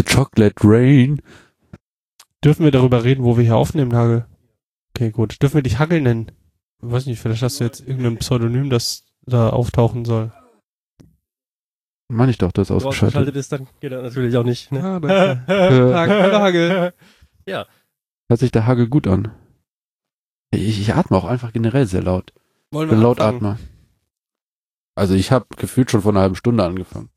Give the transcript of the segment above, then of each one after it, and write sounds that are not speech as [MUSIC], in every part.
The Chocolate Rain. Dürfen wir darüber reden, wo wir hier aufnehmen, Hagel? Okay, gut. Dürfen wir dich Hagel nennen? Ich weiß nicht, vielleicht hast du jetzt irgendein Pseudonym, das da auftauchen soll. Meine ich doch, das ist ausgeschaltet. ausgeschaltet ist, dann geht er natürlich auch nicht. Ne? Ah, danke. [LAUGHS] Hallo, Hagel. Hört sich der Hagel gut an. Ich, ich atme auch einfach generell sehr laut. Wollen Bin wir laut? Atmer. Also ich habe gefühlt schon vor einer halben Stunde angefangen.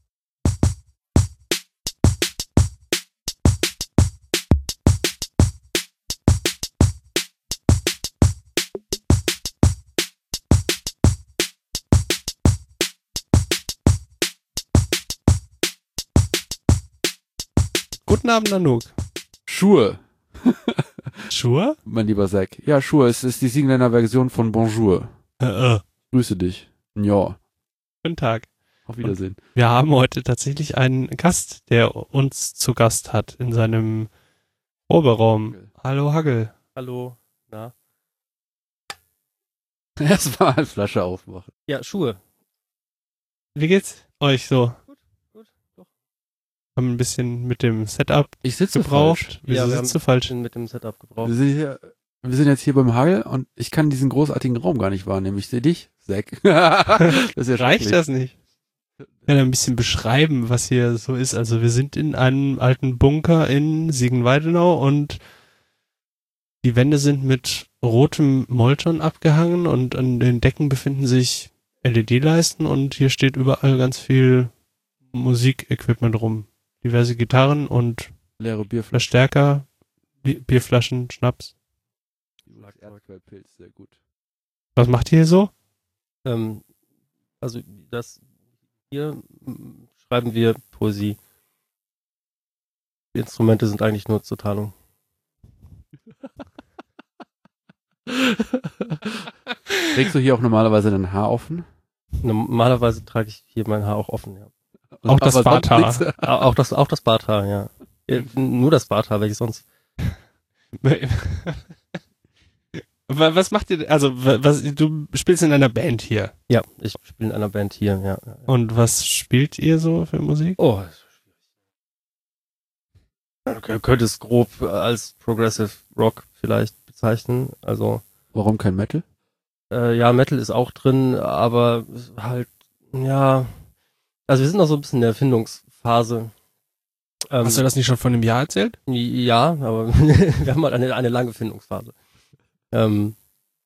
Guten Abend, Nanook. Schuhe, Schuhe? mein lieber Zack. Ja, Schuhe, es ist die Siegenländer Version von Bonjour. Äh, äh. Grüße dich. Ja, Guten Tag. auf Wiedersehen. Wir haben heute tatsächlich einen Gast, der uns zu Gast hat in seinem Proberaum. Hallo, Hagel. Hallo. Na? [LAUGHS] Erstmal Flasche aufmachen. Ja, Schuhe. Wie geht's euch so? Haben ein bisschen mit dem Setup Ich sitze gebraucht. falsch. Wieso Ja, wir sitzt du falsch? Mit dem Setup gebraucht. Wir sind, hier, wir sind jetzt hier beim Hagel und ich kann diesen großartigen Raum gar nicht wahrnehmen. Ich sehe dich, Zack. [LAUGHS] das ist ja Reicht das nicht? Ich kann ein bisschen beschreiben, was hier so ist. Also wir sind in einem alten Bunker in Siegen-Weidenau und die Wände sind mit rotem Molton abgehangen und an den Decken befinden sich LED-Leisten und hier steht überall ganz viel Musikequipment rum. Diverse Gitarren und Leere Bierflasche. Verstärker, Bi- Bierflaschen, Schnaps. Erdquellpilz, sehr gut. Was macht ihr hier so? Ähm, also das hier schreiben wir Poesie. Die Instrumente sind eigentlich nur zur Tarnung. Trägst du hier auch normalerweise dein Haar offen? Normalerweise trage ich hier mein Haar auch offen, ja. Auch das. [LAUGHS] Au- Auch das, auch das Barthaar, ja. ja. Nur das Barthaar, welches sonst? [LAUGHS] Wa- Was macht ihr, also wa- was, du spielst in einer Band hier. Ja, ich spiele in einer Band hier, ja. Und was spielt ihr so für Musik? Oh, das ist schwierig. Man könnte es grob als Progressive Rock vielleicht bezeichnen. Also, Warum kein Metal? äh, ja, Metal ist auch drin, aber halt, ja. Also wir sind noch so ein bisschen in der Erfindungsphase. Ähm, Hast du das nicht schon vor einem Jahr erzählt? Ja, aber [LAUGHS] wir haben halt eine, eine lange Findungsphase. Ähm,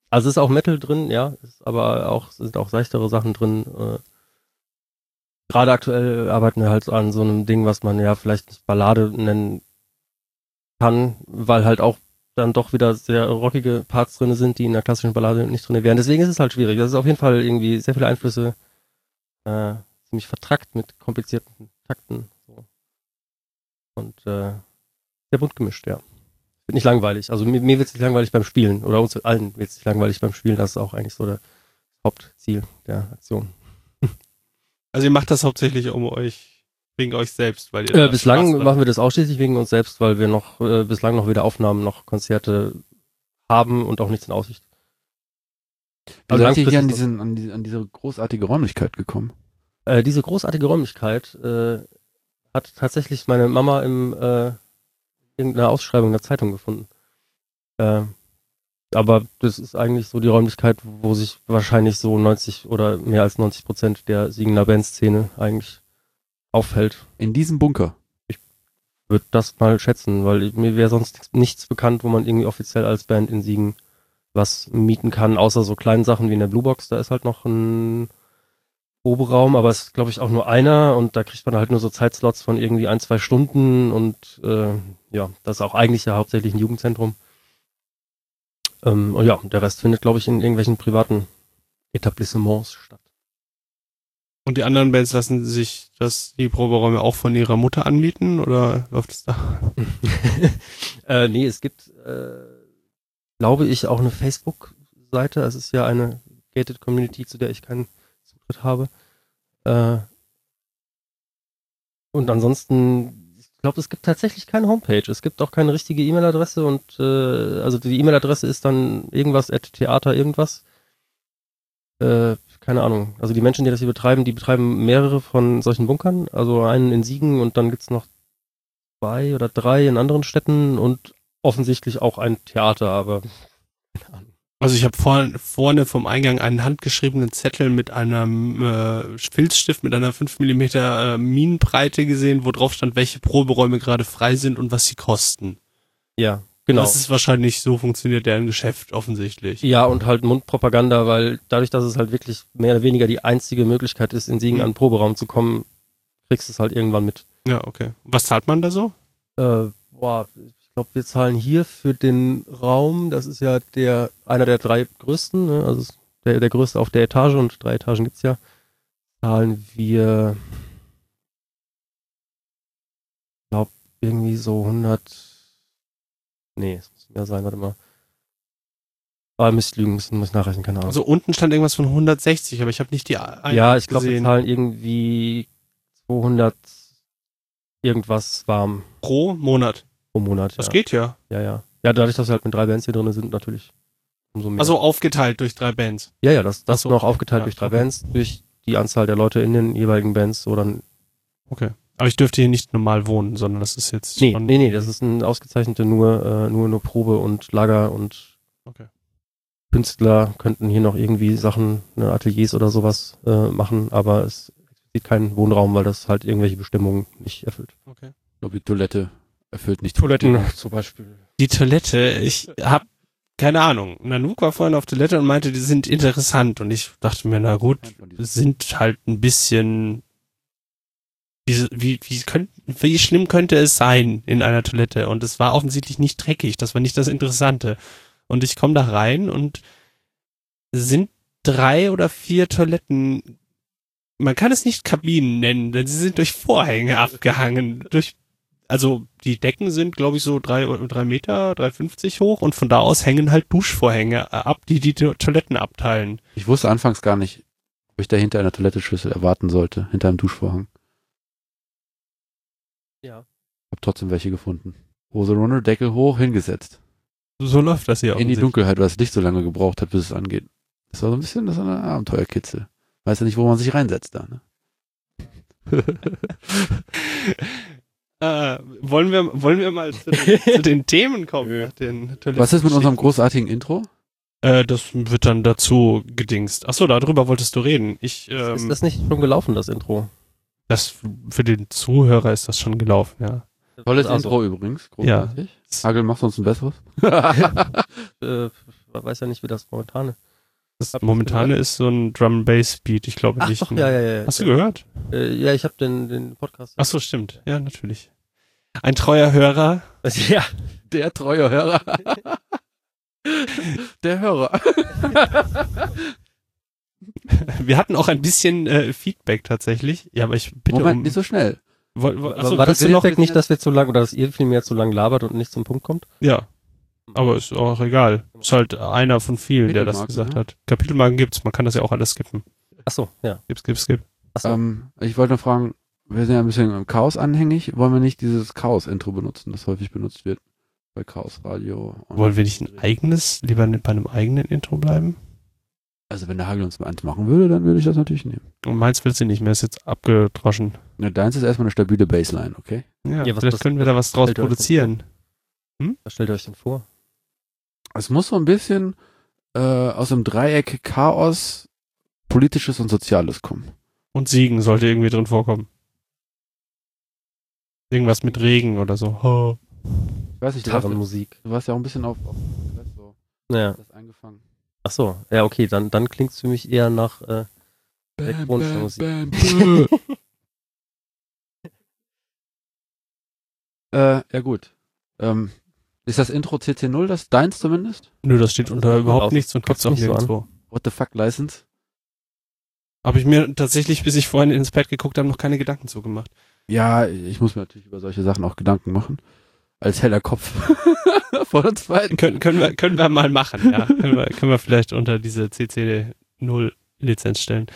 also es ist auch Metal drin, ja, ist aber auch sind auch seichtere Sachen drin. Äh, Gerade aktuell arbeiten wir halt so an so einem Ding, was man ja vielleicht Ballade nennen kann, weil halt auch dann doch wieder sehr rockige Parts drin sind, die in der klassischen Ballade nicht drin wären. Deswegen ist es halt schwierig. Das ist auf jeden Fall irgendwie sehr viele Einflüsse, äh, ziemlich vertrackt mit komplizierten Takten. So. Und äh, sehr bunt gemischt, ja. Wird nicht langweilig. Also mir, mir wird es nicht langweilig beim Spielen. Oder uns allen wird es nicht langweilig beim Spielen. Das ist auch eigentlich so das Hauptziel der Aktion. [LAUGHS] Also ihr macht das hauptsächlich um euch, wegen euch selbst, weil ihr Äh, bislang machen wir das ausschließlich wegen uns selbst, weil wir noch äh, bislang noch weder Aufnahmen noch Konzerte haben und auch nichts in Aussicht. Wie Also seid ihr hier an, diesen, an, diese, an diese großartige Räumlichkeit gekommen? Äh, diese großartige Räumlichkeit äh, hat tatsächlich meine Mama im äh, irgendeiner Ausschreibung in der Zeitung gefunden. Äh, aber das ist eigentlich so die Räumlichkeit, wo sich wahrscheinlich so 90 oder mehr als 90 Prozent der Siegener Bandszene eigentlich aufhält. In diesem Bunker. Würde das mal schätzen, weil mir wäre sonst nichts- nichts bekannt, wo man irgendwie offiziell als Band in Siegen was mieten kann, außer so kleinen Sachen wie in der Blue Box. Da ist halt noch ein Proberaum, aber es ist, glaube ich, auch nur einer und da kriegt man halt nur so Zeitslots von irgendwie ein, zwei Stunden und äh, ja, das ist auch eigentlich ja hauptsächlich ein Jugendzentrum. Ähm, und ja, und der Rest findet, glaube ich, in irgendwelchen privaten Etablissements statt. Und die anderen Bands lassen sich das, die Proberäume auch von ihrer Mutter anmieten oder läuft es da? [LAUGHS] äh, nee, es gibt, äh, glaube ich, auch eine Facebook-Seite. Es ist ja eine gated Community, zu der ich keinen Zutritt habe. Äh, und ansonsten, ich glaube, es gibt tatsächlich keine Homepage. Es gibt auch keine richtige E-Mail-Adresse und äh, also die E-Mail-Adresse ist dann irgendwas at Theater irgendwas. Äh, keine Ahnung. Also die Menschen, die das hier betreiben, die betreiben mehrere von solchen Bunkern. Also einen in Siegen und dann gibt's noch zwei oder drei in anderen Städten und offensichtlich auch ein Theater, aber [LAUGHS] keine Ahnung. Also ich habe vor, vorne vom Eingang einen handgeschriebenen Zettel mit einem äh, Filzstift mit einer 5 mm äh, Minenbreite gesehen, wo drauf stand, welche Proberäume gerade frei sind und was sie kosten. Ja, genau. Das ist wahrscheinlich so funktioniert deren Geschäft offensichtlich. Ja, und halt Mundpropaganda, weil dadurch, dass es halt wirklich mehr oder weniger die einzige Möglichkeit ist, in Siegen Mhm. an den Proberaum zu kommen, kriegst du es halt irgendwann mit. Ja, okay. Was zahlt man da so? Äh, boah, glaube, wir zahlen hier für den Raum, das ist ja der einer der drei größten, ne? also es- der, der größte auf der Etage und drei Etagen gibt's ja, zahlen wir, glaube irgendwie so 100, nee, es muss mehr sein, warte mal. Ah, müsst lügen, muss, muss nachrechnen, keine Ahnung. Also unten stand irgendwas von 160, aber ich habe nicht die Ein- ja, ich glaube, wir zahlen irgendwie 200 irgendwas warm pro Monat. Pro Monat. Das ja. geht ja. Ja, ja. Ja, dadurch, dass wir halt mit drei Bands hier drin sind, natürlich umso mehr. Also aufgeteilt durch drei Bands. ja, ja, das, das so. noch aufgeteilt Ja, durch drei okay. Bands, durch die Anzahl der Leute in den jeweiligen Bands, so dann. Okay. Aber ich dürfte hier nicht normal wohnen, sondern das ist jetzt Nee, nee, nee, das ist ein ausgezeichnete nur, äh, nur, nur Probe und Lager und Okay. Künstler könnten hier noch irgendwie Sachen, ne, Ateliers oder sowas äh, machen, aber es sieht keinen Wohnraum, weil das halt irgendwelche Bestimmungen nicht erfüllt. okay. Ich glaube, die Toilette erfüllt nicht. Toiletten zum Beispiel. Die Toilette, ich hab keine Ahnung. Nanook war vorhin auf Toilette und meinte, die sind interessant und ich dachte mir, na gut, sind halt ein bisschen wie, wie, wie, könnt, wie schlimm könnte es sein in einer Toilette? Und es war offensichtlich nicht dreckig, das war nicht das Interessante. Und ich komme da rein und sind drei oder vier Toiletten, man kann es nicht Kabinen nennen, denn sie sind durch Vorhänge abgehangen. Durch, also die Decken sind, glaube ich, so drei, drei Meter, 3,50 hoch und von da aus hängen halt Duschvorhänge ab, die die Toiletten abteilen. Ich wusste anfangs gar nicht, ob ich da hinter einer Toilettenschüssel erwarten sollte, hinter einem Duschvorhang. Ja. Hab trotzdem welche gefunden. Hose runter, Deckel hoch, hingesetzt. So läuft das hier In die. Dunkelheit, weil das Licht so lange gebraucht hat, bis es angeht. Das war so ein bisschen das war eine Abenteuerkitzel. Weiß ja nicht, wo man sich reinsetzt da, ne? [LAUGHS] Äh, wollen wir, wollen wir mal zu den, zu den Themen kommen? den Was ist mit unserem großartigen Intro? Äh, das wird dann dazu gedingst. Ach so, darüber wolltest du reden. Ich, ähm, ist das nicht schon gelaufen, das Intro? das für den Zuhörer ist das schon gelaufen, ja. Tolles Also, Intro übrigens, großartig. Hagel, machst du uns ein besseres? [LAUGHS] Äh, weiß ja nicht, wie das momentan ist. Das momentane ist so ein Drum Bass Beat, ich glaube Ach nicht. doch, ne? ja, ja, ja. Hast du gehört? Äh, ja, ich habe den, den Podcast. Ach so, stimmt. Ja, natürlich. Ein treuer Hörer. Ja, Der treue Hörer. [LAUGHS] Der Hörer. Wir hatten auch ein bisschen äh, Feedback tatsächlich. Ja, aber ich bitte Moment, um. nicht so schnell. Woll- woll- achso, war das? Feedback nicht, dass wir zu lang oder dass ihr vielmehr zu lang labert und nicht zum Punkt kommt? Ja, aber ist auch egal. Ist halt einer von vielen, der das gesagt ne? hat. Kapitelmarken gibt's, man kann das ja auch alles skippen. Ach so, ja. Skip, skip, skip. Ach so. Ähm, ich wollte noch fragen, wir sind ja ein bisschen im Chaos anhängig. Wollen wir nicht dieses Chaos-Intro benutzen, das häufig benutzt wird? Bei Chaos Radio. Wollen wir nicht ein eigenes, lieber bei einem eigenen Intro bleiben? Also wenn der Hagel uns mal eins machen würde, dann würde ich das natürlich nehmen. Und meins willst du nicht mehr, ist jetzt abgedroschen. Na, deins ist erstmal eine stabile Baseline, okay? Ja, Ja, was- vielleicht können wir da was draus produzieren. Was stellt ihr euch denn vor? Es muss so ein bisschen äh, aus dem Dreieck Chaos, Politisches und Soziales kommen. Und Siegen sollte irgendwie drin vorkommen. Irgendwas mit Regen oder so. Ho. Ich weiß nicht, du Gitarrenmusik. du warst ja auch ein bisschen auf, auf so, Ja. das eingefangen. Ach so, ja, okay, dann, dann klingt es für mich eher nach, äh, Elektronische Musik. bam. [LAUGHS] äh, ja gut. Ähm, ist das Intro CC0, das deins zumindest? Nö, das steht unter überhaupt aus. nichts und gibt's auch nicht so nirgendwo. What the fuck License? Habe ich mir tatsächlich, bis ich vorhin ins Bett geguckt habe, noch keine Gedanken zu gemacht. Ja, ich muss mir natürlich über solche Sachen auch Gedanken machen. Als heller Kopf [LAUGHS] vor der zweiten. Können, können, wir, können wir mal machen, ja. können, wir, können wir vielleicht unter diese CC0 Lizenz stellen.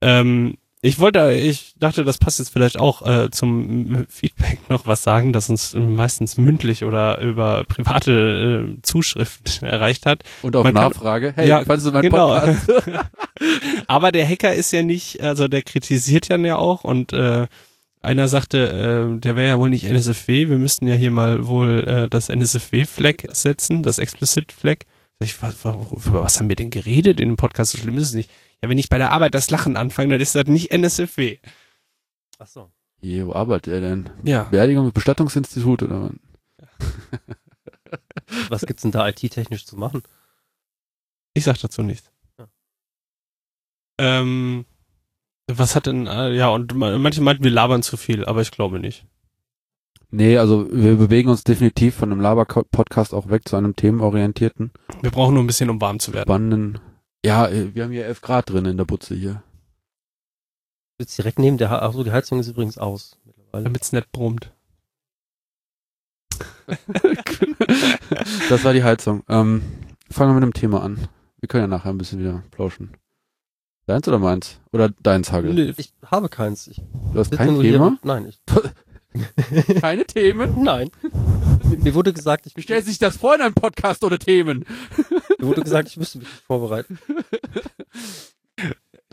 Ähm, ich wollte, ich dachte, das passt jetzt vielleicht auch äh, zum Feedback noch was sagen, das uns meistens mündlich oder über private äh, Zuschriften [LAUGHS] erreicht hat. Und auf Man kann- Nachfrage. Hey, Ja, fandest du meinen genau. Podcast? [LAUGHS] Aber der Hacker ist ja nicht, also der kritisiert dann ja auch und äh, einer sagte, äh, der wäre ja wohl nicht NSFW, wir müssten ja hier mal wohl äh, das NSFW-Flag setzen, das Explicit-Flag. Ich, was, über was haben wir denn geredet in dem Podcast? So schlimm ist es nicht. Ja, wenn ich bei der Arbeit das Lachen anfange, dann ist das nicht NSFW. Ach so. Je, wo arbeitet er denn? Ja. Beerdigung, Bestattungsinstitut oder was? [LAUGHS] Was gibt's denn da IT-technisch zu machen? Ich sag dazu nichts. Ja. Ähm, was hat denn, äh, ja, und ma- manche meinten, wir labern zu viel, aber ich glaube nicht. Nee, also wir bewegen uns definitiv von einem Laber-Podcast auch weg zu einem themenorientierten, Wir brauchen nur ein bisschen, um warm zu werden. spannenden. Ja, äh, wir haben hier 11 Grad drin in der Butze hier. Jetzt direkt neben der, Ha- ach so, die Heizung ist übrigens aus mittlerweile. Damit's nicht brummt. das war die Heizung. Ähm, fangen wir mit einem Thema an. Wir können ja nachher ein bisschen wieder plauschen. Deins oder meins? Oder deins, Hagel? Nee, Ich habe keins. Ich Du hast kein Thema? und- Nein, ich, [LAUGHS] Keine Themen? nein. Mir- wurde gesagt, ich, Wie stellt sich das vor in einem Podcast ohne Themen? mir wurde gesagt, ich müsste mich vorbereiten.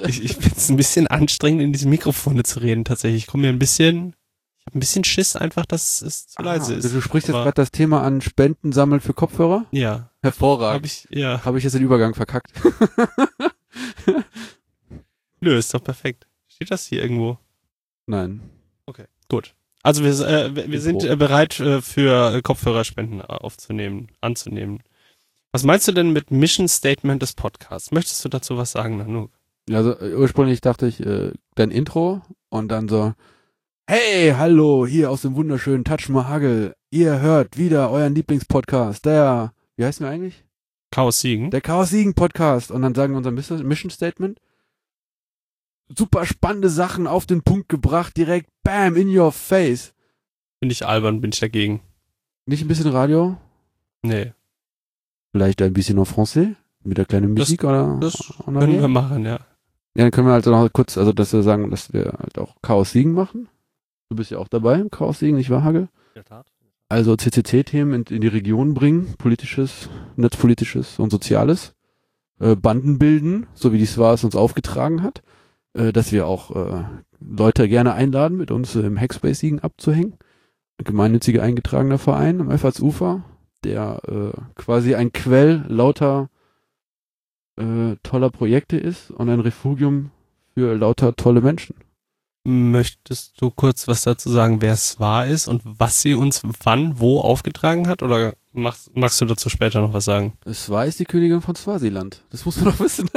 ich, ich finde es ein bisschen anstrengend, in diese Mikrofone zu reden, tatsächlich. Ich komme mir ein bisschen, ich habe ein bisschen Schiss einfach, dass es zu leise Ah, ist. Du sprichst jetzt Aber- gerade das Thema an Spenden sammeln für Kopfhörer? Ja, Hervorragend. habe ich, ja. Habe ich jetzt den Übergang verkackt? [LAUGHS] Nö, ist doch perfekt. Steht das hier irgendwo? Nein. Gut. Also wir, äh, wir, sind äh, bereit äh, für äh, Kopfhörerspenden äh, aufzunehmen, anzunehmen. Was meinst du denn mit Mission Statement des Podcasts? Möchtest du dazu was sagen, Nanu? Also äh, ursprünglich dachte ich, äh, dein Intro und dann so, hey, hallo, hier aus dem wunderschönen Touch Hagel. Ihr hört wieder euren Lieblingspodcast, der, wie heißt der eigentlich? Chaos Siegen? Der Chaos Siegen Podcast. Und dann sagen wir unser Miss- Mission Statement. Super spannende Sachen auf den Punkt gebracht, direkt bam, in your face. Finde ich albern, bin ich dagegen. Nicht ein bisschen Radio? Nee, Vielleicht ein bisschen en français? Mit der kleinen Das- Musik oder? das en können wir machen, ja. Ja, dann können wir also noch kurz, also dass wir sagen, dass wir halt auch Chaos Siegen machen. Du bist ja auch dabei im Chaos Siegen, nicht wahr, Hagel? In der Tat. Also CCC-Themen in, in die Region bringen, politisches, netzpolitisches und soziales. Äh, Banden bilden, so wie die SWA es uns aufgetragen hat. Äh, dass wir auch äh, Leute gerne einladen, mit uns im Hackspace-Siegen abzuhängen. Ein gemeinnütziger eingetragener Verein am Ufer, der äh, quasi ein Quell lauter äh, toller Projekte ist und ein Refugium für lauter tolle Menschen. Möchtest du kurz was dazu sagen, wer es wahr ist und was sie uns wann, wo aufgetragen hat? Oder machst, magst du dazu später noch was sagen? Es war ist die Königin von Swasiland. Das muss man doch [LAUGHS] wissen.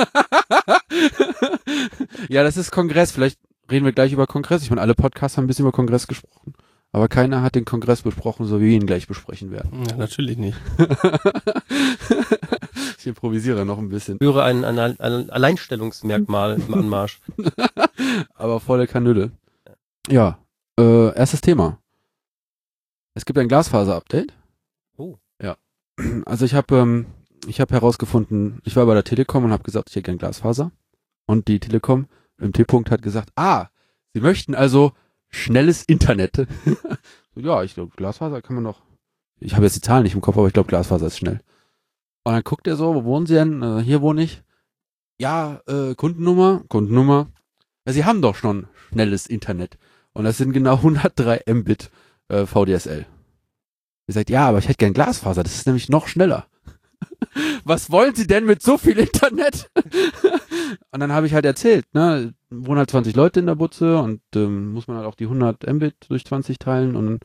ja, das ist Kongress. Vielleicht reden wir gleich über Kongress. Ich meine, alle Podcasts haben ein bisschen über Kongress gesprochen. Aber keiner hat den Kongress besprochen, so wie wir ihn gleich besprechen werden. Ja, natürlich nicht. [LAUGHS] ich improvisiere noch ein bisschen. Ich höre ein, ein, ein Alleinstellungsmerkmal im Anmarsch. [LAUGHS] Aber volle Kanüle. Ja, äh, erstes Thema. Es gibt ein Glasfaser-Update. [CLEARS THROAT] Also ich habe ähm, ich habe herausgefunden, ich war bei der Telekom und habe gesagt, ich hätte gern Glasfaser. Und die Telekom im T-Punkt hat gesagt, ah, sie möchten also schnelles Internet. [LAUGHS] ja, ich glaube, Glasfaser kann man noch. Ich habe jetzt die Zahlen nicht im Kopf, aber ich glaube, Glasfaser ist schnell. Und dann guckt er so, wo wohnen Sie denn? Äh, hier wohne ich. Ja, äh, Kundennummer, Kundennummer. Ja, Sie haben doch schon schnelles Internet. Und das sind genau [LAUGHS] 103 Mbit äh, VDSL. Ihr sagt, ja, aber ich hätte gern Glasfaser, das ist nämlich noch schneller. [LAUGHS] Was wollen Sie denn mit so viel Internet? [LAUGHS] und dann habe ich halt erzählt, ne, wohnen halt 20 Leute in der Butze und ähm, muss man halt auch die 100 Mbit durch 20 teilen und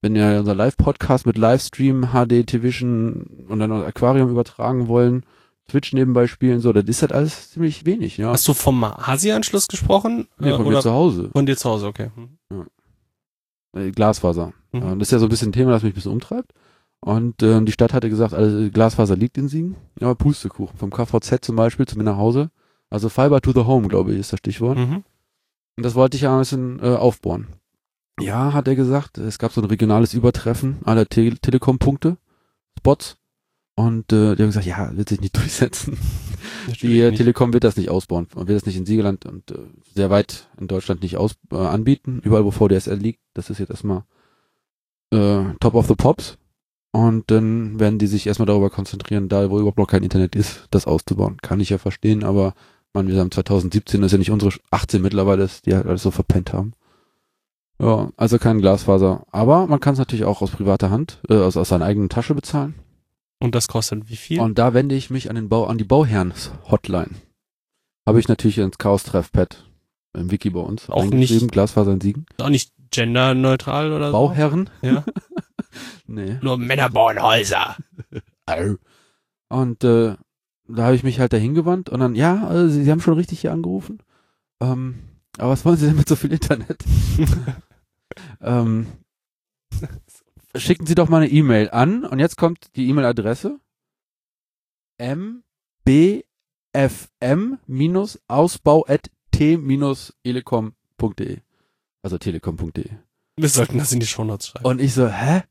wenn wir unser Live-Podcast mit Livestream, HD, Television und dann noch Aquarium übertragen wollen, Twitch nebenbei spielen, so, das ist halt alles ziemlich wenig, ja. Hast du vom Hasi-Anschluss gesprochen? Nee, Äh, von mir oder zu Hause. von dir zu Hause, okay. Hm. Äh, Glasfaser. Mhm. Und das ist ja so ein bisschen ein Thema, das mich ein bisschen umtreibt. Und ähm, die Stadt hatte gesagt, also Glasfaser liegt in Siegen. Ja, aber Pustekuchen. Vom KVZ zum Beispiel zu mir nach Hause. Also Fiber to the Home, glaube ich, ist das Stichwort. Mhm. Und das wollte ich ja ein bisschen äh, aufbauen. Ja, hat er gesagt, es gab so ein regionales Übertreffen aller Te Telekom-Punkte, Spots. Und äh, die haben gesagt, ja, wird sich nicht [LAUGHS] durchsetzen. Die nicht. Telekom wird das nicht ausbauen, wird das nicht in Siegerland und äh, sehr weit in Deutschland nicht aus, äh, anbieten. Überall, wo VDSL liegt, das ist jetzt erstmal äh, Top of the Pops. Und dann werden die sich erstmal darüber konzentrieren, da wo überhaupt noch kein Internet ist, das auszubauen. Kann ich ja verstehen, aber man, wir haben 2017, das ist ja nicht unsere 18 mittlerweile, ist, die halt alles so verpennt haben. Ja, also kein Glasfaser. Aber man kann es natürlich auch aus privater Hand, äh, aus, aus seiner eigenen Tasche bezahlen. Und das kostet wie viel? Und da wende ich mich an den Bau, an die Bauherrn-Hotline. Habe ich natürlich ins Chaos-Treffpad im Wiki bei uns Auch nicht- Glasfaser in Siegen. Auch nicht genderneutral oder so? Bauherren? Ja. [LAUGHS] Nee. Nur Männer bauen Häuser. Und äh, da habe ich mich halt dahin gewandt und dann, ja, äh, Sie, Sie haben schon richtig hier angerufen. Ähm, aber was wollen Sie denn mit so viel Internet? [LAUGHS] ähm, schicken Sie doch mal eine E-Mail an und jetzt kommt die E-Mail-Adresse mbfm-ausbau.t-elecom.de also telekom.de Wir sollten das in die Shownotes schreiben. und ich so, hä?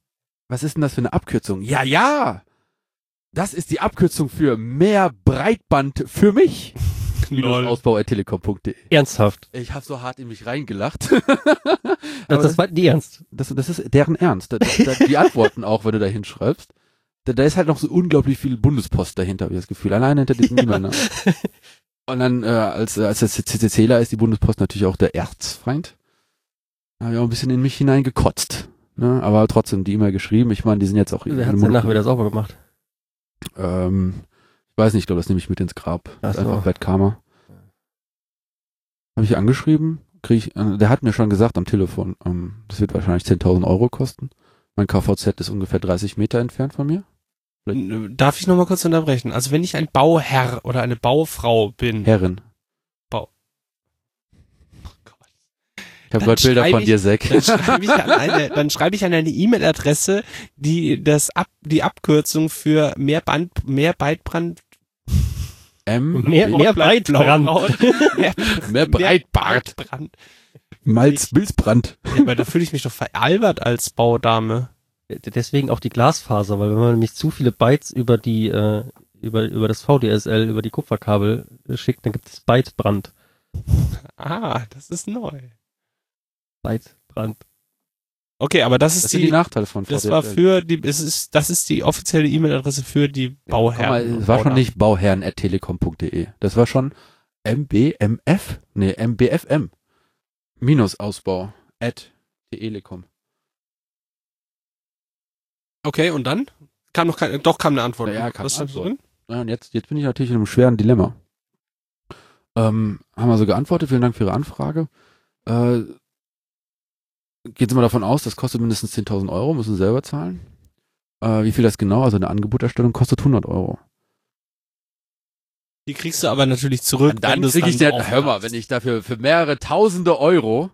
Was ist denn das für eine Abkürzung? Ja, ja! Das ist die Abkürzung für mehr Breitband für mich. [LAUGHS] Ausbau.telekom.de. Ernsthaft. Ich habe so hart in mich reingelacht. [LAUGHS] Das, das war die Ernst. das, das ist deren Ernst. Da, da, die antworten auch, wenn du da hinschreibst. Da, da ist halt noch so unglaublich viel Bundespost dahinter, habe ich das Gefühl. Allein hinter diesem Ja. E-Mail. [LAUGHS] Und dann, äh, als, äh, als der CCCler ist die Bundespost natürlich auch der Erzfeind. Habe ich auch ein bisschen in mich hineingekotzt. Ne? Aber trotzdem die E-Mail geschrieben. Ich meine, die sind jetzt auch Wer hat danach wieder sauber gemacht? Ähm, ich weiß nicht, ich glaube, das nehme ich mit ins Grab. Das ist so. einfach Bad Karma. Habe ich angeschrieben, krieg ich, äh, der hat mir schon gesagt am Telefon, ähm, das wird wahrscheinlich 10.000 Euro kosten. Mein KVZ ist ungefähr 30 Meter entfernt von mir. Darf ich noch mal kurz unterbrechen? Also wenn ich ein Bauherr oder eine Baufrau bin, Herrin. Bau- Ich habe gerade Bilder von ich- dir, Zack. dann schreibe ich an eine, dann schreibe ich an eine E-Mail-Adresse, die das ab, die Abkürzung für mehr Band, mehr Beitbrand, M, Mehr, mehr Breitbrand. [LAUGHS] mehr, mehr Breitbart. Breitbrand. Malz, Milzbrand. Ja, aber da fühle ich mich doch veralbert als Baudame. Deswegen auch die Glasfaser, weil wenn man nämlich zu viele Bytes über die, äh, über, über das VDSL, über die Kupferkabel schickt, dann gibt es Bytebrand. Ah, das ist neu. Bytebrand. Okay, aber das ist Das die die, Nachteile von das VDSL. war für die, es ist, das ist die offizielle E-Mail-Adresse für die mal, Bauherren. es war schon nicht bauherren.telekom.de. Das war schon mbmf, nee, mbfm. Minus Ausbau at telekom. Okay, und dann? Kam noch keine, doch kam eine Antwort. Ja, ja, kam Was stand Antwort. drin? Ja, und jetzt, jetzt bin ich natürlich in einem schweren Dilemma. Ähm, haben wir so geantwortet, vielen Dank für Ihre Anfrage. Äh, Sie mal davon aus, das kostet mindestens 10.000 Euro, müssen selber zahlen. Äh, wie viel das genau, also eine Angeboterstellung kostet 100 Euro. Die kriegst du aber natürlich zurück. Und dann kriege ich dann den, hör mal, wenn ich dafür für mehrere tausende Euro,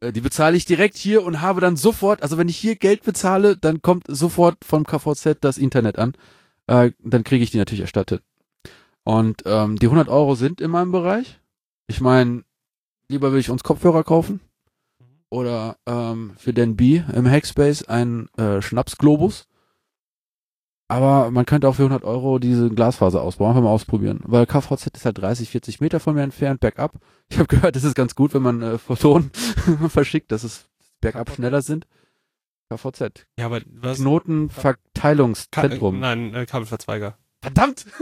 äh, die bezahle ich direkt hier und habe dann sofort, also wenn ich hier Geld bezahle, dann kommt sofort vom KVZ das Internet an. Äh, dann kriege ich die natürlich erstattet. Und ähm, die 100 Euro sind in meinem Bereich. Ich meine, lieber will ich uns Kopfhörer kaufen oder ähm, für den B im Hackspace ein äh, Schnapsglobus. Aber man könnte auch für 100 Euro diese Glasfaser ausbauen, einfach mal ausprobieren. Weil KVZ ist halt 30, 40 Meter von mir entfernt, bergab. Ich habe [LAUGHS] gehört, das ist ganz gut, wenn man äh, Photonen [LAUGHS] verschickt, dass es bergab schneller sind. KVZ. Ja, aber was? Knotenverteilungszentrum. Nein, äh, Kabelverzweiger. Verdammt! [LAUGHS]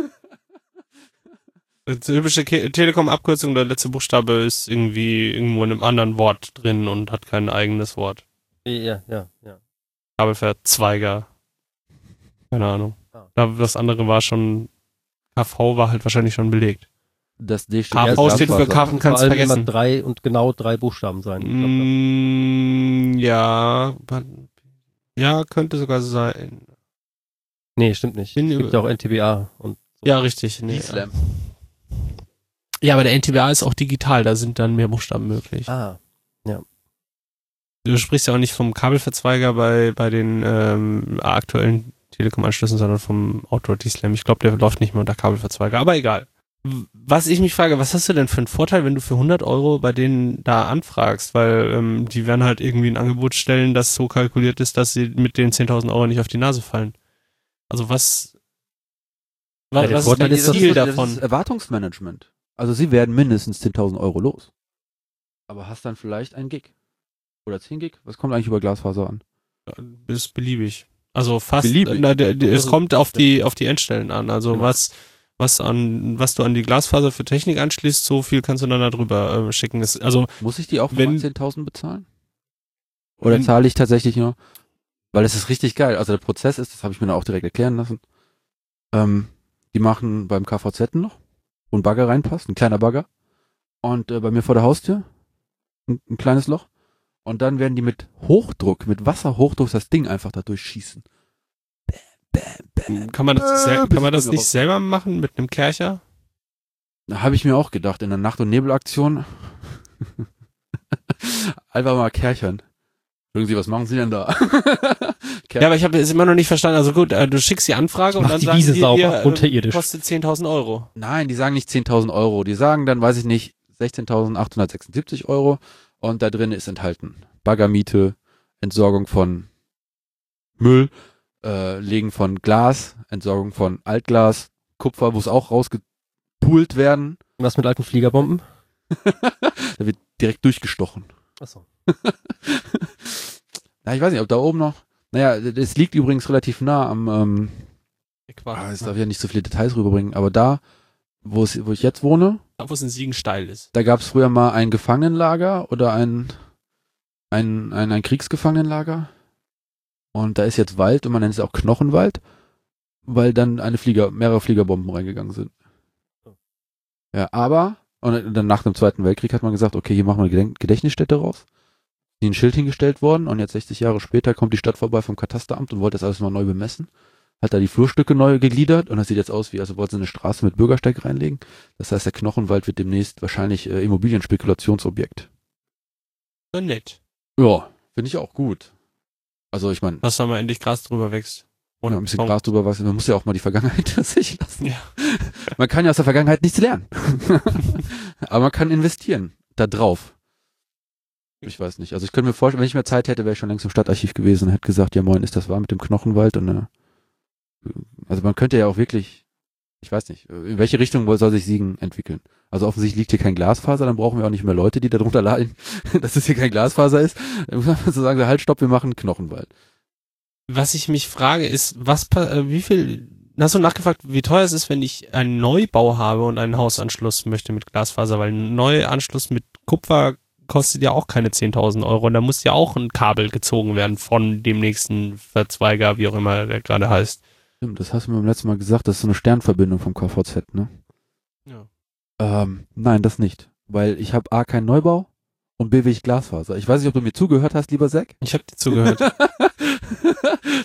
Die typische Telekom-Abkürzung, der letzte Buchstabe ist irgendwie irgendwo in einem anderen Wort drin und hat kein eigenes Wort. Ja, ja, ja. Kabelverzweiger. Keine Ahnung. Ah. Da- Das andere war schon, KV war halt wahrscheinlich schon belegt. Das D steht KV für steht für. Karten, kannst allem vergessen. immer drei und genau drei Buchstaben sein. Mm, ja, ja, könnte sogar sein. nee, stimmt nicht. Bin Es gibt ja auch NTBA und so. Ja, richtig. Nee, ja, aber der NTBA ist auch digital, da sind dann mehr Buchstaben möglich. Ah, Du sprichst ja auch nicht vom Kabelverzweiger bei, bei den ähm, aktuellen Telekom-Anschlüssen, sondern vom Outdoor D-Slam. Ich glaube, der läuft nicht mehr unter Kabelverzweiger, aber egal. Was ich mich frage, was hast du denn für einen Vorteil, wenn du für 100 Euro bei denen da anfragst? Weil ähm, die werden halt irgendwie ein Angebot stellen, das so kalkuliert ist, dass sie mit den 10.000 Euro nicht auf die Nase fallen. Also was, wa- Ja, was ist dass Ziel davon? Das ist Erwartungsmanagement. Also sie werden mindestens 10.000 Euro los. Aber hast dann vielleicht ein Gig. Oder 10 Gig? Was kommt eigentlich über Glasfaser an? ist beliebig. Also fast, Beliebig. Na, der, der, es Also, kommt auf die, auf die Endstellen an. Also Genau. was, was an, was du an die Glasfaser für Technik anschließt, so viel kannst du dann da drüber äh, schicken. Das, also Muss ich die auch für Wenn- 10.000 bezahlen? Oder Mhm. zahle ich tatsächlich nur? Weil es ist richtig geil. Also der Prozess ist, das habe ich mir dann auch direkt erklären lassen. Ähm, die machen beim KVZ noch, wo ein Bagger reinpasst, ein kleiner Bagger. Und äh, bei mir vor der Haustür ein, ein kleines Loch. Und dann werden die mit Hochdruck, mit Wasserhochdruck das Ding einfach da durchschießen. Bam, bam, bam. Kann man das, Äh, kann man das nicht raus. selber machen mit einem Kercher? Da habe ich mir auch gedacht, in der Nacht- und Nebelaktion [LAUGHS] einfach mal kerchern. Irgendwie, was machen sie denn da? [LAUGHS] Ja, aber ich habe es immer noch nicht verstanden. Also gut, äh, du schickst die Anfrage und dann die sagen Wiese die sauber, dir, äh, unterirdisch. kostet 10.000 Euro. Nein, die sagen nicht 10.000 Euro. Die sagen dann, weiß ich nicht, 16.876 Euro. Und da drin ist enthalten Baggermiete, Entsorgung von Müll, äh, Legen von Glas, Entsorgung von Altglas, Kupfer muss auch rausgepult werden. Was mit alten Fliegerbomben? [LAUGHS] da wird direkt durchgestochen. Achso. [LAUGHS] Na, ich weiß nicht, ob da oben noch. Naja, es liegt übrigens relativ nah am. Ähm, ah, jetzt darf ich ja nicht so viele Details rüberbringen, aber da, wo, es, wo ich jetzt wohne, Da, wo es in Siegen steil ist. da gab es früher mal ein Gefangenenlager oder ein, ein, ein, ein Kriegsgefangenenlager. Und da ist jetzt Wald und man nennt es auch Knochenwald, weil dann eine Flieger, mehrere Fliegerbomben reingegangen sind. Ja, aber, und dann nach dem Zweiten Weltkrieg hat man gesagt, okay, hier machen wir eine Gedächtnisstätte raus. Ein Schild hingestellt worden und jetzt 60 Jahre später kommt die Stadt vorbei vom Katasteramt und wollte das alles mal neu bemessen. Hat da die Flurstücke neu gegliedert und das sieht jetzt aus wie, also wollte sie eine Straße mit Bürgersteig reinlegen. Das heißt, der Knochenwald wird demnächst wahrscheinlich äh, Immobilienspekulationsobjekt. So nett. Ja, finde ich auch gut. Also ich meine, Dass da mal endlich Gras drüber wächst. ja, ein bisschen. Gras drüber wachsen, man muss ja auch mal die Vergangenheit [LAUGHS] sich lassen. Ja. Man kann ja aus der Vergangenheit nichts lernen. [LAUGHS] Aber man kann investieren. Da drauf. Ich weiß nicht. Also ich könnte mir vorstellen, wenn ich mehr Zeit hätte, wäre ich schon längst im Stadtarchiv gewesen und hätte gesagt, ja moin, ist das wahr mit dem Knochenwald? Und, äh, also man könnte ja auch wirklich, ich weiß nicht, in welche Richtung soll sich Siegen entwickeln? Also offensichtlich liegt hier kein Glasfaser, dann brauchen wir auch nicht mehr Leute, die darunter leiden, [LAUGHS] dass es hier kein Glasfaser ist. Dann muss man so sagen, halt, stopp, wir machen Knochenwald. Was ich mich frage, ist, was, äh, wie viel, hast du nachgefragt, wie teuer es ist, wenn ich einen Neubau habe und einen Hausanschluss möchte mit Glasfaser, weil ein Neuanschluss mit Kupfer kostet ja auch keine 10.000 Euro und da muss ja auch ein Kabel gezogen werden von dem nächsten Verzweiger, wie auch immer der gerade heißt. Stimmt, das hast du mir beim letzten Mal gesagt, das ist so eine Sternverbindung vom KVZ, ne? Ja. Ähm, nein, das nicht. Weil ich habe A, keinen Neubau und B, will ich Glasfaser. Ich weiß nicht, ob du mir zugehört hast, lieber Zack. Ich habe dir zugehört. [LAUGHS]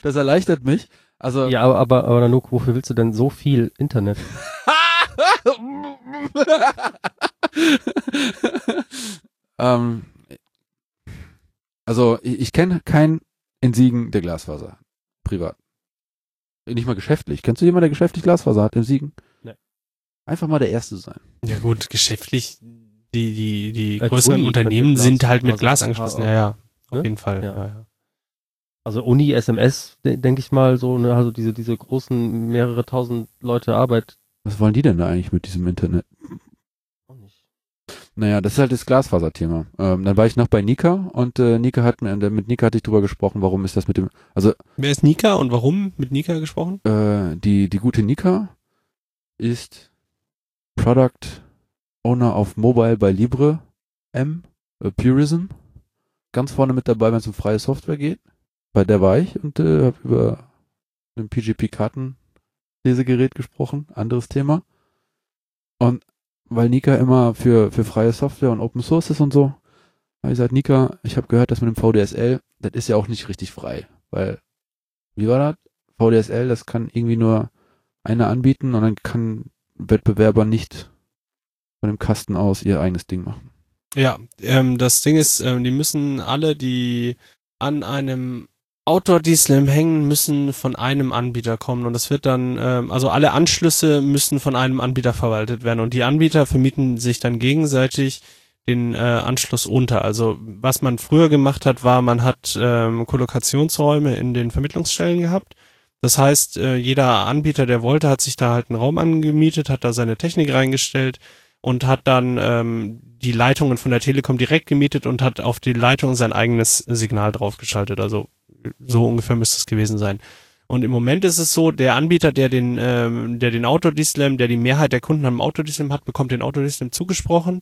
das erleichtert mich. Also, Ja, aber, aber, aber Nanook, wofür willst du denn so viel Internet? [LAUGHS] ähm, also, ich, ich kenne keinen in Siegen, der Glasfaser hat. Privat. Nicht mal geschäftlich. Kennst du jemanden, der geschäftlich Glasfaser hat in Siegen? Nee. Einfach mal der Erste sein. ja gut, geschäftlich, die, die, die Als größeren Uni Unternehmen sind halt mit Glas angeschlossen. Ja, ja, auf Ne? jeden Fall. Ja. Ja. Ja, Also Uni, SMS, de denke ich mal, so, ne, also diese, diese großen, mehrere tausend Leute Arbeit. Was wollen die denn da eigentlich mit diesem Internet? Naja, das ist halt das Glasfaser-Thema. Ähm, dann war ich noch bei Nika und äh, Nika hat mir, mit Nika hatte ich drüber gesprochen, warum ist das mit dem, also Wer ist Nika und warum mit Nika gesprochen? äh, die, die gute Nika ist Product Owner auf Mobile bei Libre M, äh, Purism. Ganz vorne mit dabei, wenn es um freie Software geht. Bei der war ich und äh, habe über ein PGP-Kartenlesegerät gesprochen. Anderes Thema. Und weil Nika immer für, für freie Software und Open Source ist und so, habe ich gesagt, Nika, ich habe gehört, dass mit dem VDSL, das ist ja auch nicht richtig frei. Weil, wie war das? VDSL, das kann irgendwie nur einer anbieten und dann kann Wettbewerber nicht von dem Kasten aus ihr eigenes Ding machen. Ja, ähm, das Ding ist, ähm, die müssen alle, die an einem Outdoor-D-Slam hängen, müssen von einem Anbieter kommen und das wird dann, ähm, also alle Anschlüsse müssen von einem Anbieter verwaltet werden und die Anbieter vermieten sich dann gegenseitig den äh, Anschluss unter. Also was man früher gemacht hat, war, man hat ähm, Kollokationsräume in den Vermittlungsstellen gehabt. Das heißt, äh, jeder Anbieter, der wollte, hat sich da halt einen Raum angemietet, hat da seine Technik reingestellt und hat dann ähm, die Leitungen von der Telekom direkt gemietet und hat auf die Leitung sein eigenes Signal draufgeschaltet. Also so ungefähr müsste es gewesen sein. Und im Moment ist es so, der Anbieter, der den, ähm, der den Autodislam, der die Mehrheit der Kunden am Autodislam hat, bekommt den Autodislam zugesprochen.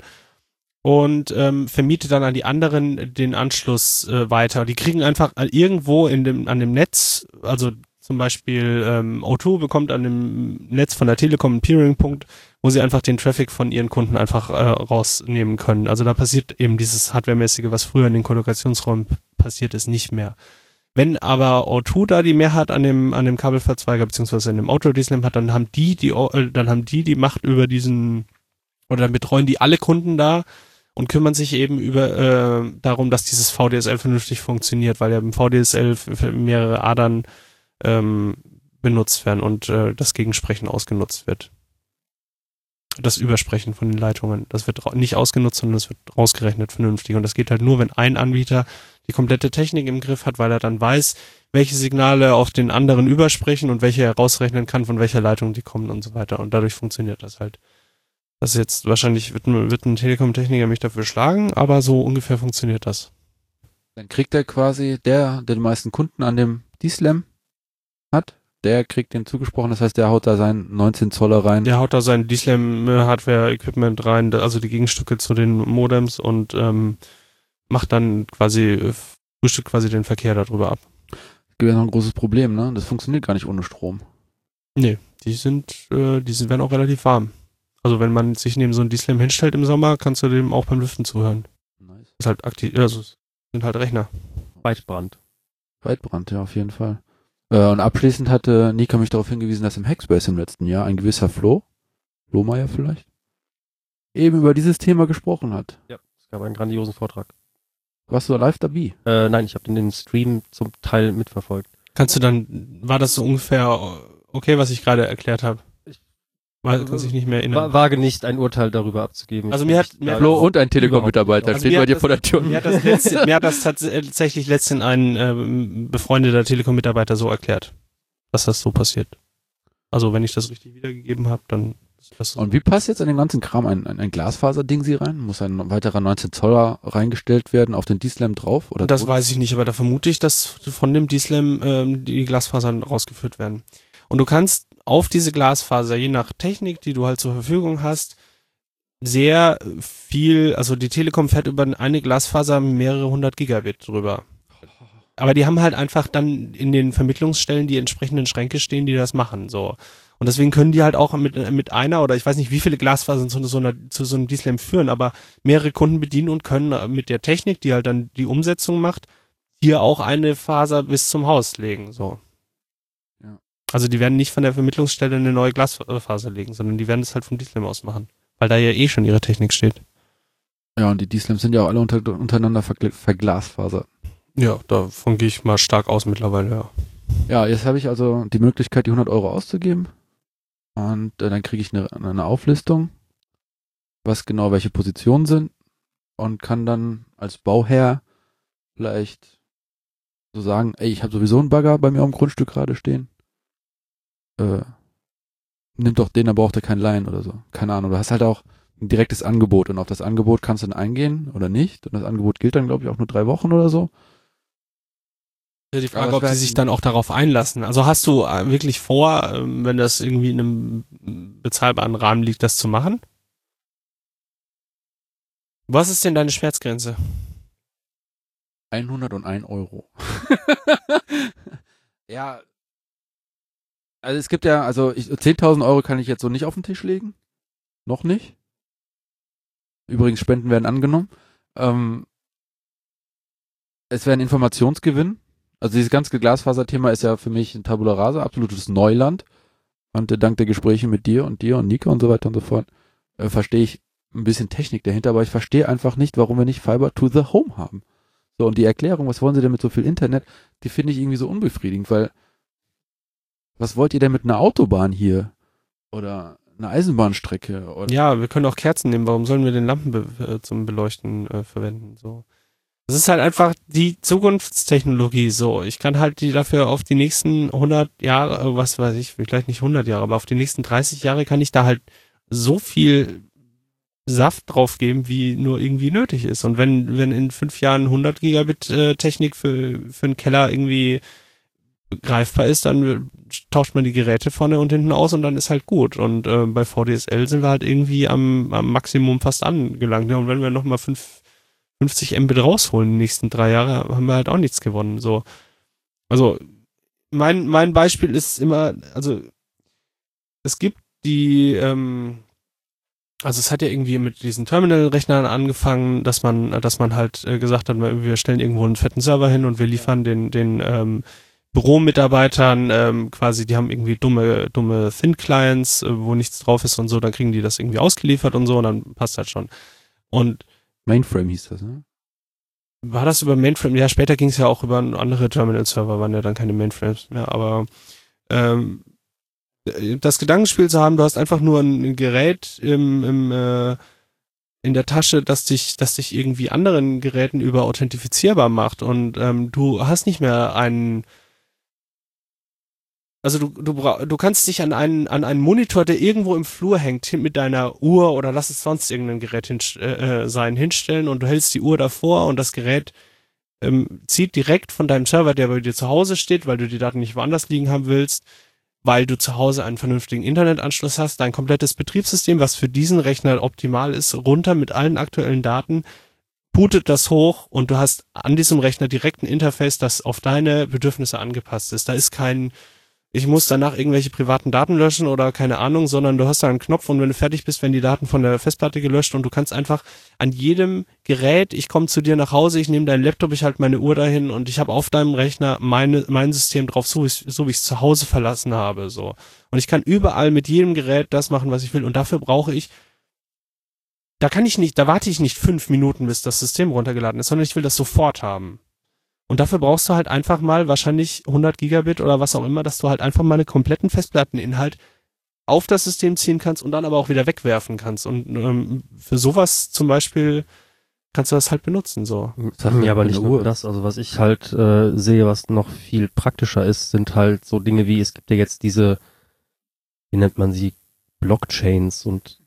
und ähm, vermietet dann an die anderen den Anschluss äh, weiter. Die kriegen einfach irgendwo in dem, an dem Netz, also zum Beispiel ähm, O2 bekommt an dem Netz von der Telekom einen Peering-Punkt, wo sie einfach den Traffic von ihren Kunden einfach äh, rausnehmen können. Also da passiert eben dieses Hardware-mäßige, was früher in den Kollokationsräumen passiert ist, nicht mehr. Wenn aber O2 da die Mehrheit an dem, an dem Kabelverzweiger beziehungsweise in dem Outdoor-DSLAM hat, dann haben die die, äh, dann haben die die Macht über diesen, oder dann betreuen die alle Kunden da und kümmern sich eben über äh, darum, dass dieses VDSL vernünftig funktioniert, weil ja im VDSL mehrere Adern ähm, benutzt werden und äh, das Gegensprechen ausgenutzt wird. Das Übersprechen von den Leitungen, das wird nicht ausgenutzt, sondern das wird rausgerechnet vernünftig. Und das geht halt nur, wenn ein Anbieter die komplette Technik im Griff hat, weil er dann weiß, welche Signale auf den anderen übersprechen und welche er rausrechnen kann, von welcher Leitung die kommen und so weiter. Und dadurch funktioniert das halt. Das ist jetzt wahrscheinlich wird, wird ein Telekom-Techniker mich dafür schlagen, aber so ungefähr funktioniert das. Dann kriegt er quasi der, der die meisten Kunden an dem D-Slam hat, der kriegt den zugesprochen, das heißt, der haut da seinen 19 Zoller rein. Der haut da sein D-Slam-Hardware-Equipment rein, also die Gegenstücke zu den Modems und ähm, macht dann quasi, frühstückt quasi den Verkehr darüber ab. Das gibt ja noch ein großes Problem, ne? Das funktioniert gar nicht ohne Strom. Nee, die sind, äh, die sind, werden auch relativ warm. Also wenn man sich neben so ein D-Slam hinstellt im Sommer, kannst du dem auch beim Lüften zuhören. Nice. Ist halt aktiv, also sind halt Rechner. Weitbrand. Weitbrand, ja, auf jeden Fall. Äh, und abschließend hatte Nika mich darauf hingewiesen, dass im Hackspace im letzten Jahr ein gewisser Flo, Lohmeier vielleicht, eben über dieses Thema gesprochen hat. Ja, es gab einen grandiosen Vortrag. Warst du live dabei? Äh, nein, ich habe den Stream zum Teil mitverfolgt. Kannst du dann, war das so ungefähr okay, was ich gerade erklärt habe? Weil kann sich nicht mehr erinnern. Wage nicht, ein Urteil darüber abzugeben. Also mir hat mir Flo und ein Telekom-Mitarbeiter also steht bei dir vor der Tür. Mir hat das, letzte, [LAUGHS] mir hat das tatsächlich letztens ein äh, befreundeter Telekom-Mitarbeiter so erklärt, dass das so passiert. Also wenn ich das richtig wiedergegeben habe, dann. Und wie passt jetzt an den ganzen Kram ein, ein, ein Glasfaser-Ding sie rein? Muss ein weiterer 19 Zoller reingestellt werden auf den D-Slam drauf? Oder das weiß ich nicht, aber da vermute ich, dass von dem D-Slam ähm, die Glasfasern rausgeführt werden. Und du kannst auf diese Glasfaser, je nach Technik, die du halt zur Verfügung hast, sehr viel, also die Telekom fährt über eine Glasfaser mehrere hundert Gigabit drüber. Aber die haben halt einfach dann in den Vermittlungsstellen die entsprechenden Schränke stehen, die das machen, so. Und deswegen können die halt auch mit, mit einer oder ich weiß nicht, wie viele Glasfasern zu so, einer, zu so einem D-Slam führen, aber mehrere Kunden bedienen und können mit der Technik, die halt dann die Umsetzung macht, hier auch eine Faser bis zum Haus legen, so. Also die werden nicht von der Vermittlungsstelle eine neue Glasfaser legen, sondern die werden es halt vom D-Slam aus machen, weil da ja eh schon ihre Technik steht. Ja, und die D-Slams sind ja auch alle unter, untereinander verglasfasert. Ja, davon gehe ich mal stark aus mittlerweile, ja. Ja, jetzt habe ich also die Möglichkeit, die 100 Euro auszugeben. Und äh, dann kriege ich eine, eine Auflistung, was genau welche Positionen sind. Und kann dann als Bauherr vielleicht so sagen, ey, ich habe sowieso einen Bagger bei mir am Grundstück gerade stehen äh, nimm doch den, dann braucht er kein Laien oder so. Keine Ahnung. Du hast halt auch ein direktes Angebot und auf das Angebot kannst du dann eingehen oder nicht. Und das Angebot gilt dann, glaube ich, auch nur drei Wochen oder so. Die Frage, ob sie sich dann auch darauf einlassen. Also hast du äh, wirklich vor, ähm, wenn das irgendwie in einem bezahlbaren Rahmen liegt, das zu machen? Was ist denn deine Schmerzgrenze? 101 Euro. [LAUGHS] [LAUGHS] ja, also es gibt ja, also 10.000 Euro kann ich jetzt so nicht auf den Tisch legen. Noch nicht. Übrigens, Spenden werden angenommen. Ähm, es wäre ein Informationsgewinn. Also dieses ganze Glasfaser-Thema ist ja für mich ein Tabula Rasa, absolutes Neuland. Und äh, dank der Gespräche mit dir und dir und Nika und so weiter und so fort, äh, verstehe ich ein bisschen Technik dahinter, aber ich verstehe einfach nicht, warum wir nicht Fiber to the Home haben. So, und die Erklärung, was wollen sie denn mit so viel Internet, die finde ich irgendwie so unbefriedigend, weil was wollt ihr denn mit einer Autobahn hier? Oder eine Eisenbahnstrecke? Oder? Ja, wir können auch Kerzen nehmen. Warum sollen wir den Lampen be äh, zum Beleuchten äh, verwenden? So. Das ist halt einfach die Zukunftstechnologie. So, ich kann halt die dafür auf die nächsten 100 Jahre, äh, was weiß ich, vielleicht nicht 100 Jahre, aber auf die nächsten 30 Jahre kann ich da halt so viel Saft drauf geben, wie nur irgendwie nötig ist. Und wenn, wenn in fünf Jahren 100 Gigabit äh, Technik für, für einen Keller irgendwie greifbar ist, dann tauscht man die Geräte vorne und hinten aus und dann ist halt gut. Und äh, bei VDSL sind wir halt irgendwie am, am Maximum fast angelangt. Ja, und wenn wir nochmal 50 Mbit rausholen die nächsten drei Jahre, haben wir halt auch nichts gewonnen. So. Also mein, mein Beispiel ist immer, also es gibt die, ähm, also es hat ja irgendwie mit diesen Terminal-Rechnern angefangen, dass man, dass man halt äh, gesagt hat, wir stellen irgendwo einen fetten Server hin und wir liefern den, den ähm, Büromitarbeitern ähm, quasi, die haben irgendwie dumme, dumme Thin-Clients, äh, wo nichts drauf ist und so, dann kriegen die das irgendwie ausgeliefert und so und dann passt halt schon. Und Mainframe hieß das, ne? War das über Mainframe? Ja, später ging es ja auch über andere Terminal-Server, waren ja dann keine Mainframes mehr, aber ähm, das Gedankenspiel zu haben, du hast einfach nur ein Gerät im, im äh, in der Tasche, das dich, das dich irgendwie anderen Geräten über authentifizierbar macht und ähm, du hast nicht mehr einen also du, du, du kannst dich an einen, an einen Monitor, der irgendwo im Flur hängt, mit deiner Uhr oder lass es sonst irgendein Gerät hin, äh, äh, sein, hinstellen und du hältst die Uhr davor und das Gerät ähm, zieht direkt von deinem Server, der bei dir zu Hause steht, weil du die Daten nicht woanders liegen haben willst, weil du zu Hause einen vernünftigen Internetanschluss hast, dein komplettes Betriebssystem, was für diesen Rechner optimal ist, runter mit allen aktuellen Daten, bootet das hoch und du hast an diesem Rechner direkt ein Interface, das auf deine Bedürfnisse angepasst ist. Da ist kein ich muss danach irgendwelche privaten Daten löschen oder keine Ahnung, sondern du hast da einen Knopf und wenn du fertig bist, werden die Daten von der Festplatte gelöscht und du kannst einfach an jedem Gerät, ich komme zu dir nach Hause, ich nehme deinen Laptop, ich halte meine Uhr dahin und ich habe auf deinem Rechner meine, mein System drauf, so, so wie ich es zu Hause verlassen habe. so Und ich kann überall mit jedem Gerät das machen, was ich will und dafür brauche ich da kann ich nicht, da warte ich nicht fünf Minuten, bis das System runtergeladen ist, sondern ich will das sofort haben. Und dafür brauchst du halt einfach mal wahrscheinlich 100 Gigabit oder was auch immer, dass du halt einfach mal einen kompletten Festplatteninhalt auf das System ziehen kannst und dann aber auch wieder wegwerfen kannst. Und ähm, für sowas zum Beispiel kannst du das halt benutzen. So. Das hat mir aber nicht nur das. Also was ich halt äh, sehe, was noch viel praktischer ist, sind halt so Dinge wie, es gibt ja jetzt diese, wie nennt man sie, Blockchains und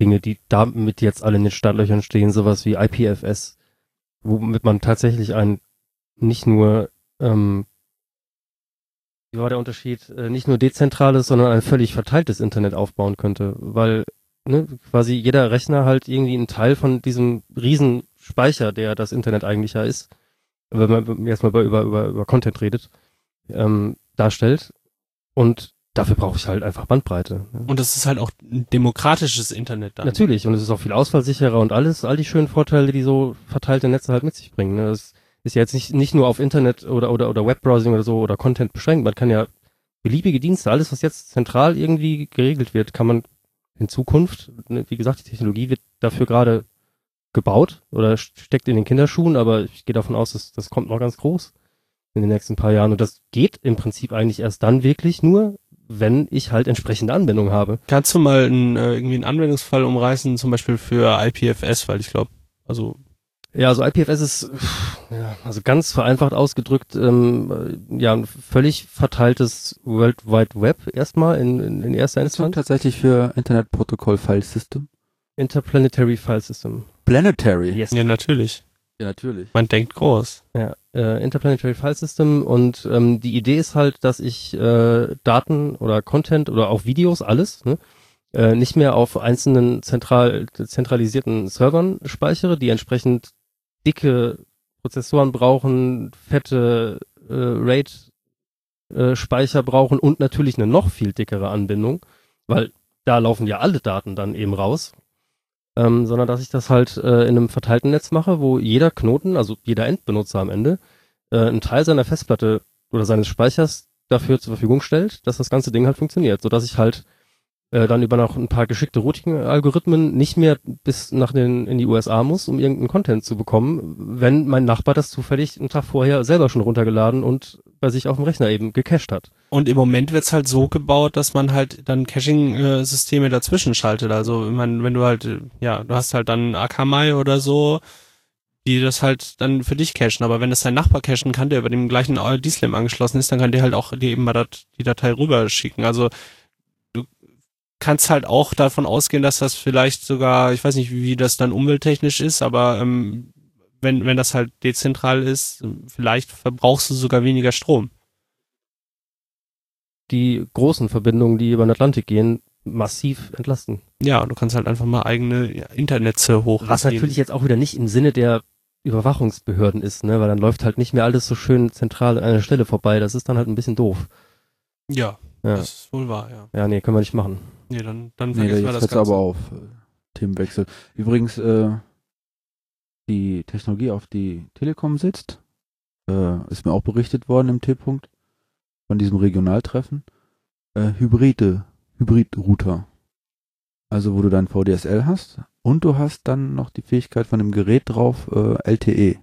Dinge, die damit jetzt alle in den Startlöchern stehen, sowas wie IPFS, womit man tatsächlich ein nicht nur, ähm, wie war der Unterschied, äh, nicht nur dezentrales, sondern ein völlig verteiltes Internet aufbauen könnte, weil ne, quasi jeder Rechner halt irgendwie einen Teil von diesem riesen Speicher, der das Internet eigentlich ja ist, wenn man erstmal über, über, über, über Content redet, ähm, darstellt. Und dafür brauche ich halt einfach Bandbreite. Ne? Und das ist halt auch ein demokratisches Internet dann. Natürlich, und es ist auch viel ausfallsicherer und alles, all die schönen Vorteile, die so verteilte Netze halt mit sich bringen. Ne? Das ist ja jetzt nicht, nicht nur auf Internet oder, oder, oder Webbrowsing oder so oder Content beschränkt. Man kann ja beliebige Dienste, alles, was jetzt zentral irgendwie geregelt wird, kann man in Zukunft, ne, wie gesagt, die Technologie wird dafür gerade gebaut oder steckt in den Kinderschuhen, aber ich gehe davon aus, dass das kommt noch ganz groß in den nächsten paar Jahren. Und das geht im Prinzip eigentlich erst dann wirklich nur, wenn ich halt entsprechende Anwendungen habe. Kannst du mal ein, äh, irgendwie einen Anwendungsfall umreißen, zum Beispiel für IPFS, weil ich glaube, also ja, also IPFS ist, ja, also ganz vereinfacht ausgedrückt, ähm, ja, ein völlig verteiltes World Wide Web erstmal in, in, in erster Instanz. Tatsächlich für Internet Protocol File System. Interplanetary File System. Planetary? Yes. Ja, natürlich. Ja, natürlich. Man denkt groß. Ja, äh, Interplanetary File System und ähm, die Idee ist halt, dass ich äh, Daten oder Content oder auch Videos, alles, ne, äh, nicht mehr auf einzelnen zentral zentralisierten Servern speichere, die entsprechend dicke Prozessoren brauchen, fette äh, RAID-Speicher äh, brauchen und natürlich eine noch viel dickere Anbindung, weil da laufen ja alle Daten dann eben raus. Ähm, sondern dass ich das halt äh, in einem verteilten Netz mache, wo jeder Knoten, also jeder Endbenutzer am Ende, äh, einen Teil seiner Festplatte oder seines Speichers dafür zur Verfügung stellt, dass das ganze Ding halt funktioniert, sodass ich halt äh, dann über noch ein paar geschickte Routing-Algorithmen nicht mehr bis nach den in die USA muss, um irgendeinen Content zu bekommen, wenn mein Nachbar das zufällig einen Tag vorher selber schon runtergeladen und bei sich auf dem Rechner eben gecached hat. Und im Moment wird's halt so gebaut, dass man halt dann Caching-Systeme dazwischen schaltet. Also wenn man, wenn du halt, ja, du hast halt dann Akamai oder so, die das halt dann für dich cachen. Aber wenn das dein Nachbar cachen kann, der über dem gleichen D-Slam angeschlossen ist, dann kann der halt auch dir eben mal dat, die Datei rüberschicken. Also kannst halt auch davon ausgehen, dass das vielleicht sogar, ich weiß nicht, wie das dann umwelttechnisch ist, aber ähm, wenn, wenn das halt dezentral ist, vielleicht verbrauchst du sogar weniger Strom. die großen Verbindungen, die über den Atlantik gehen, massiv entlasten. Ja, du kannst halt einfach mal eigene ja, Internetze hoch. Was natürlich jetzt auch wieder nicht im Sinne der Überwachungsbehörden ist, ne, weil dann läuft halt nicht mehr alles so schön zentral an einer Stelle vorbei. Das ist dann halt ein bisschen doof. Ja, Ja, das ist wohl wahr, ja. ja nee, können wir nicht machen. Nee, dann, dann Nee, vergessen wir jetzt das Ganze. aber auf. äh, Themenwechsel. Übrigens, äh, die Technologie, auf die Telekom sitzt, äh, ist mir auch berichtet worden im T-Punkt von diesem Regionaltreffen. Äh, Hybride, Hybrid-Router. Also wo du dein VDSL hast und du hast dann noch die Fähigkeit von dem Gerät drauf, äh, LTE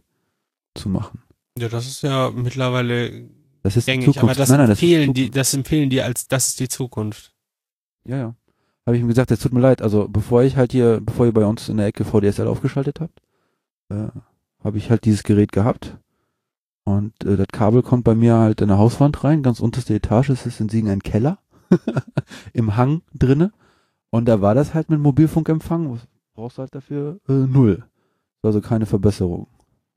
zu machen. Ja, das ist ja mittlerweile Das ist die gängig, aber Zukunft. das nein, nein, das ist empfehlen die, das empfehlen die als, das ist die Zukunft. Ja, ja. Habe ich ihm gesagt, es tut mir leid. Also bevor ich halt hier, bevor ihr bei uns in der Ecke VDSL aufgeschaltet habt, äh, habe ich halt dieses Gerät gehabt. Und äh, das Kabel kommt bei mir halt in der Hauswand rein, ganz unterste Etage, es ist in Siegen ein Keller, [LAUGHS] im Hang drinne. Und da war das halt mit Mobilfunkempfang, was brauchst du halt dafür? Äh, null. Also keine Verbesserung.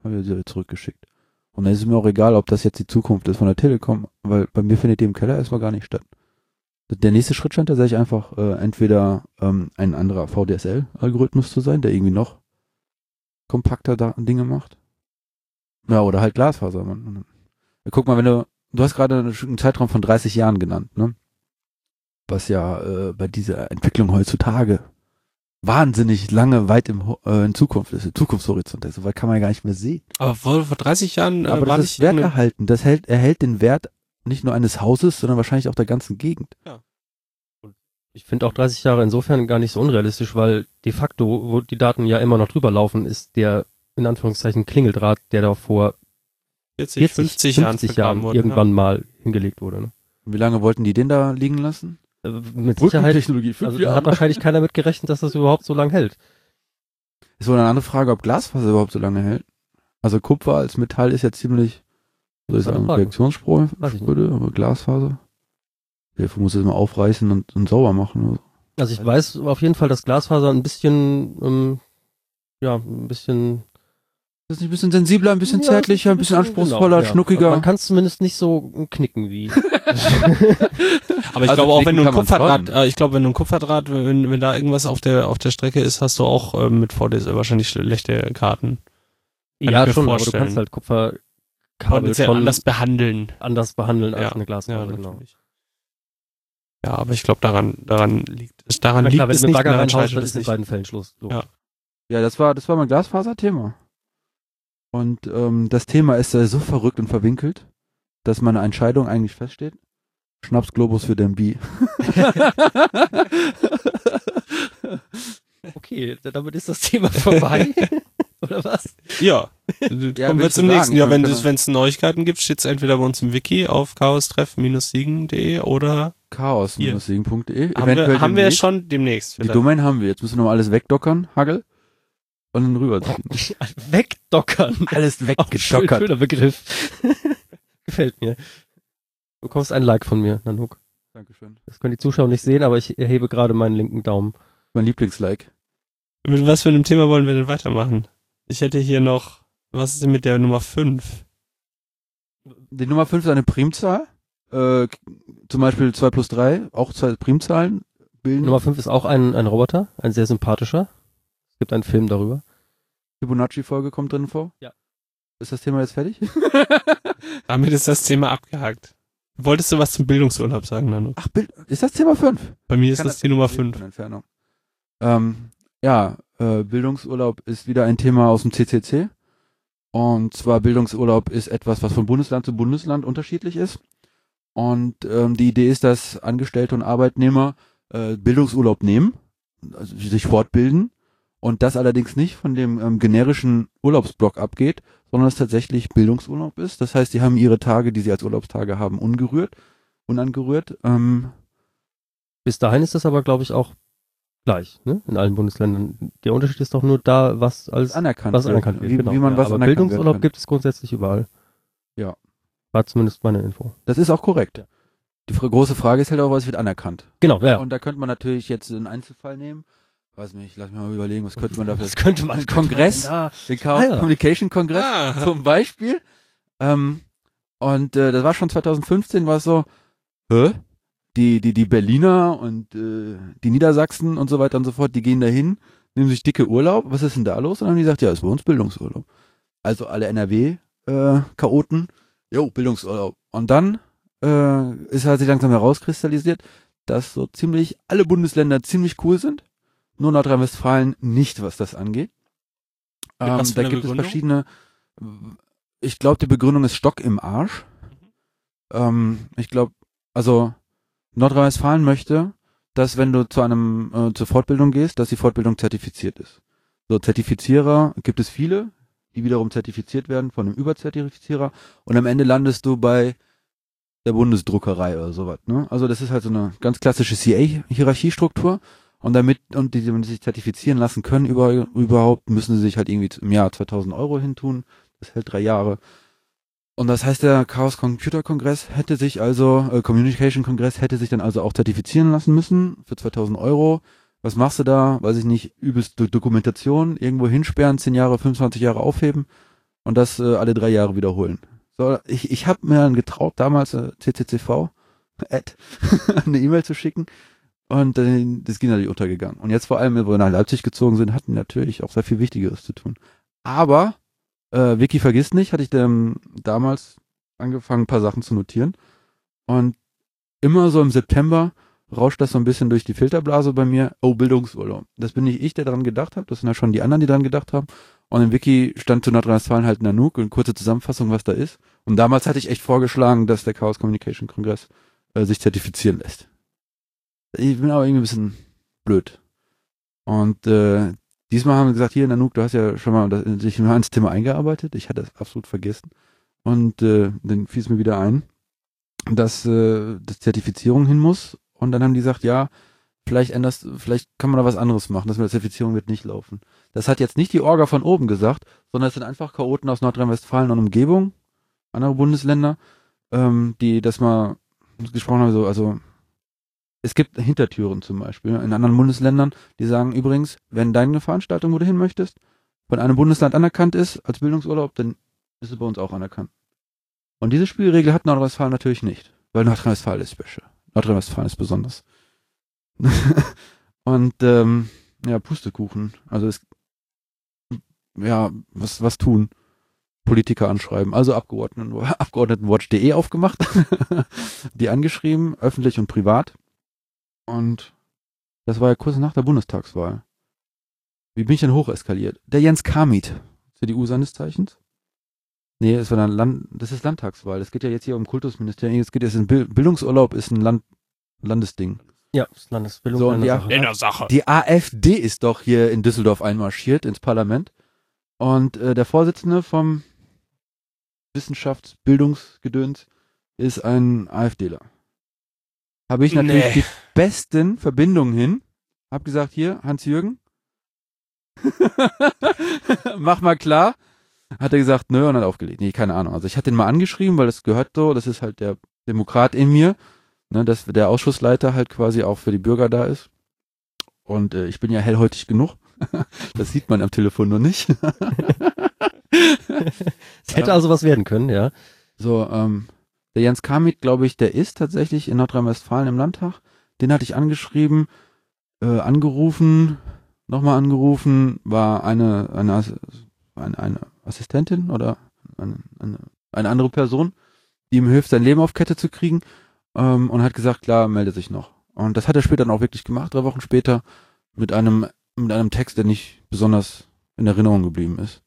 Habe ich sie zurückgeschickt. Und dann ist es mir auch egal, ob das jetzt die Zukunft ist von der Telekom, weil bei mir findet die im Keller erstmal gar nicht statt. Der nächste Schritt scheint tatsächlich einfach äh, entweder ähm, ein anderer VDSL-Algorithmus zu sein, der irgendwie noch kompakter da Dinge macht. Ja, oder halt Glasfaser. Man. Guck mal, wenn du, du hast gerade einen Zeitraum von 30 Jahren genannt, ne? Was ja äh, bei dieser Entwicklung heutzutage wahnsinnig lange weit im, äh, in Zukunft ist, im Zukunftshorizont ist. So weit kann man ja gar nicht mehr sehen. Aber vor, vor 30 Jahren äh, Aber war das ist nicht eine- werterhalten. Das hält, erhält den Wert nicht nur eines Hauses, sondern wahrscheinlich auch der ganzen Gegend. Ich finde auch 30 Jahre insofern gar nicht so unrealistisch, weil de facto, wo die Daten ja immer noch drüber laufen, ist der in Anführungszeichen Klingeldraht, der da vor 40, 40, 50, 50 Jahren, Jahren vergraben wurde, irgendwann mal hingelegt wurde. Ne? Wie lange wollten die den da liegen lassen? Äh, Mit Sicherheit, Brückentechnologie, fünf also da hat wahrscheinlich keiner mit gerechnet, dass das überhaupt so lang hält. Ist wohl eine andere Frage, ob Glasfaser überhaupt so lange hält. Also Kupfer als Metall ist ja ziemlich, soll ich sagen, würde, aber Glasfaser. Dafür muss es immer aufreißen und, und sauber machen. oder so. Also ich weiß auf jeden Fall, dass Glasfaser ein bisschen, ähm, ja, ein bisschen Das ist ein bisschen sensibler, ein bisschen Ja, zärtlicher, ein bisschen anspruchsvoller, genau, ja. schnuckiger. Man kann es zumindest nicht so knicken wie. [LAUGHS] Aber ich Also glaube auch, wenn du ein Kupferdraht, äh, ich glaube, wenn du ein Kupferdraht, wenn, wenn da irgendwas auf der auf der Strecke ist, hast du auch ähm, mit VDSL wahrscheinlich schlechte Karten. Kann ja, schon, aber du kannst halt Kupferkabel Potenziell schon anders behandeln. anders behandeln als Ja, eine Ja, Glasfaser. genau. Ja, aber ich glaube, daran, daran liegt es. Daran Na klar, liegt wenn es nicht. Bagger daran reinhaust, dann es ist in beiden Fällen Schluss. So. Ja. Ja, das war, das war mein Glasfaser-Thema. Und ähm, das Thema ist äh, so verrückt und verwinkelt, dass meine Entscheidung eigentlich feststeht. Schnaps Globus für den B. [LAUGHS] Okay, da- damit ist das Thema vorbei. [LAUGHS] [LAUGHS] Oder was? Ja. [LAUGHS] Ja, Kommen wir zum so nächsten. sagen, Ja, wenn es es Neuigkeiten gibt, steht es entweder bei uns im Wiki auf chaostreff-siegen.de oder Chaos-siegen.de. haben wir, haben wir schon demnächst. Die vielleicht. Domain haben wir. Jetzt müssen wir noch alles wegdockern, Hagel. Und dann rüberziehen. [LAUGHS] Wegdockern. alles Auch ein schön- schöner Begriff. Gefällt mir. Du bekommst ein Like von mir, Nanook. Dankeschön. Das können die Zuschauer nicht sehen, aber ich erhebe gerade meinen linken Daumen. Mein Lieblingslike. Mit was für einem Thema wollen wir denn weitermachen? Ich hätte hier noch, was ist denn mit der Nummer 5? Die Nummer 5 ist eine Primzahl. Äh, zum Beispiel 2 plus 3, auch zwei Primzahlen bilden. Nummer 5 ist auch ein, ein Roboter, ein sehr sympathischer. Es gibt einen Film darüber. Fibonacci-Folge kommt drin vor. Ja. Ist das Thema jetzt fertig? [LAUGHS] Damit ist das Thema abgehakt. Wolltest du was zum Bildungsurlaub sagen, Nano? Ach, Bild, ist das Thema 5? Bei mir ist das die Nummer 5. Entfernung. Ähm, ja, äh, Bildungsurlaub ist wieder ein Thema aus dem CCC. Und zwar Bildungsurlaub ist etwas, was von Bundesland zu Bundesland unterschiedlich ist. Und ähm, die Idee ist, dass Angestellte und Arbeitnehmer äh, Bildungsurlaub nehmen, also sich fortbilden und das allerdings nicht von dem ähm, generischen Urlaubsblock abgeht, sondern es tatsächlich Bildungsurlaub ist. Das heißt, die haben ihre Tage, die sie als Urlaubstage haben, ungerührt, unangerührt. Ähm, Bis dahin ist das aber, glaube ich, auch gleich, ne? In allen Bundesländern. Der Unterschied ist doch nur da, was als anerkannt was wird. anerkannt wird. Wie, genau. wie man ja, was aber anerkannt Bildungsurlaub gibt es grundsätzlich überall. Ja. War zumindest meine Info. Das ist auch korrekt. Ja. Die große Frage ist halt auch, was wird anerkannt. Genau, ja. Und da könnte man natürlich jetzt einen Einzelfall nehmen. Weiß nicht, lass mich mal überlegen, was könnte man dafür. Das könnte man. Kongress? [LAUGHS] Ja. Den Chaos Ah. Communication Kongress Ah, zum Beispiel. Ähm, und äh, das war schon 2015, war es so, hä? Die, die, die Berliner und äh, die Niedersachsen und so weiter und so fort, die gehen dahin, nehmen sich dicke Urlaub. Was ist denn da los? Und dann haben die gesagt, ja, ist bei uns Bildungsurlaub. Also alle NRW-Chaoten, äh, jo, Bildungsurlaub. Und dann äh, ist halt sich langsam herauskristallisiert, dass so ziemlich alle Bundesländer ziemlich cool sind, nur Nordrhein-Westfalen nicht, was das angeht. Ähm, Was da gibt es Begründung? verschiedene. Ich glaube, die Begründung ist Stock im Arsch. Ähm, ich glaube, also Nordrhein-Westfalen möchte, dass wenn du zu einem äh, zur Fortbildung gehst, dass die Fortbildung zertifiziert ist. So Zertifizierer gibt es viele, die wiederum zertifiziert werden von einem Überzertifizierer und am Ende landest du bei der Bundesdruckerei oder sowas. Ne? Also das ist halt so eine ganz klassische CA-Hierarchiestruktur und damit und die, die sich zertifizieren lassen können über, überhaupt, müssen sie sich halt irgendwie im Jahr 2000 Euro hintun. Das hält drei Jahre. Und das heißt, der Chaos Computer Kongress hätte sich also, äh, Communication Kongress hätte sich dann also auch zertifizieren lassen müssen für 2000 Euro. Was machst du da? Weiß ich nicht, übelst Do- Dokumentation, irgendwo hinsperren, 10 Jahre, 25 Jahre aufheben und das äh, alle drei Jahre wiederholen. So, ich, ich habe mir dann getraut, damals äh, CCCV, [LAUGHS] Ad, [LAUGHS] eine E-Mail zu schicken und äh, das ging natürlich untergegangen. Und jetzt vor allem, wo wir nach Leipzig gezogen sind, hatten natürlich auch sehr viel Wichtigeres zu tun. Aber äh, Wiki vergisst nicht, hatte ich dann damals angefangen, ein paar Sachen zu notieren. Und immer so im September rauscht das so ein bisschen durch die Filterblase bei mir. Oh, Bildungsurlaub. Das bin nicht ich, der daran gedacht habe, das sind ja schon die anderen, die daran gedacht haben. Und im Wiki stand zu Nordrhein-Westfalen halt Nanook und kurze Zusammenfassung, was da ist. Und damals hatte ich echt vorgeschlagen, dass der Chaos Communication Kongress äh, sich zertifizieren lässt. Ich bin aber irgendwie ein bisschen blöd. Und äh, diesmal haben sie gesagt, hier Nanook, du hast ja schon mal das, dich mal ins Thema eingearbeitet. Ich hatte das absolut vergessen. Und äh, dann fiel es mir wieder ein, dass äh, das Zertifizierung hin muss. Und dann haben die gesagt, ja, vielleicht änderst, vielleicht kann man da was anderes machen. Das mit der Zertifizierung wird nicht laufen. Das hat jetzt nicht die Orga von oben gesagt, sondern es sind einfach Chaoten aus Nordrhein-Westfalen und Umgebung, andere Bundesländer, ähm, die das mal gesprochen haben, so, also es gibt Hintertüren zum Beispiel in anderen Bundesländern, die sagen übrigens, wenn deine Veranstaltung, wo du hin möchtest, von einem Bundesland anerkannt ist als Bildungsurlaub, dann ist es bei uns auch anerkannt. Und diese Spielregel hat Nordrhein-Westfalen natürlich nicht, weil Nordrhein-Westfalen ist special. Nordrhein-Westfalen ist besonders. [LAUGHS] Und ähm, ja, Pustekuchen. Also es ja, was, was tun? Politiker anschreiben. Also Abgeordneten, [LAUGHS] Abgeordnetenwatch.de aufgemacht, [LAUGHS] die angeschrieben, öffentlich und privat. Und das war ja kurz nach der Bundestagswahl. Wie bin ich denn hocheskaliert? Der Jens Kamit, CDU seines Zeichens. Nee, es war dann Land, das ist Landtagswahl. Es geht ja jetzt hier um Kultusministerium. Es geht jetzt in Bild, Bildungsurlaub ist ein Land, Landesding. Ja, das Landesbildung. So, und Landessache. In der Sache. Die AfD ist doch hier in Düsseldorf einmarschiert ins Parlament. Und äh, der Vorsitzende vom Wissenschaftsbildungsgedöns ist ein AfDler. Habe ich natürlich Nee. die besten Verbindungen hin. Hab gesagt, hier, Hans-Jürgen, [LAUGHS] mach mal klar. Hat er gesagt, nö, und hat aufgelegt. Nee, keine Ahnung. Also ich hatte ihn mal angeschrieben, weil das gehört so, das ist halt der Demokrat in mir, ne, dass der Ausschussleiter halt quasi auch für die Bürger da ist. Und äh, ich bin ja hellhäutig genug. [LAUGHS] das sieht man am Telefon nur nicht. [LAUGHS] Es hätte also was werden können, ja. So, ähm, der Jens Kamit, glaube ich, der ist tatsächlich in Nordrhein-Westfalen im Landtag. Den hatte ich angeschrieben, äh, angerufen, nochmal angerufen, war eine, eine, eine, eine Assistentin oder eine, eine, eine andere Person, die ihm hilft, sein Leben auf Kette zu kriegen ähm, und hat gesagt, klar, melde sich noch. Und das hat er später dann auch wirklich gemacht, drei Wochen später, mit einem, mit einem Text, der nicht besonders in Erinnerung geblieben ist.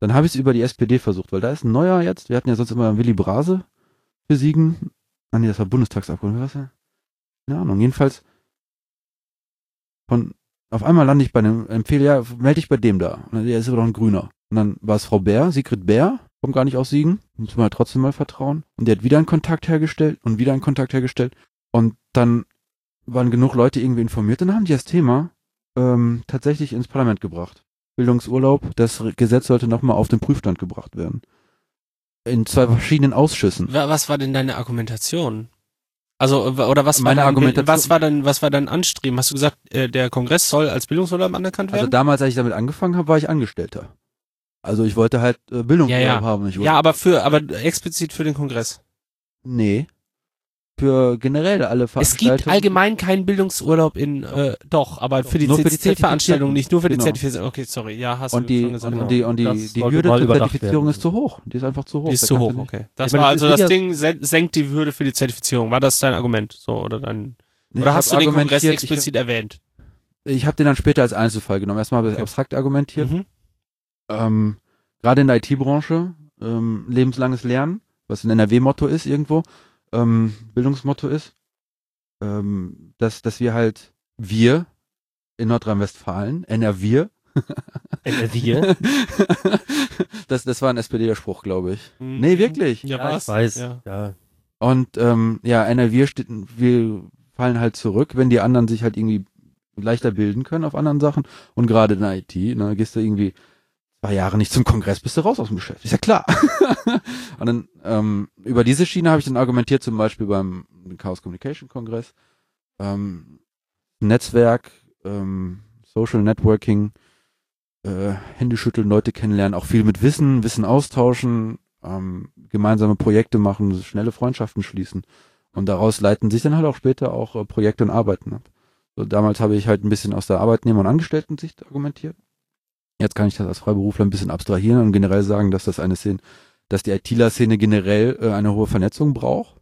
Dann habe ich es über die SPD versucht, weil da ist ein neuer jetzt. Wir hatten ja sonst immer Willy Brase besiegen. Ah nee, das war Bundestagsabgeordneter. Was? Keine Ahnung. Jedenfalls von auf einmal lande ich bei einem empfehle ja, melde dich bei dem da. Und der ist aber doch ein Grüner. Und dann war es Frau Bär, Sigrid Bär, kommt gar nicht aus Siegen, muss man halt trotzdem mal vertrauen. Und der hat wieder einen Kontakt hergestellt und wieder einen Kontakt hergestellt. Und dann waren genug Leute irgendwie informiert dann haben die das Thema ähm, tatsächlich ins Parlament gebracht. Bildungsurlaub, das Gesetz sollte nochmal auf den Prüfstand gebracht werden. In zwei verschiedenen Ausschüssen. Wa- Was war denn deine Argumentation? Also oder was Meine war dein, Argumentation- was war denn was war dein Anstreben? Hast du gesagt, äh, der Kongress soll als Bildungsurlaub anerkannt Also werden? damals, als ich damit angefangen habe, war ich Angestellter. Also ich wollte halt äh, Bildungsurlaub Ja, ja. haben. Ja, aber für aber explizit für den Kongress. Nee. Für generell alle Es Veranstaltungen. gibt allgemein keinen Bildungsurlaub in, äh, doch, aber für die Nur für die CCC-Veranstaltung, nicht nur für die Genau. Zertifizierung. Okay, sorry, ja, hast und du die, schon gesagt. und die, und die, Das die Hürde zur Zertifizierung werden. ist zu hoch. Die ist einfach zu hoch. Die ist Da zu hoch, okay. Das Ich meine, war also das Ding sen- senkt die Hürde für die Zertifizierung. War das dein Argument? So, oder dein, Nee, oder hast hab du den Kongress argumentiert, explizit erwähnt? Ich, ich habe den dann später als Einzelfall genommen. Erstmal habe ich Okay. abstrakt argumentiert. Mhm. Ähm, Gerade in der IT-Branche, ähm, lebenslanges Lernen, was ein NRW-Motto ist irgendwo, ähm, Bildungsmotto ist, ähm, dass, dass wir halt, wir in Nordrhein-Westfalen, NRW, NRW? [LAUGHS] das, das war ein SPD-Spruch, glaube ich. Mhm. Nee, wirklich. Ja, Ja, was? ich weiß. Ja. Ja. Und ähm, ja, NRW steht, wir fallen halt zurück, wenn die anderen sich halt irgendwie leichter bilden können auf anderen Sachen. Und gerade in der IT, ne, gehst du irgendwie zwei Jahre nicht zum Kongress, bist du raus aus dem Geschäft. Ist ja klar. [LAUGHS] und dann ähm, über diese Schiene habe ich dann argumentiert, zum Beispiel beim Chaos Communication Kongress. Ähm, Netzwerk, ähm, Social Networking, äh, Hände schütteln, Leute kennenlernen, auch viel mit Wissen, Wissen austauschen, ähm, gemeinsame Projekte machen, schnelle Freundschaften schließen. Und daraus leiten sich dann halt auch später auch äh, Projekte und Arbeiten ab. So, damals habe ich halt ein bisschen aus der Arbeitnehmer- und Angestellten-Sicht argumentiert. Jetzt kann ich das als Freiberufler ein bisschen abstrahieren und generell sagen, dass das eine Szene, dass die ITler-Szene generell äh, eine hohe Vernetzung braucht,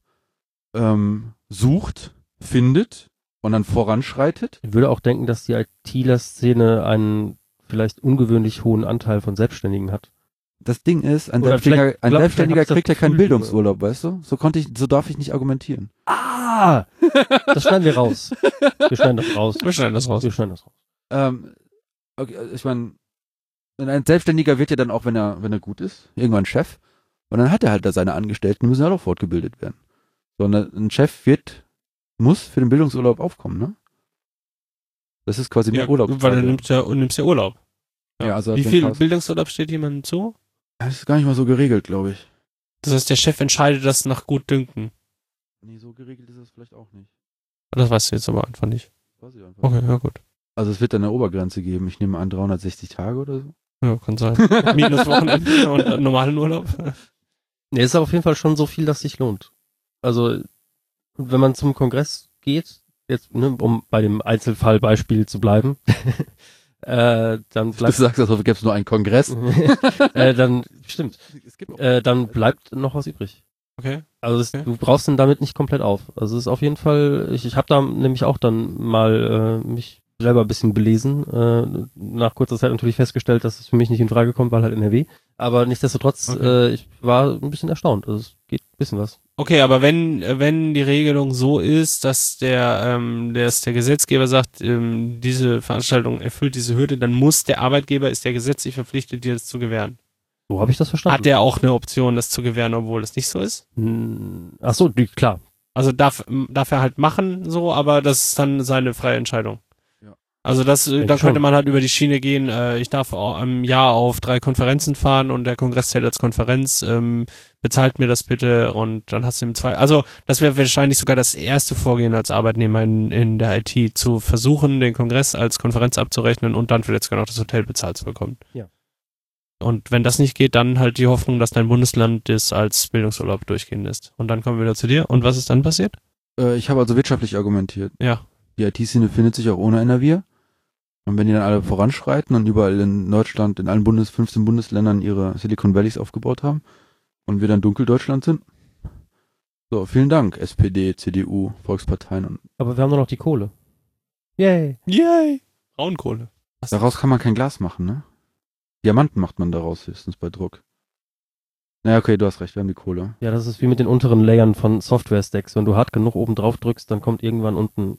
ähm, sucht, findet und dann voranschreitet. Ich würde auch denken, dass die ITler-Szene einen vielleicht ungewöhnlich hohen Anteil von Selbstständigen hat. Das Ding ist, ein Oder Selbstständiger, ein glaub, Selbstständiger kriegt ja keinen Bildungsurlaub, weißt du? So konnte ich, so darf ich nicht argumentieren. Ah! Das schneiden wir raus. Wir schneiden das raus. Wir schneiden das raus. Wir schneiden das raus. Ähm, okay, ich meine, ein Selbstständiger wird ja dann auch, wenn er, wenn er gut ist, irgendwann Chef. Und dann hat er halt da seine Angestellten, die müssen halt auch fortgebildet werden. Sondern ein Chef wird, muss für den Bildungsurlaub aufkommen, ne? Das ist quasi Ja, mehr Urlaub. weil du nimmst ja, nimmst ja Urlaub. Ja, also Wie viel Chaos- Bildungsurlaub steht jemandem zu? Das ist gar nicht mal so geregelt, glaube ich. Das heißt, der Chef entscheidet das nach Gutdünken. Nee, so geregelt ist es vielleicht auch nicht. Das weißt du jetzt aber einfach nicht. Weiß ich einfach. Okay, ja gut. Also es wird dann eine Obergrenze geben. Ich nehme an 360 Tage oder so. Ja, kann sein. [LAUGHS] Minus Wochenende und äh, normalen Urlaub. Nee, ist aber auf jeden Fall schon so viel, dass sich lohnt. Also, wenn man zum Kongress geht, jetzt, ne, um bei dem Einzelfallbeispiel zu bleiben, [LAUGHS] äh, dann Du bleibt, sagst, als gäbe es nur einen Kongress. [LAUGHS] äh, dann, stimmt, Es gibt äh, dann bleibt noch was übrig. Okay. Also das, Okay. du brauchst den damit nicht komplett auf. Also es ist auf jeden Fall, ich, ich habe da nämlich auch dann mal äh, mich selber ein bisschen belesen. Äh, nach kurzer Zeit natürlich festgestellt, dass es für mich nicht in Frage kommt, weil halt NRW. Aber nichtsdestotrotz, Okay. äh, ich war ein bisschen erstaunt. Also es geht ein bisschen was. Okay, aber wenn, wenn die Regelung so ist, dass der, ähm, dass der Gesetzgeber sagt, ähm, diese Veranstaltung erfüllt diese Hürde, dann muss der Arbeitgeber, ist der gesetzlich verpflichtet, dir das zu gewähren. So habe ich das verstanden. Hat der auch eine Option, das zu gewähren, obwohl das nicht so ist? Hm, Ach so, klar. Also darf, darf er halt machen, so, aber das ist dann seine freie Entscheidung. Also das, äh, da könnte schon. man halt über die Schiene gehen, äh, ich darf auch im Jahr auf drei Konferenzen fahren und der Kongress zählt als Konferenz, ähm, bezahlt mir das bitte und dann hast du im zwei. Also das wäre wahrscheinlich sogar das erste Vorgehen als Arbeitnehmer in, in der IT, zu versuchen, den Kongress als Konferenz abzurechnen und dann vielleicht sogar noch das Hotel bezahlt zu bekommen. Ja. Und wenn das nicht geht, dann halt die Hoffnung, dass dein Bundesland das als Bildungsurlaub durchgehen lässt. Und dann kommen wir wieder zu dir. Und was ist dann passiert? Äh, ich habe also wirtschaftlich argumentiert. Ja. Die IT-Szene findet sich auch ohne NRW. Und wenn die dann alle voranschreiten und überall in Deutschland, in allen Bundes, 15 Bundesländern ihre Silicon Valleys aufgebaut haben und wir dann Dunkeldeutschland sind. So, vielen Dank, SPD, CDU, Volksparteien und Aber wir haben doch noch die Kohle. Yay. Yay! Braunkohle. daraus kann man kein Glas machen, ne? Diamanten macht man daraus höchstens bei Druck. Naja, okay, du hast recht, wir haben die Kohle. Ja, das ist wie mit den unteren Layern von Software-Stacks. Wenn du hart genug oben drauf drückst, dann kommt irgendwann unten.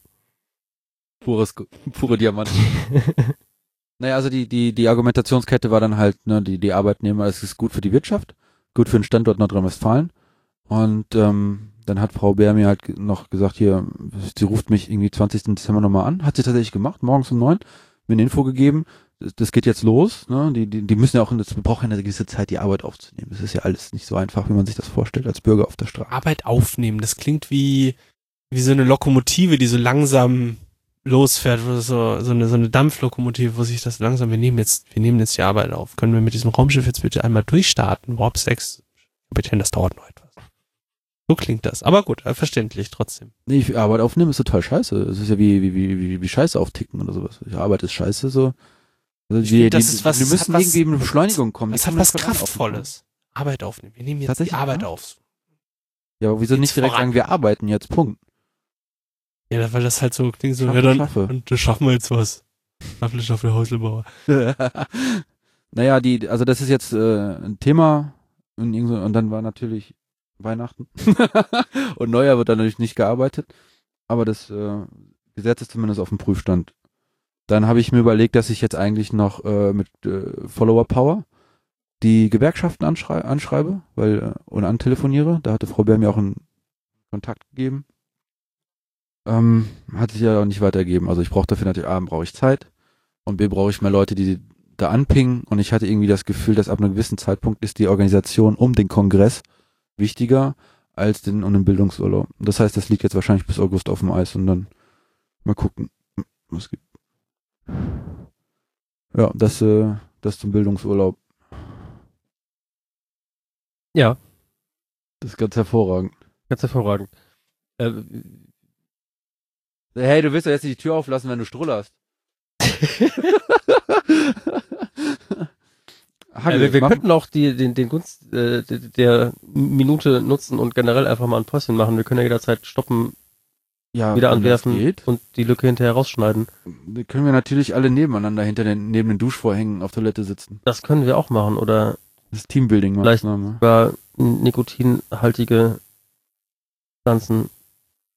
Pures, pure Diamanten. [LAUGHS] Naja, also die, die, die Argumentationskette war dann halt, ne, die, die Arbeitnehmer, es ist gut für die Wirtschaft, gut für den Standort Nordrhein-Westfalen. Und ähm, dann hat Frau Bär mir halt noch gesagt, hier, sie ruft mich irgendwie 20. Dezember nochmal an. Hat sie tatsächlich gemacht, morgens um neun, mir eine Info gegeben, das, das geht jetzt los. Ne? Die, die, die müssen ja auch, das braucht ja eine gewisse Zeit, die Arbeit aufzunehmen. Das ist ja alles nicht so einfach, wie man sich das vorstellt, als Bürger auf der Straße. Arbeit aufnehmen, das klingt wie, wie so eine Lokomotive, die so langsam losfährt, wo so, so eine, so eine Dampflokomotive, wo sich das langsam, wir nehmen jetzt, wir nehmen jetzt die Arbeit auf. Können wir mit diesem Raumschiff jetzt bitte einmal durchstarten? Warp 6, Kapitän, das dauert noch etwas. So klingt das. Aber gut, äh, verständlich trotzdem. Nee, ich, Arbeit aufnehmen ist total scheiße. Es ist ja wie, wie, wie, wie, wie Scheiße aufticken oder sowas. Ich Arbeit ist scheiße, so. Also die, find, das die, ist was- die das müssen was- irgendwie in Beschleunigung kommen. Die Das hat was Kraftvolles. Arbeit aufnehmen. Wir nehmen jetzt die Arbeit ja? auf. aufnehmen. Ja, aber wieso Geht's nicht direkt voran. sagen, wir arbeiten jetzt, Punkt. Ja, weil das halt so klingt so, Schaffe, ja dann, schaffe. und da schaffen wir jetzt was. Schaffle, schaffle, Häuslebauer. [LAUGHS] naja, die, also das ist jetzt äh, ein Thema und, und dann war natürlich Weihnachten [LAUGHS] und Neujahr wird dann natürlich nicht gearbeitet, aber das äh, Gesetz ist zumindest auf dem Prüfstand. Dann habe ich mir überlegt, dass ich jetzt eigentlich noch äh, mit äh, Follower Power die Gewerkschaften anschrei anschreibe, weil äh, und antelefoniere. Da hatte Frau Bär mir auch einen Kontakt gegeben. Ähm, hat sich ja auch nicht weitergegeben. Also ich brauche dafür natürlich A, brauche ich Zeit und B, brauche ich mehr Leute, die da anpingen und ich hatte irgendwie das Gefühl, dass ab einem gewissen Zeitpunkt ist die Organisation um den Kongress wichtiger als den um den Bildungsurlaub. Das heißt, das liegt jetzt wahrscheinlich bis August auf dem Eis und dann mal gucken, was gibt. Ja, das, äh, das zum Bildungsurlaub. Ja, Das ist ganz hervorragend. ganz hervorragend. Äh, Hey, du willst doch jetzt nicht die Tür auflassen, wenn du strullerst. [LAUGHS] äh, wir wir könnten auch die, den, den Gunst äh, der- Minute nutzen und generell einfach mal ein Päuschen machen. Wir können ja jederzeit stoppen ja, wieder anwerfen. Und die Lücke hinterher rausschneiden. dann können wir natürlich alle nebeneinander hinter den, neben den Duschvorhängen auf Toilette sitzen. Das können wir auch machen. Oder Das ist Teambuilding-Maßnahme. über nikotinhaltige Pflanzen.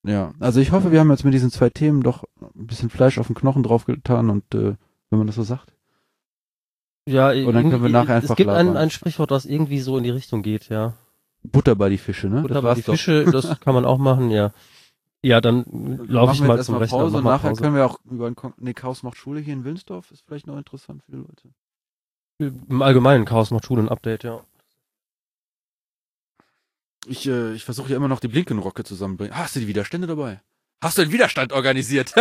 Ja, also ich hoffe, wir haben jetzt mit diesen zwei Themen doch ein bisschen Fleisch auf den Knochen draufgetan und äh, wenn man das so sagt. Ja, Und dann können wir nachher einfach Es gibt ein, labern. ein Sprichwort, das irgendwie so in die Richtung geht, ja. Butter bei die Fische, ne? Oder aber die Fische, das [LAUGHS] kann man auch machen, ja. Ja, dann laufe ich mal jetzt zum erstmal Rechner Pause und nachher Pause. können wir auch über ein Kon nee, Chaos macht Schule hier in Wilnsdorf, ist vielleicht noch interessant für die Leute. Im Allgemeinen Chaos macht Schule ein Update, ja. Ich, äh, ich versuche ja immer noch die Blinkenrocke zusammenbringen. Hast du die Widerstände dabei? Hast du einen Widerstand organisiert? [LAUGHS]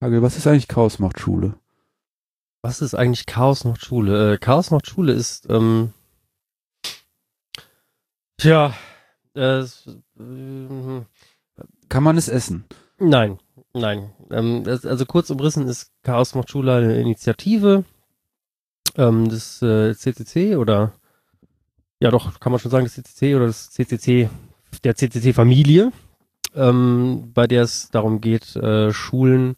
Hagel, was ist eigentlich Chaos macht Schule? Was ist eigentlich Chaos macht Schule? Äh, Chaos macht Schule ist, ähm, tja, äh, es, äh, Kann man es essen? Nein, nein. Ähm, das, also kurz umrissen ist Chaos macht Schule eine Initiative ähm, des äh, CCC oder ja doch, kann man schon sagen, das CCC oder das CCC, der CCC-Familie, ähm, bei der es darum geht, äh, Schulen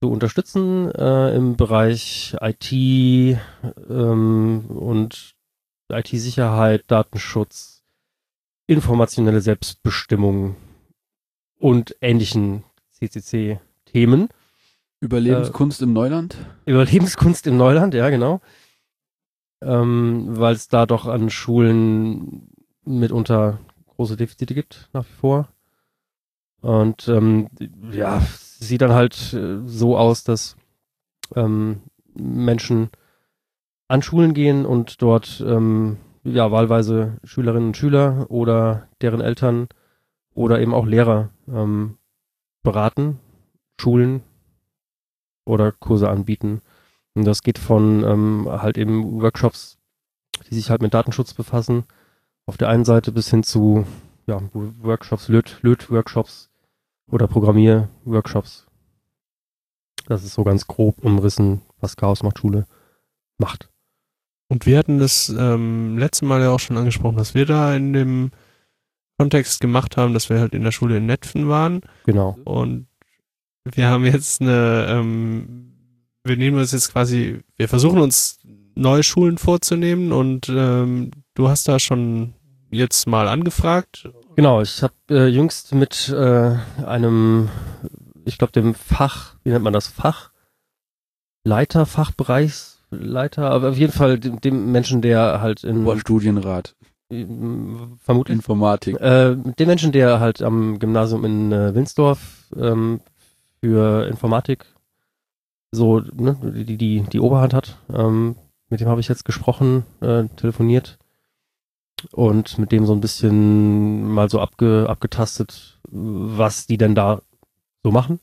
zu unterstützen äh, im Bereich IT ähm, und IT-Sicherheit, Datenschutz, informationelle Selbstbestimmung und ähnlichen CCC-Themen. Überlebenskunst im Neuland? Überlebenskunst im Neuland, ja, genau. Ähm, Weil es da doch an Schulen mitunter große Defizite gibt, nach wie vor. Und ähm, ja, sieht dann halt äh, so aus, dass ähm, Menschen an Schulen gehen und dort ähm, ja wahlweise Schülerinnen und Schüler oder deren Eltern oder eben auch Lehrer ähm, beraten, Schulen oder Kurse anbieten. Und das geht von ähm, halt eben Workshops, die sich halt mit Datenschutz befassen, auf der einen Seite bis hin zu ja, Workshops, Löt, Löt-Workshops oder Programmier-Workshops. Das ist so ganz grob umrissen, was Chaos macht Schule macht. Und wir hatten das ähm, letzte Mal ja auch schon angesprochen, dass wir da in dem Kontext gemacht haben, dass wir halt in der Schule in Netfen waren Genau. und wir haben jetzt eine, ähm, wir nehmen uns jetzt quasi, wir versuchen uns neue Schulen vorzunehmen und ähm, du hast da schon jetzt mal angefragt. Genau, ich habe äh, jüngst mit äh, einem, ich glaube dem Fach, wie nennt man das, Fachleiter, Fachbereichsleiter, aber auf jeden Fall dem, dem Menschen, der halt in Boah, Studienrat, ähm, vermutlich Informatik. äh, dem Menschen, der halt am Gymnasium in äh, Winsdorf ähm, für Informatik so ne, die, die, die Oberhand hat. Ähm, mit dem habe ich jetzt gesprochen, äh, telefoniert und mit dem so ein bisschen mal so abge, abgetastet, was die denn da so machen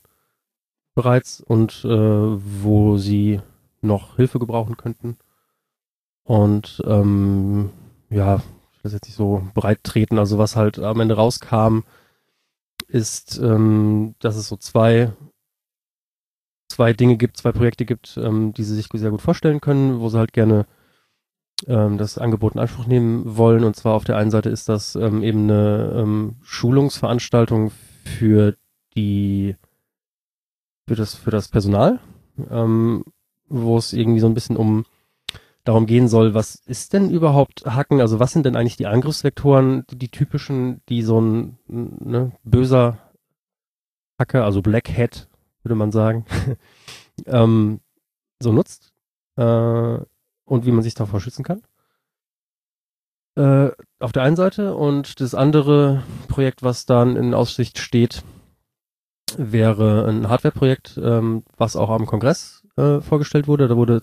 bereits und äh, wo sie noch Hilfe gebrauchen könnten. Und ähm, ja, das jetzt nicht so breit treten. Also was halt am Ende rauskam, ist, ähm, dass es so zwei zwei Dinge gibt, zwei Projekte gibt, ähm, die sie sich sehr gut vorstellen können, wo sie halt gerne ähm, das Angebot in Anspruch nehmen wollen. Und zwar auf der einen Seite ist das ähm, eben eine ähm, Schulungsveranstaltung für die für das für das Personal, ähm, wo es irgendwie so ein bisschen um darum gehen soll, was ist denn überhaupt Hacken? Also was sind denn eigentlich die Angriffsvektoren, die, die typischen, die so ein ne, böser Hacker, also Black Hat, würde man sagen, [LAUGHS] ähm, so nutzt äh, und wie man sich davor schützen kann. Äh, auf der einen Seite und das andere Projekt, was dann in Aussicht steht, wäre ein Hardware-Projekt, ähm, was auch am Kongress äh, vorgestellt wurde. Da wurde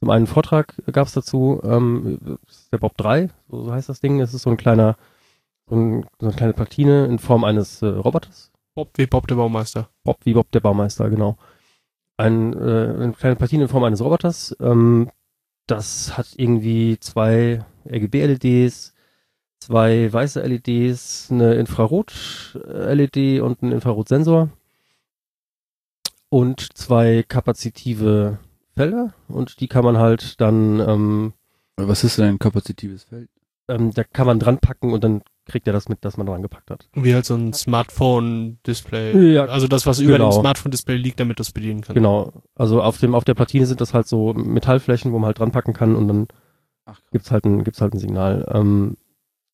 zum einen Vortrag gab es dazu, ähm, der Bob 3, so, heißt das Ding. Es ist so ein kleiner, so, ein, so eine kleine Platine in Form eines äh, Roboters. Bob wie Bob der Baumeister. Bob wie Bob der Baumeister, genau. Ein, äh, eine kleine Platine in Form eines Roboters. Ähm, das hat irgendwie zwei RGB-LEDs, zwei weiße LEDs, eine Infrarot-LED und einen Infrarotsensor und zwei kapazitive Felder und die kann man halt dann. Ähm, Was ist denn ein kapazitives Feld? Ähm, da kann man dran packen und dann kriegt er das mit, dass man dran gepackt hat. Wie halt so ein Smartphone-Display. Ja, also das, was über genau. dem Smartphone-Display liegt, damit du es bedienen kannst. Genau. Also auf dem auf der Platine sind das halt so Metallflächen, wo man halt dran packen kann und dann Ach, gibt's halt ein gibt's halt ein Signal. Ähm,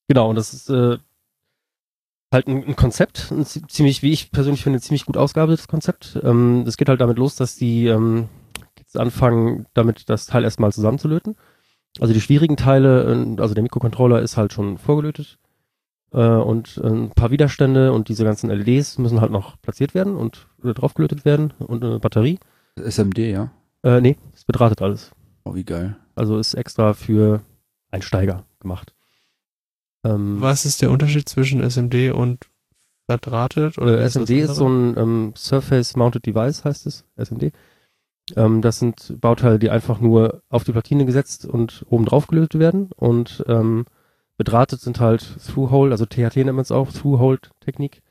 genau und das ist äh, halt ein, ein Konzept, ein zi- ziemlich, wie ich persönlich finde, ziemlich gut ausgearbeitetes Konzept. Ähm, das geht halt damit los, dass die ähm, jetzt anfangen, damit das Teil erstmal zusammenzulöten. Also die schwierigen Teile, äh, also der Mikrocontroller ist halt schon vorgelötet äh, und ein paar Widerstände und diese ganzen LEDs müssen halt noch platziert werden und äh, draufgelötet werden und eine Batterie. SMD, ja? Äh, nee, ist bedrahtet alles. Oh, wie geil. Also ist extra für Einsteiger gemacht. Ähm, Was ist der Unterschied zwischen SMD und verdrahtet? Oder Äh, ist SMD ist so ein ähm, Surface Mounted Device, heißt es, SMD. Ähm, das sind Bauteile, die einfach nur auf die Platine gesetzt und oben drauf gelötet werden. Und ähm, bedrahtet sind halt Through-Hole, also THT nennt man es auch, Through-Hole-Technik.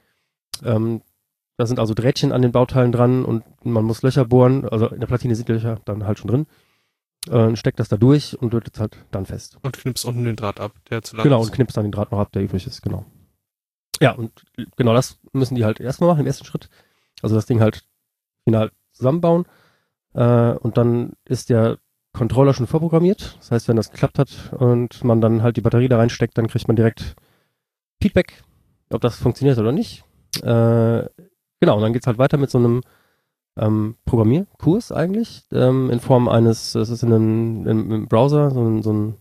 Ähm, da sind also Drähtchen an den Bauteilen dran und man muss Löcher bohren, also in der Platine sind die Löcher dann halt schon drin. Äh, steckt das da durch und lötet es halt dann fest. Und knippst unten den Draht ab, der zu lang Genau, ist. und knippst dann den Draht noch ab, der übrig ist, genau. Ja, und genau das müssen die halt erstmal machen, im ersten Schritt. Also das Ding halt final zusammenbauen. Äh, und dann ist der Controller schon vorprogrammiert. Das heißt, wenn das geklappt hat und man dann halt die Batterie da reinsteckt, dann kriegt man direkt Feedback, ob das funktioniert oder nicht. Äh, genau, und dann geht's halt weiter mit so einem ähm, Programmierkurs eigentlich, ähm, in Form eines, das ist in einem, in, im Browser, so ein, so ein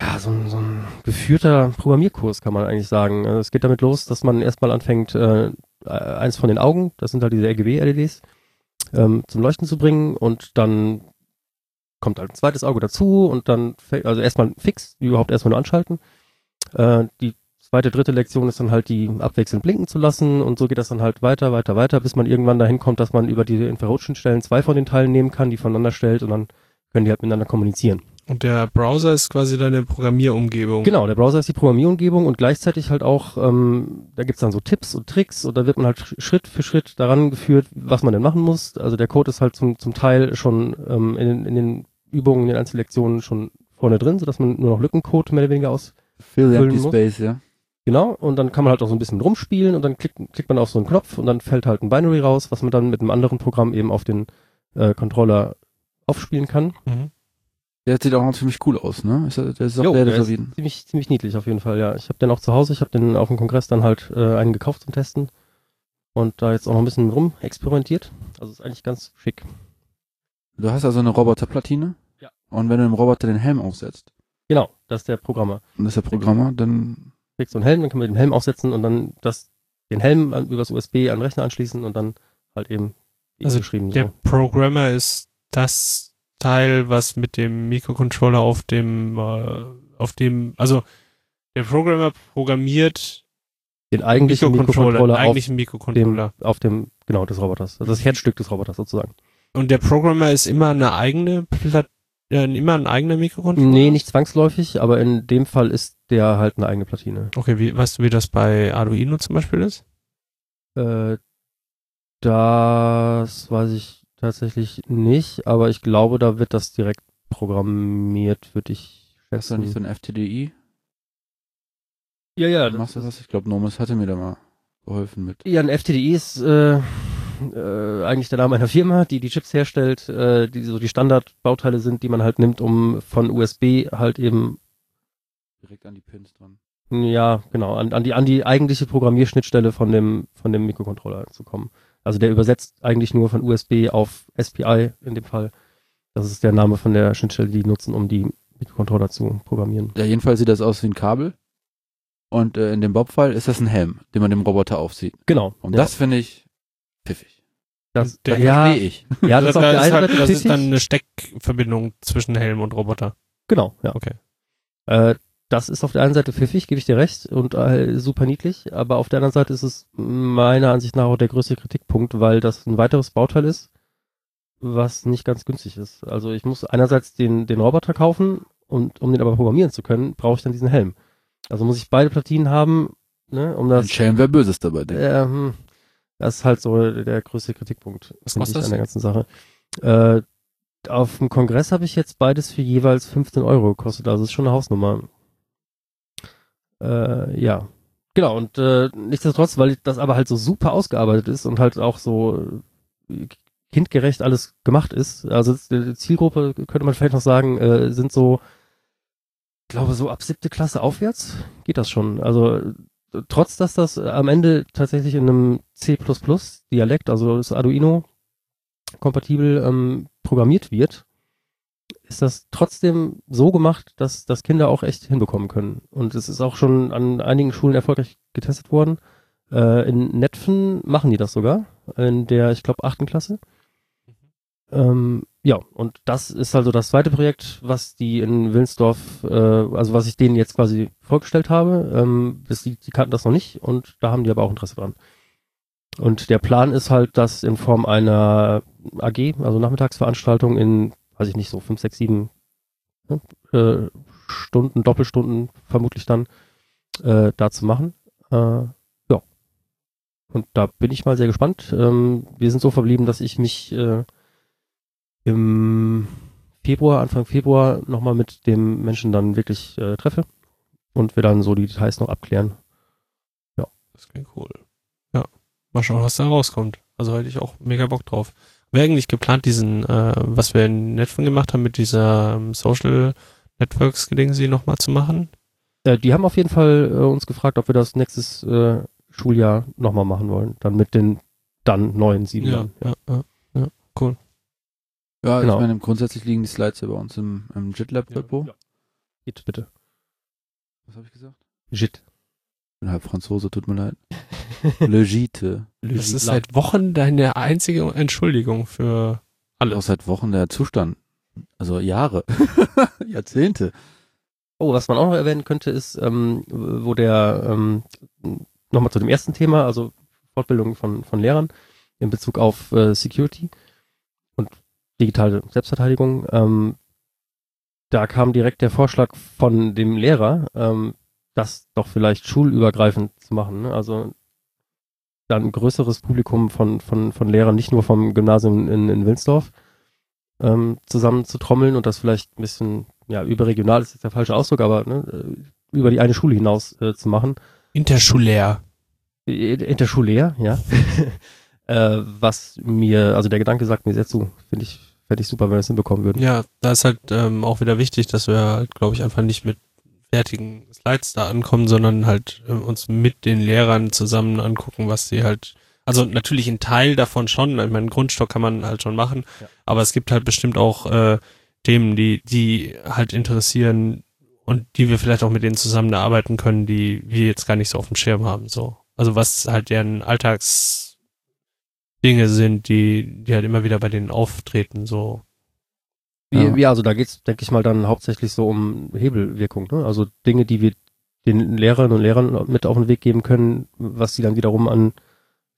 ja, so ein, so ein geführter Programmierkurs, kann man eigentlich sagen. Also Es geht damit los, dass man erstmal anfängt, äh, eins von den Augen, das sind halt diese RGB-LEDs, ähm, zum Leuchten zu bringen und dann kommt halt ein zweites Auge dazu und dann, also erstmal fix, die überhaupt erstmal nur anschalten. Äh, die zweite, dritte Lektion ist dann halt, die abwechselnd blinken zu lassen und so geht das dann halt weiter, weiter, weiter, bis man irgendwann dahin kommt, dass man über diese Infrarotschnittstellen zwei von den Teilen nehmen kann, die voneinander stellt und dann können die halt miteinander kommunizieren. Und der Browser ist quasi deine Programmierumgebung. Genau, der Browser ist die Programmierumgebung und gleichzeitig halt auch, ähm, da gibt's dann so Tipps und Tricks und da wird man halt sch- Schritt für Schritt daran geführt, was man denn machen muss. Also der Code ist halt zum, zum Teil schon ähm, in, in den Übungen, in den Einzellektionen schon vorne drin, sodass man nur noch Lückencode mehr oder weniger aus. Fill the Füllen empty muss. space, ja? Genau, und dann kann man halt auch so ein bisschen rumspielen und dann klickt, klickt man auf so einen Knopf und dann fällt halt ein Binary raus, was man dann mit einem anderen Programm eben auf den äh, Controller aufspielen kann. Mhm. Der sieht auch noch ziemlich cool aus, ne? Ist, der- ist auch Jo, der, der der ist ziemlich, ziemlich niedlich auf jeden Fall, ja. Ich habe den auch zu Hause, ich habe den auf dem Kongress dann halt äh, einen gekauft zum Testen und da jetzt auch noch ein bisschen rum experimentiert. Also ist eigentlich ganz schick. Du hast also eine Roboterplatine. Und wenn du dem Roboter den Helm aufsetzt, Genau, das ist der Programmer. und das ist der Programmer, dann Kriegst so einen Helm, dann kann man den Helm aufsetzen und dann das, den Helm an, übers USB an den Rechner anschließen und dann halt eben Also geschrieben Der so. Programmer ist das Teil, was mit dem Mikrocontroller auf dem, äh, auf dem, also der Programmer programmiert Den eigentlichen Mikrocontroller auf eigentlichen Mikrocontroller. dem, auf dem, genau, des Roboters. Also das Herzstück des Roboters sozusagen. Und der Programmer ist immer eine eigene Pla ja, immer ein eigener Mikrocontroller? Nee, nicht zwangsläufig, aber in dem Fall ist der halt eine eigene Platine. Okay, wie, weißt du, wie das bei Arduino zum Beispiel ist? Äh, das weiß ich tatsächlich nicht, aber ich glaube, da wird das direkt programmiert, würde ich Hast du nicht so schätzen. ein FTDI? Ja, ja, Machst du das? Ich glaube, Nomus hatte mir da mal geholfen mit. Ja, ein FTDI ist äh, äh, eigentlich der Name einer Firma, die die Chips herstellt, äh, die so die Standardbauteile sind, die man halt nimmt, um von USB halt eben Direkt an die Pins dran. Ja, genau, an, an die an die eigentliche Programmierschnittstelle von dem von dem Mikrocontroller zu kommen. Also der übersetzt eigentlich nur von USB auf SPI in dem Fall. Das ist der Name von der Schnittstelle, die die nutzen, um die Mikrocontroller zu programmieren. Ja, jedenfalls sieht das aus wie ein Kabel. Und äh, in dem Bob-Fall ist das ein Helm, den man dem Roboter aufzieht. Genau. Und ja, das finde ich pfiffig. das, der- ja, Verstehe ich. [LAUGHS] ja, das ist auf da der ist einen halt, Seite das ist dann eine Steckverbindung zwischen Helm und Roboter. Genau, ja. Okay. Äh, das ist auf der einen Seite pfiffig, gebe ich dir recht, und äh, super niedlich, aber auf der anderen Seite ist es meiner Ansicht nach auch der größte Kritikpunkt, weil das ein weiteres Bauteil ist, was nicht ganz günstig ist. Also ich muss einerseits den, den Roboter kaufen und um den aber programmieren zu können, brauche ich dann diesen Helm. Also muss ich beide Platinen haben, ne, um Ein das. Schelm wäre Böses dabei, denke ich. Äh, hm, das ist halt so der größte Kritikpunkt Was kostet ich, an der ganzen Sache. Äh, auf dem Kongress habe ich jetzt beides für jeweils 15 Euro gekostet, also ist schon eine Hausnummer. Äh, ja. Genau, und äh, nichtsdestotrotz, weil das aber halt so super ausgearbeitet ist und halt auch so äh, kindgerecht alles gemacht ist. Also die Zielgruppe, könnte man vielleicht noch sagen, äh, sind so, ich glaube, so ab siebte Klasse aufwärts geht das schon. Also äh, trotz, dass das am Ende tatsächlich in einem C++-Dialekt, also das Arduino kompatibel ähm, programmiert wird, ist das trotzdem so gemacht, dass, dass Kinder auch echt hinbekommen können. Und es ist auch schon an einigen Schulen erfolgreich getestet worden. Äh, in Netfen machen die das sogar, in der, ich glaube, achten Klasse. Ähm, ja, und das ist also das zweite Projekt, was die in Willensdorf, äh, also was ich denen jetzt quasi vorgestellt habe. Ähm, die, die kannten das noch nicht und da haben die aber auch Interesse dran. Und der Plan ist halt, das in Form einer AG, also Nachmittagsveranstaltung in, weiß ich nicht, so fünf, sechs, sieben ne, äh, Stunden, Doppelstunden vermutlich dann äh, da zu machen. Äh, ja. Und da bin ich mal sehr gespannt. Ähm, wir sind so verblieben, dass ich mich äh, im Februar, Anfang Februar nochmal mit dem Menschen dann wirklich äh, treffe und wir dann so die Details noch abklären. Das klingt cool. Ja. Mal schauen, was da rauskommt. Also hätte ich auch mega Bock drauf. Wäre eigentlich geplant, diesen, äh, was wir in Netflix gemacht haben, mit dieser ähm, Social Networks Gedingsi nochmal zu machen? Äh, die haben auf jeden Fall äh, uns gefragt, ob wir das nächstes äh, Schuljahr nochmal machen wollen. Dann mit den dann neuen sieben Ja, Jahren. ja, ja, ja, cool. Ja, Genau. ich meine, grundsätzlich liegen die Slides ja bei uns im, im JitLab-Repo. Geht bitte. Was habe ich gesagt? Jit. Ich bin halb Franzose, tut mir leid. [LAUGHS] Le Gite. Das ist seit Wochen deine einzige Entschuldigung für Auch alles. seit Wochen der Zustand. Also Jahre. [LAUGHS] Jahrzehnte. Oh, was man auch noch erwähnen könnte, ist, ähm, wo der, ähm, nochmal zu dem ersten Thema, also Fortbildung von, von Lehrern in Bezug auf äh, Security digitale Selbstverteidigung. Ähm, da kam direkt der Vorschlag von dem Lehrer, ähm, das doch vielleicht schulübergreifend zu machen. Ne? Also dann ein größeres Publikum von, von, von Lehrern, nicht nur vom Gymnasium in, in Wilnsdorf, ähm, zusammen zu trommeln und das vielleicht ein bisschen, ja, überregional ist jetzt der falsche Ausdruck, aber ne, äh, über die eine Schule hinaus äh, zu machen. Interschulär. Äh, Interschulär, ja. [LAUGHS] äh, was mir, also der Gedanke sagt mir sehr zu. Finde ich, fände ich super, wenn wir das hinbekommen würden. Ja, da ist halt ähm, auch wieder wichtig, dass wir halt, glaube ich, einfach nicht mit fertigen Slides da ankommen, sondern halt äh, uns mit den Lehrern zusammen angucken, was sie halt, also natürlich ein Teil davon schon, ich meine, Grundstock kann man halt schon machen, Ja. aber es gibt halt bestimmt auch äh, Themen, die, die halt interessieren und die wir vielleicht auch mit denen zusammen erarbeiten können, die wir jetzt gar nicht so auf dem Schirm haben, so. Also was halt deren Alltagsdinge sind, die, die halt immer wieder bei denen auftreten, so. Wie, Ja. ja. also da geht's, denke ich mal, dann hauptsächlich so um Hebelwirkung. Ne? Also Dinge, die wir den Lehrerinnen und Lehrern mit auf den Weg geben können, was sie dann wiederum an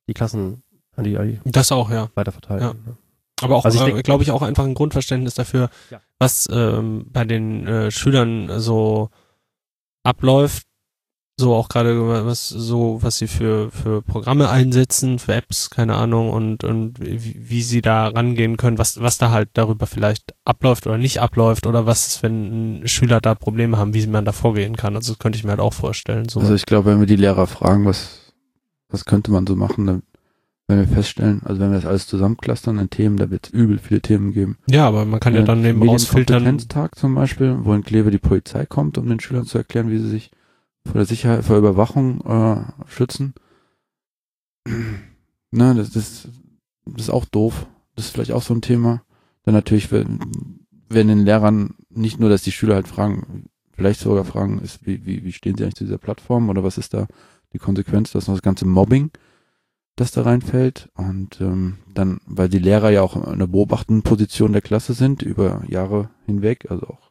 die Klassen, an die, an die Das auch, ja. weiterverteilen. Ja. ne? Aber auch, Also äh, glaube ich, auch einfach ein Grundverständnis dafür, Ja. was ähm, bei den äh, Schülern so abläuft. So auch gerade was so, was sie für, für Programme einsetzen, für Apps, keine Ahnung, und, und wie, wie sie da rangehen können, was, was da halt darüber vielleicht abläuft oder nicht abläuft oder was ist, wenn Schüler da Probleme haben, wie man da vorgehen kann. Also das könnte ich mir halt auch vorstellen. So. Also ich glaube, wenn wir die Lehrer fragen, was, was könnte man so machen, dann wenn wir feststellen, also wenn wir das alles zusammenclustern an Themen, da wird es übel viele Themen geben. ja, aber man kann ja, dann eben ausfiltern. Medienkompetenztag zum Beispiel, wo in Kleve die Polizei kommt, um den Schülern zu erklären, wie sie sich vor der Sicherheit, vor Überwachung äh, schützen. [CLEARS THROAT] Ne, das, das, das ist auch doof. Das ist vielleicht auch so ein Thema. Dann natürlich, wenn den Lehrern nicht nur, dass die Schüler halt fragen, vielleicht sogar fragen, ist, wie, wie, wie stehen sie eigentlich zu dieser Plattform oder was ist da die Konsequenz, dass noch das ganze Mobbing, das da reinfällt. Und ähm, dann, weil die Lehrer ja auch in einer beobachtenden Position der Klasse sind, über Jahre hinweg, also auch,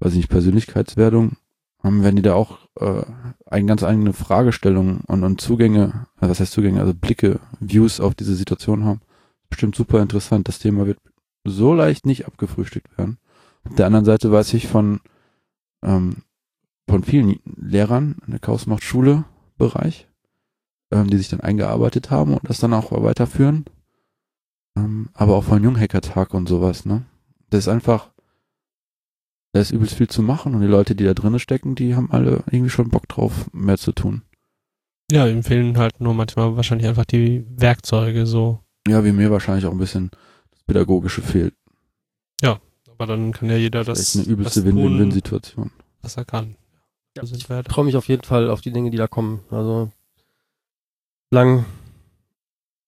weiß ich nicht, Persönlichkeitswerdung, haben, werden die da auch äh, eine ganz eigene Fragestellung und, und Zugänge, äh, was heißt Zugänge, also Blicke, Views auf diese Situation haben. Bestimmt super interessant. Das Thema wird so leicht nicht abgefrühstückt werden. Auf der anderen Seite weiß ich von, ähm, von vielen Lehrern in der Chaos-Macht-Schule-Bereich, ähm, die sich dann eingearbeitet haben und das dann auch weiterführen. Ähm, aber auch von Junghacker-Tag und sowas, ne? Das ist einfach, da ist übelst viel zu machen und die Leute, die da drinnen stecken, die haben alle irgendwie schon Bock drauf, mehr zu tun. Ja, ihm fehlen halt nur manchmal wahrscheinlich einfach die Werkzeuge so. Ja, wie mir wahrscheinlich auch ein bisschen das Pädagogische fehlt. Aber dann kann ja jeder Das das, ist eine übelste das Win- tun, Win-Win-Situation. was er kann. Ja, wir Ich freue mich auf jeden Fall auf die Dinge, die da kommen. Also lang.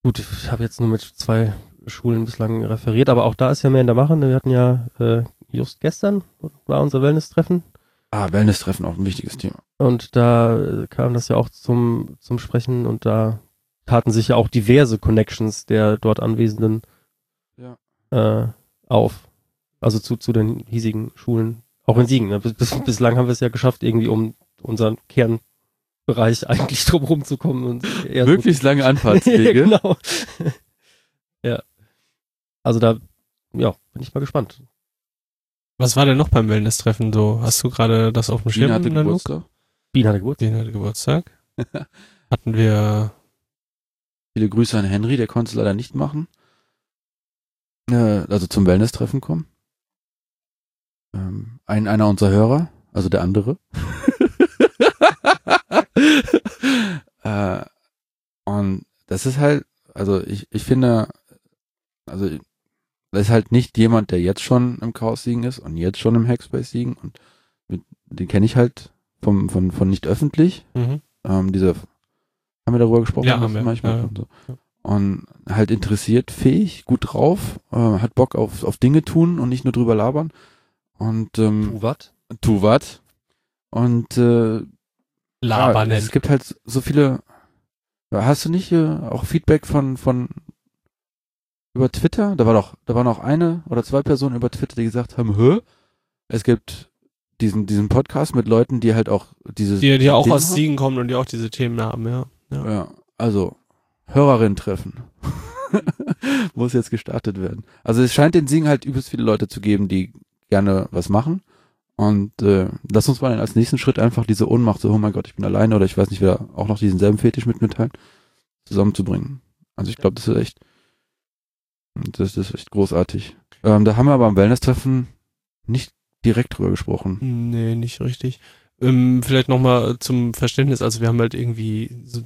Gut, ich habe jetzt nur mit zwei Schulen bislang referiert, aber auch da ist ja mehr in der Mache. Wir hatten ja äh, just gestern war unser Wellness-Treffen Ah, Wellness-Treffen auch ein wichtiges Thema. und da äh, kam das ja auch zum zum Sprechen und da taten sich ja auch diverse Connections der dort Anwesenden Ja. äh, auf. Also zu zu den hiesigen Schulen, auch in Siegen. Ne? Bis, bis, bislang haben wir es ja geschafft, irgendwie um unseren Kernbereich [LAUGHS] eigentlich drumherum zu kommen und eher so Möglichst lange [LAUGHS] ja, Anfahrtswege. genau. [LAUGHS] ja. Also da, ja, bin ich mal gespannt. Was war denn noch beim Wellness-Treffen so? Hast du gerade das auf dem Schirm? Gina hatte? Geburtstag. Bien hatte Geburtstag. Den hatte Geburtstag. Hatten wir Viele Grüße an Henry, der konnte es leider nicht machen. Äh, also zum Wellness-Treffen kommen. Ähm, ein, einer unserer Hörer, also der andere. [LAUGHS] äh, und das ist halt, also ich, ich finde, also das ist halt nicht jemand, der jetzt schon im Chaos Siegen ist und jetzt schon im Hackspace Siegen und mit, den kenne ich halt vom, von, von nicht öffentlich. mhm. Ähm, diese, haben wir darüber gesprochen? Ja, haben wir. Manchmal Ja, ja. und so. Und halt interessiert, fähig, gut drauf, äh, hat Bock auf, auf Dinge tun und nicht nur drüber labern. Und ähm, Tu wat? tu wat. Und äh, Labern. ja, es gibt halt so viele. Hast du nicht äh, auch Feedback von von über Twitter? Da war doch, da waren auch eine oder zwei Personen über Twitter, die gesagt haben, hä? Es gibt diesen diesen Podcast mit Leuten, die halt auch diese die, die auch Themen aus haben. Siegen kommen und die auch diese Themen haben, ja. ja. Ja, also Hörerin treffen. [LAUGHS] Muss jetzt gestartet werden. Also es scheint den Siegen halt übelst viele Leute zu geben, die gerne was machen. Und äh, lass uns mal dann als nächsten Schritt einfach diese Ohnmacht, so, oh mein Gott, ich bin alleine oder ich weiß nicht, wer auch noch diesen selben Fetisch mit mir teilt, zusammenzubringen. Also ich glaube, das ist echt, das ist echt großartig. Ähm, da haben wir aber am Wellness-Treffen nicht direkt drüber gesprochen. Nee, nicht richtig. Ähm, vielleicht nochmal zum Verständnis, also wir haben halt irgendwie so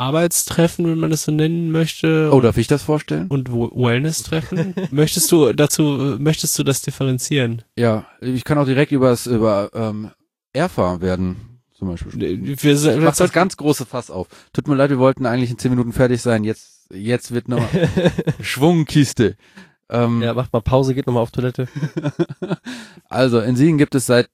Arbeitstreffen, wenn man das so nennen möchte. Oh, darf ich das vorstellen? und Wellness-Treffen. [LAUGHS] möchtest du dazu, äh, möchtest du das differenzieren? Ja, ich kann auch direkt übers, über ähm, Erfa werden, zum Beispiel. sprechen. Wir, Ich mach das ganz große Fass auf. Tut mir leid, wir wollten eigentlich in zehn Minuten fertig sein. Jetzt, jetzt wird noch [LAUGHS] Schwungkiste. Ähm, ja, macht mal Pause, geht nochmal auf Toilette. [LAUGHS] also, in Siegen gibt es seit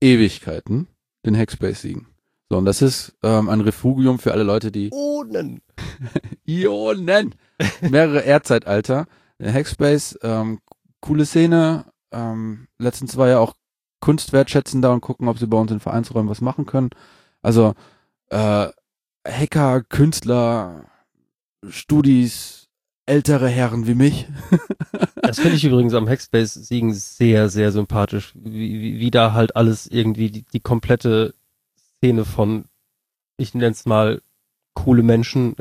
Ewigkeiten den Hackspace Siegen. So, und das ist ähm, ein Refugium für alle Leute, die Ohnen. [LAUGHS] Ionen, mehrere Erdzeitalter. Der Hackspace, ähm, coole Szene. Ähm, letztens war ja auch Kunst wertschätzen da und gucken, ob sie bei uns in Vereinsräumen was machen können. Also äh, Hacker, Künstler, Studis, ältere Herren wie mich. [LAUGHS] Das finde ich übrigens am Hackspace-Siegen sehr, sehr sympathisch, wie, wie, wie da halt alles irgendwie die, die komplette Szene von, ich nenne es mal, coole Menschen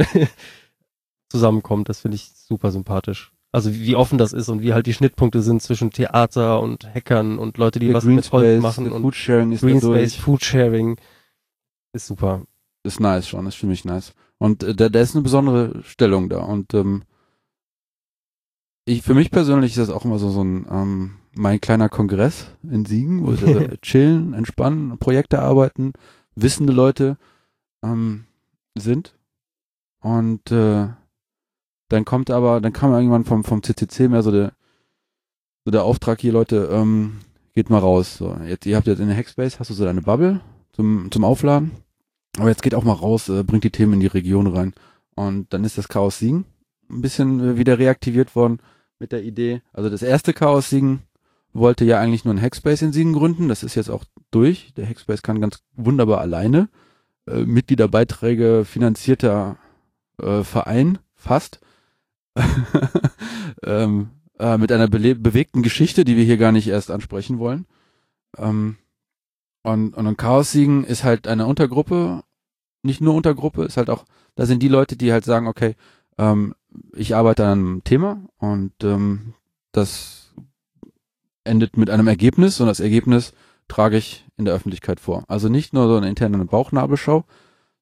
[LAUGHS] zusammenkommt. Das finde ich super sympathisch. Also wie offen das ist und wie halt die Schnittpunkte sind zwischen Theater und Hackern und Leute, die Der was Green mit Holz Space, machen und Foodsharing ist Green. Space, Foodsharing ist super. ist nice schon, ist für mich nice. Und äh, da, da ist eine besondere Stellung da. Und ähm, ich, für mich persönlich ist das auch immer so, so ein ähm, mein kleiner Kongress in Siegen, wo wir [LAUGHS] chillen, entspannen, Projekte arbeiten, wissende Leute ähm, sind. Und äh, dann kommt aber, dann kam irgendwann vom, vom CCC mehr so der, so der Auftrag hier, Leute, ähm, geht mal raus. So, jetzt, ihr habt jetzt in der Hackspace, hast du so deine Bubble zum, zum Aufladen. Aber jetzt geht auch mal raus, äh, bringt die Themen in die Region rein. Und dann ist das Chaos Siegen ein bisschen äh, wieder reaktiviert worden mit der Idee. Also das erste Chaos Siegen wollte ja eigentlich nur ein Hackspace in Siegen gründen. Das ist jetzt auch durch. Der Hackspace kann ganz wunderbar alleine. Äh, Mitgliederbeiträge finanzierter äh, Verein, fast. [LAUGHS] ähm, äh, mit einer bewegten Geschichte, die wir hier gar nicht erst ansprechen wollen. Ähm, und, und ein Chaos-Siegen ist halt eine Untergruppe, nicht nur Untergruppe, ist halt auch, da sind die Leute, die halt sagen, okay, ähm, ich arbeite an einem Thema und ähm, das endet mit einem Ergebnis und das Ergebnis trage ich in der Öffentlichkeit vor. Also nicht nur so eine interne Bauchnabelschau,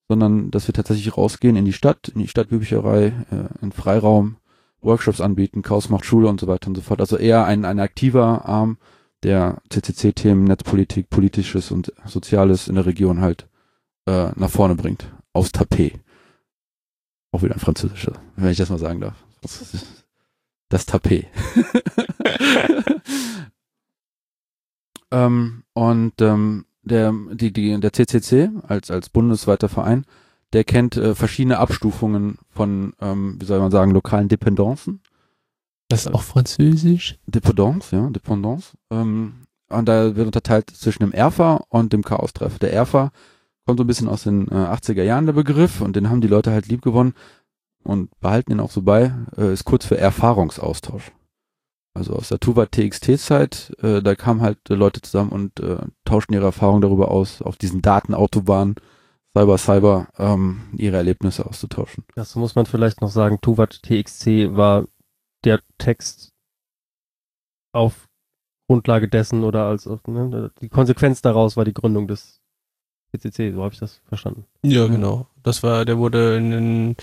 sondern dass wir tatsächlich rausgehen in die Stadt, in die Stadtbücherei, äh, in Freiraum, Workshops anbieten, Chaos macht Schule und so weiter und so fort. Also eher ein, ein aktiver Arm, der CCC-Themen, Netzpolitik, Politisches und Soziales in der Region halt äh, nach vorne bringt. Aufs Tapet. Auch wieder ein französischer, wenn ich das mal sagen darf. Das Tapet. [LAUGHS] [LAUGHS] ähm, und ähm, der, die, die, der CCC als, als bundesweiter Verein, der kennt äh, verschiedene Abstufungen von, ähm, wie soll man sagen, lokalen Dependancen. Das ist auch französisch. Dependance, ja, Dependance. Ähm, und da wird unterteilt zwischen dem Erfa und dem Chaos-Treff. Der Erfa kommt so ein bisschen aus den äh, 80er Jahren, der Begriff, und den haben die Leute halt lieb gewonnen und behalten ihn auch so bei, äh, ist kurz für Erfahrungsaustausch. Also aus der Tuva TXT-Zeit, äh, da kamen halt äh, Leute zusammen und äh, tauschten ihre Erfahrungen darüber aus, auf diesen Datenautobahnen, Cyber, Cyber, ähm, ihre Erlebnisse auszutauschen. Das muss man vielleicht noch sagen. Tuvat TXC war der Text auf Grundlage dessen oder als auf, ne, die Konsequenz daraus war die Gründung des PCC, so habe ich das verstanden. Ja, genau. Das war, der wurde in den,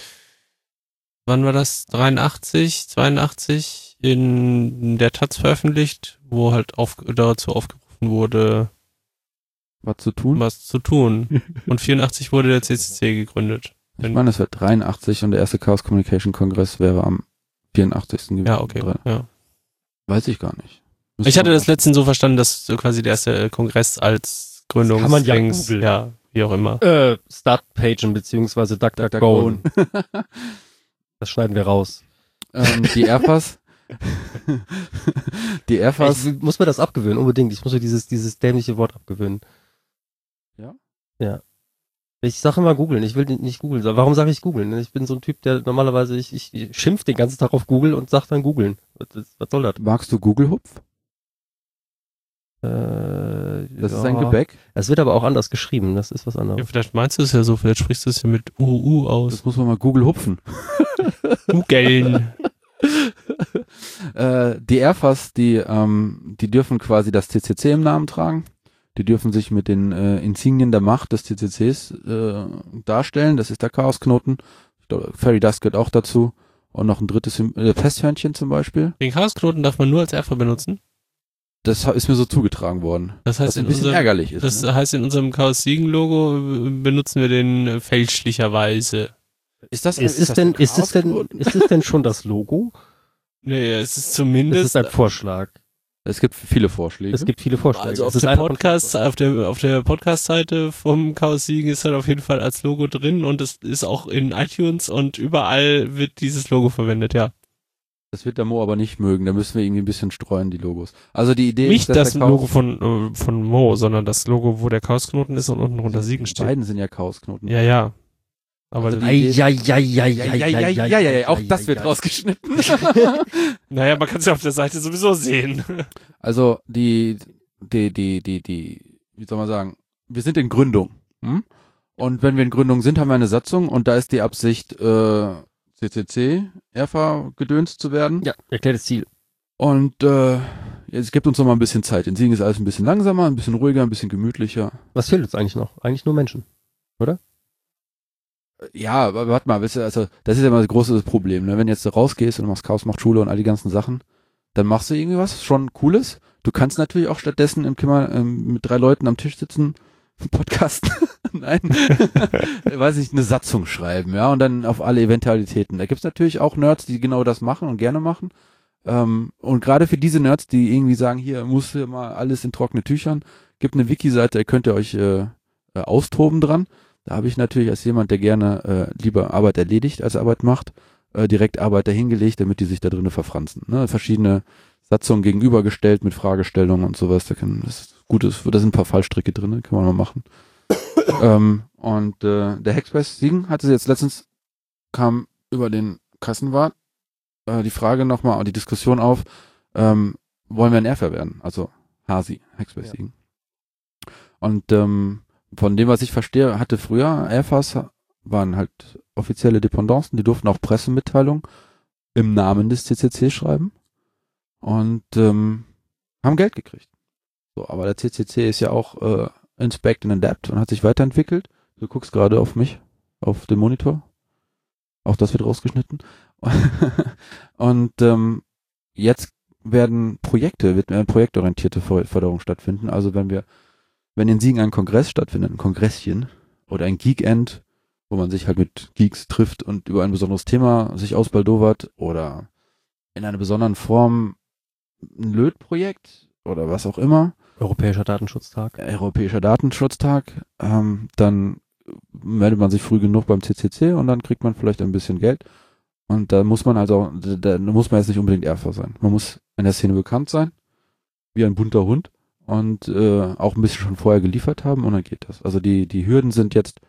wann war das? 83, 82 in der Taz veröffentlicht, wo halt auf, dazu aufgerufen wurde, Was zu tun? was zu tun. [LAUGHS] Und 84 wurde der CCC gegründet. Ich meine, es wäre 83 und der erste Chaos Communication Kongress wäre am 84. gewesen. Ja, okay. Ja. Weiß ich gar nicht. Müsste Ich hatte man das letztens so verstanden, dass so quasi der erste Kongress als Gründungs kann man ja Dings- ja, wie auch immer. Äh, Startpagen beziehungsweise DuckDuckGo. [LAUGHS] Das schneiden wir raus. ähm, die Airfas. [LAUGHS] die Airfas. Ich muss mir das abgewöhnen, unbedingt. Ich muss mir dieses, dieses dämliche Wort abgewöhnen. Ja? Ja. Ich sage immer googeln, ich will nicht googeln. Warum sage ich googeln? Ich bin so ein Typ, der normalerweise, ich, ich, ich schimpf den ganzen Tag auf Google und sag dann googeln. Was, was soll das? Magst du Google-Hupf? Äh, Das ja. ist ein Gebäck. Es wird aber auch anders geschrieben, das ist was Ja, anderes. vielleicht meinst du es ja so, vielleicht sprichst du es ja mit UU aus. Das muss man mal Google-Hupfen. [LAUGHS] Googeln. äh, die Airfas, die, ähm, die dürfen quasi das CCC im Namen tragen. Die dürfen sich mit den äh, Insignien der Macht des CCCs äh, darstellen. Das ist der Chaosknoten. Ich glaube, Fairy Dust gehört auch dazu. Und noch ein drittes äh, Pesthörnchen zum Beispiel. Den Chaosknoten darf man nur als Erfa benutzen. Das ist mir so zugetragen worden. Das Was heißt, ein in bisschen unserem, ärgerlich ist. das ne? heißt, in unserem Chaos Siegen Logo äh, benutzen wir den äh, fälschlicherweise. Ist das, Ist es denn, ist es denn, ist es denn schon das Logo? Nee, es ist Das zumindest ist ein Vorschlag. Es gibt viele Vorschläge. Es gibt viele Vorschläge. Also auf der Podcast, auf der, auf der Podcast-Seite vom Chaos Siegen ist halt auf jeden Fall als Logo drin und es ist auch in iTunes und überall wird dieses Logo verwendet, ja. Das wird der Mo aber nicht mögen. Da müssen wir irgendwie ein bisschen streuen, die Logos. Also die Idee Nicht ist, dass das Logo von, äh, von Mo, sondern das Logo, wo der Chaosknoten ist und unten drunter Siegen Die steht. beiden sind ja Chaosknoten. Ja, ja. Aber Also das- die- ja, ja, ja, Ja, ja, ja, ja, ja, ja, auch das wird rausgeschnitten. [LAUGHS] naja, man kann es ja auf der Seite sowieso sehen. Also die, die, die, die, die, wie soll man sagen, wir sind in Gründung. Hm? Und wenn wir in Gründung sind, haben wir eine Satzung und da ist die Absicht, äh, CCC, ERFA gedönst zu werden. Ja, erklärtes Ziel. Und äh, jetzt gibt uns noch mal ein bisschen Zeit. In Siegen ist alles ein bisschen langsamer, ein bisschen ruhiger, ein bisschen gemütlicher. Was fehlt uns eigentlich noch? Eigentlich nur Menschen. Ja, aber warte mal, weißt du, also das ist ja immer das große Problem, ne? Wenn jetzt du rausgehst und machst Chaos, macht Schule und all die ganzen Sachen, dann machst du irgendwie was schon Cooles. Du kannst natürlich auch stattdessen im Kimmer ähm, mit drei Leuten am Tisch sitzen, [LAUGHS] Podcast, [LAUGHS] nein, [LAUGHS] weiß ich, eine Satzung schreiben, ja, und dann auf alle Eventualitäten. Da gibt's natürlich auch Nerds, die genau das machen und gerne machen. Ähm, und gerade für diese Nerds, die irgendwie sagen, hier muss hier mal alles in trockene Tüchern, gibt eine Wiki-Seite, da könnt ihr euch äh, äh, austoben dran. Da habe ich natürlich als jemand, der gerne äh, lieber Arbeit erledigt als Arbeit macht, äh, direkt Arbeit dahingelegt, damit die sich da drinnen verfranzen. Ne? Verschiedene Satzungen gegenübergestellt mit Fragestellungen und sowas. Da kann das ist gut ist, da sind ein paar Fallstricke drin, kann man mal machen. [COUGHS] ähm, und äh, der Hackspace Siegen hatte jetzt letztens kam über den Kassenwart äh, die Frage nochmal, die Diskussion auf, ähm, wollen wir ein Erfer werden? Also Hasi, Ja. Siegen. Und ähm, von dem, was ich verstehe, hatte früher Airfas waren halt offizielle Dependancen, die durften auch Pressemitteilungen im Namen des CCC schreiben und ähm, haben Geld gekriegt. So, aber der CCC ist ja auch äh, Inspect and Adapt und hat sich weiterentwickelt. Du guckst gerade auf mich, auf den Monitor. Auch das wird rausgeschnitten. [LAUGHS] und ähm, jetzt werden Projekte, wird eine projektorientierte För- Förderung stattfinden. Also wenn wir wenn in Siegen ein Kongress stattfindet, ein Kongresschen oder ein Geekend, wo man sich halt mit Geeks trifft und über ein besonderes Thema sich ausbaldowert oder in einer besonderen Form ein Lötprojekt oder was auch immer, Europäischer Datenschutztag. Europäischer Datenschutztag, ähm, dann meldet man sich früh genug beim CCC und dann kriegt man vielleicht ein bisschen Geld. Und da muss man also, da, muss man jetzt nicht unbedingt Erfer sein. Man muss in der Szene bekannt sein, wie ein bunter Hund und äh, auch ein bisschen schon vorher geliefert haben und dann geht das. Also die, die Hürden sind jetzt,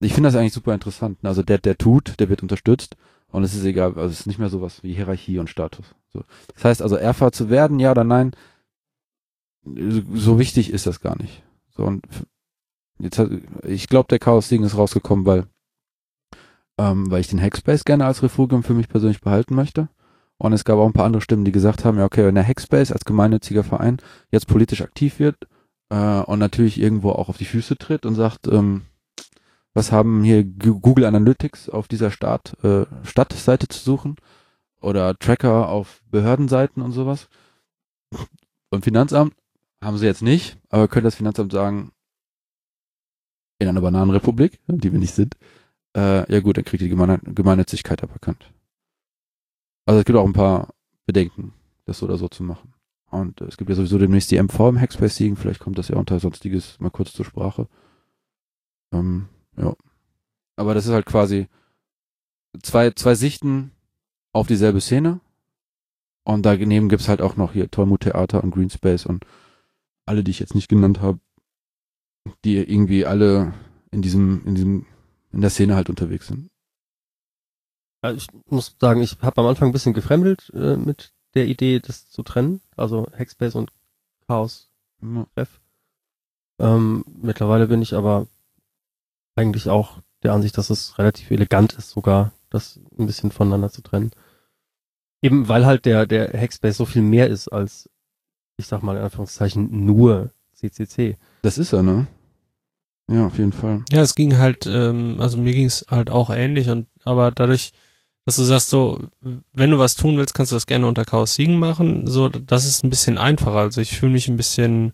ich finde das eigentlich super interessant. Also der, der tut, der wird unterstützt und es ist egal, also es ist nicht mehr sowas wie Hierarchie und Status. So. Das heißt also, Erfer zu werden, ja oder nein, so wichtig ist das gar nicht. So und jetzt hat, ich glaube, der Chaos-Ding ist rausgekommen, weil ähm, weil ich den Hackspace gerne als Refugium für mich persönlich behalten möchte. Und es gab auch ein paar andere Stimmen, die gesagt haben, ja okay, wenn der Hackspace als gemeinnütziger Verein jetzt politisch aktiv wird äh, und natürlich irgendwo auch auf die Füße tritt und sagt, ähm, was haben hier Google Analytics auf dieser Stadt, äh, Stadtseite zu suchen oder Tracker auf Behördenseiten und sowas. Beim Finanzamt haben sie jetzt nicht, aber könnte das Finanzamt sagen, in einer Bananenrepublik, die wir nicht sind, äh, ja gut, dann kriegt die Gemeinnützigkeit aberkannt. Also es gibt auch ein paar Bedenken, das so oder so zu machen. Und es gibt ja sowieso demnächst die MV im Hackspace liegen, vielleicht kommt das ja unter sonstiges mal kurz zur Sprache. Ähm, ja. Aber das ist halt quasi zwei, zwei Sichten auf dieselbe Szene. Und daneben gibt's halt auch noch hier Tollmut Theater und Greenspace und alle, die ich jetzt nicht genannt habe, die irgendwie alle in diesem, in diesem, in der Szene halt unterwegs sind. Ja, ich muss sagen, ich habe am Anfang ein bisschen gefremdelt äh, mit der Idee, das zu trennen. Also Hackspace und Chaos. Treff. Ähm, mittlerweile bin ich aber eigentlich auch der Ansicht, dass es relativ elegant ist, sogar das ein bisschen voneinander zu trennen. Eben weil halt der, der Hackspace so viel mehr ist als, ich sag mal in Anführungszeichen, nur CCC. Das ist er, ne? Ja, auf jeden Fall. Ja, es ging halt, ähm, also mir ging es halt auch ähnlich und aber dadurch, dass du sagst so, wenn du was tun willst, kannst du das gerne unter Chaos Siegen machen. So, das ist ein bisschen einfacher. Also ich fühle mich ein bisschen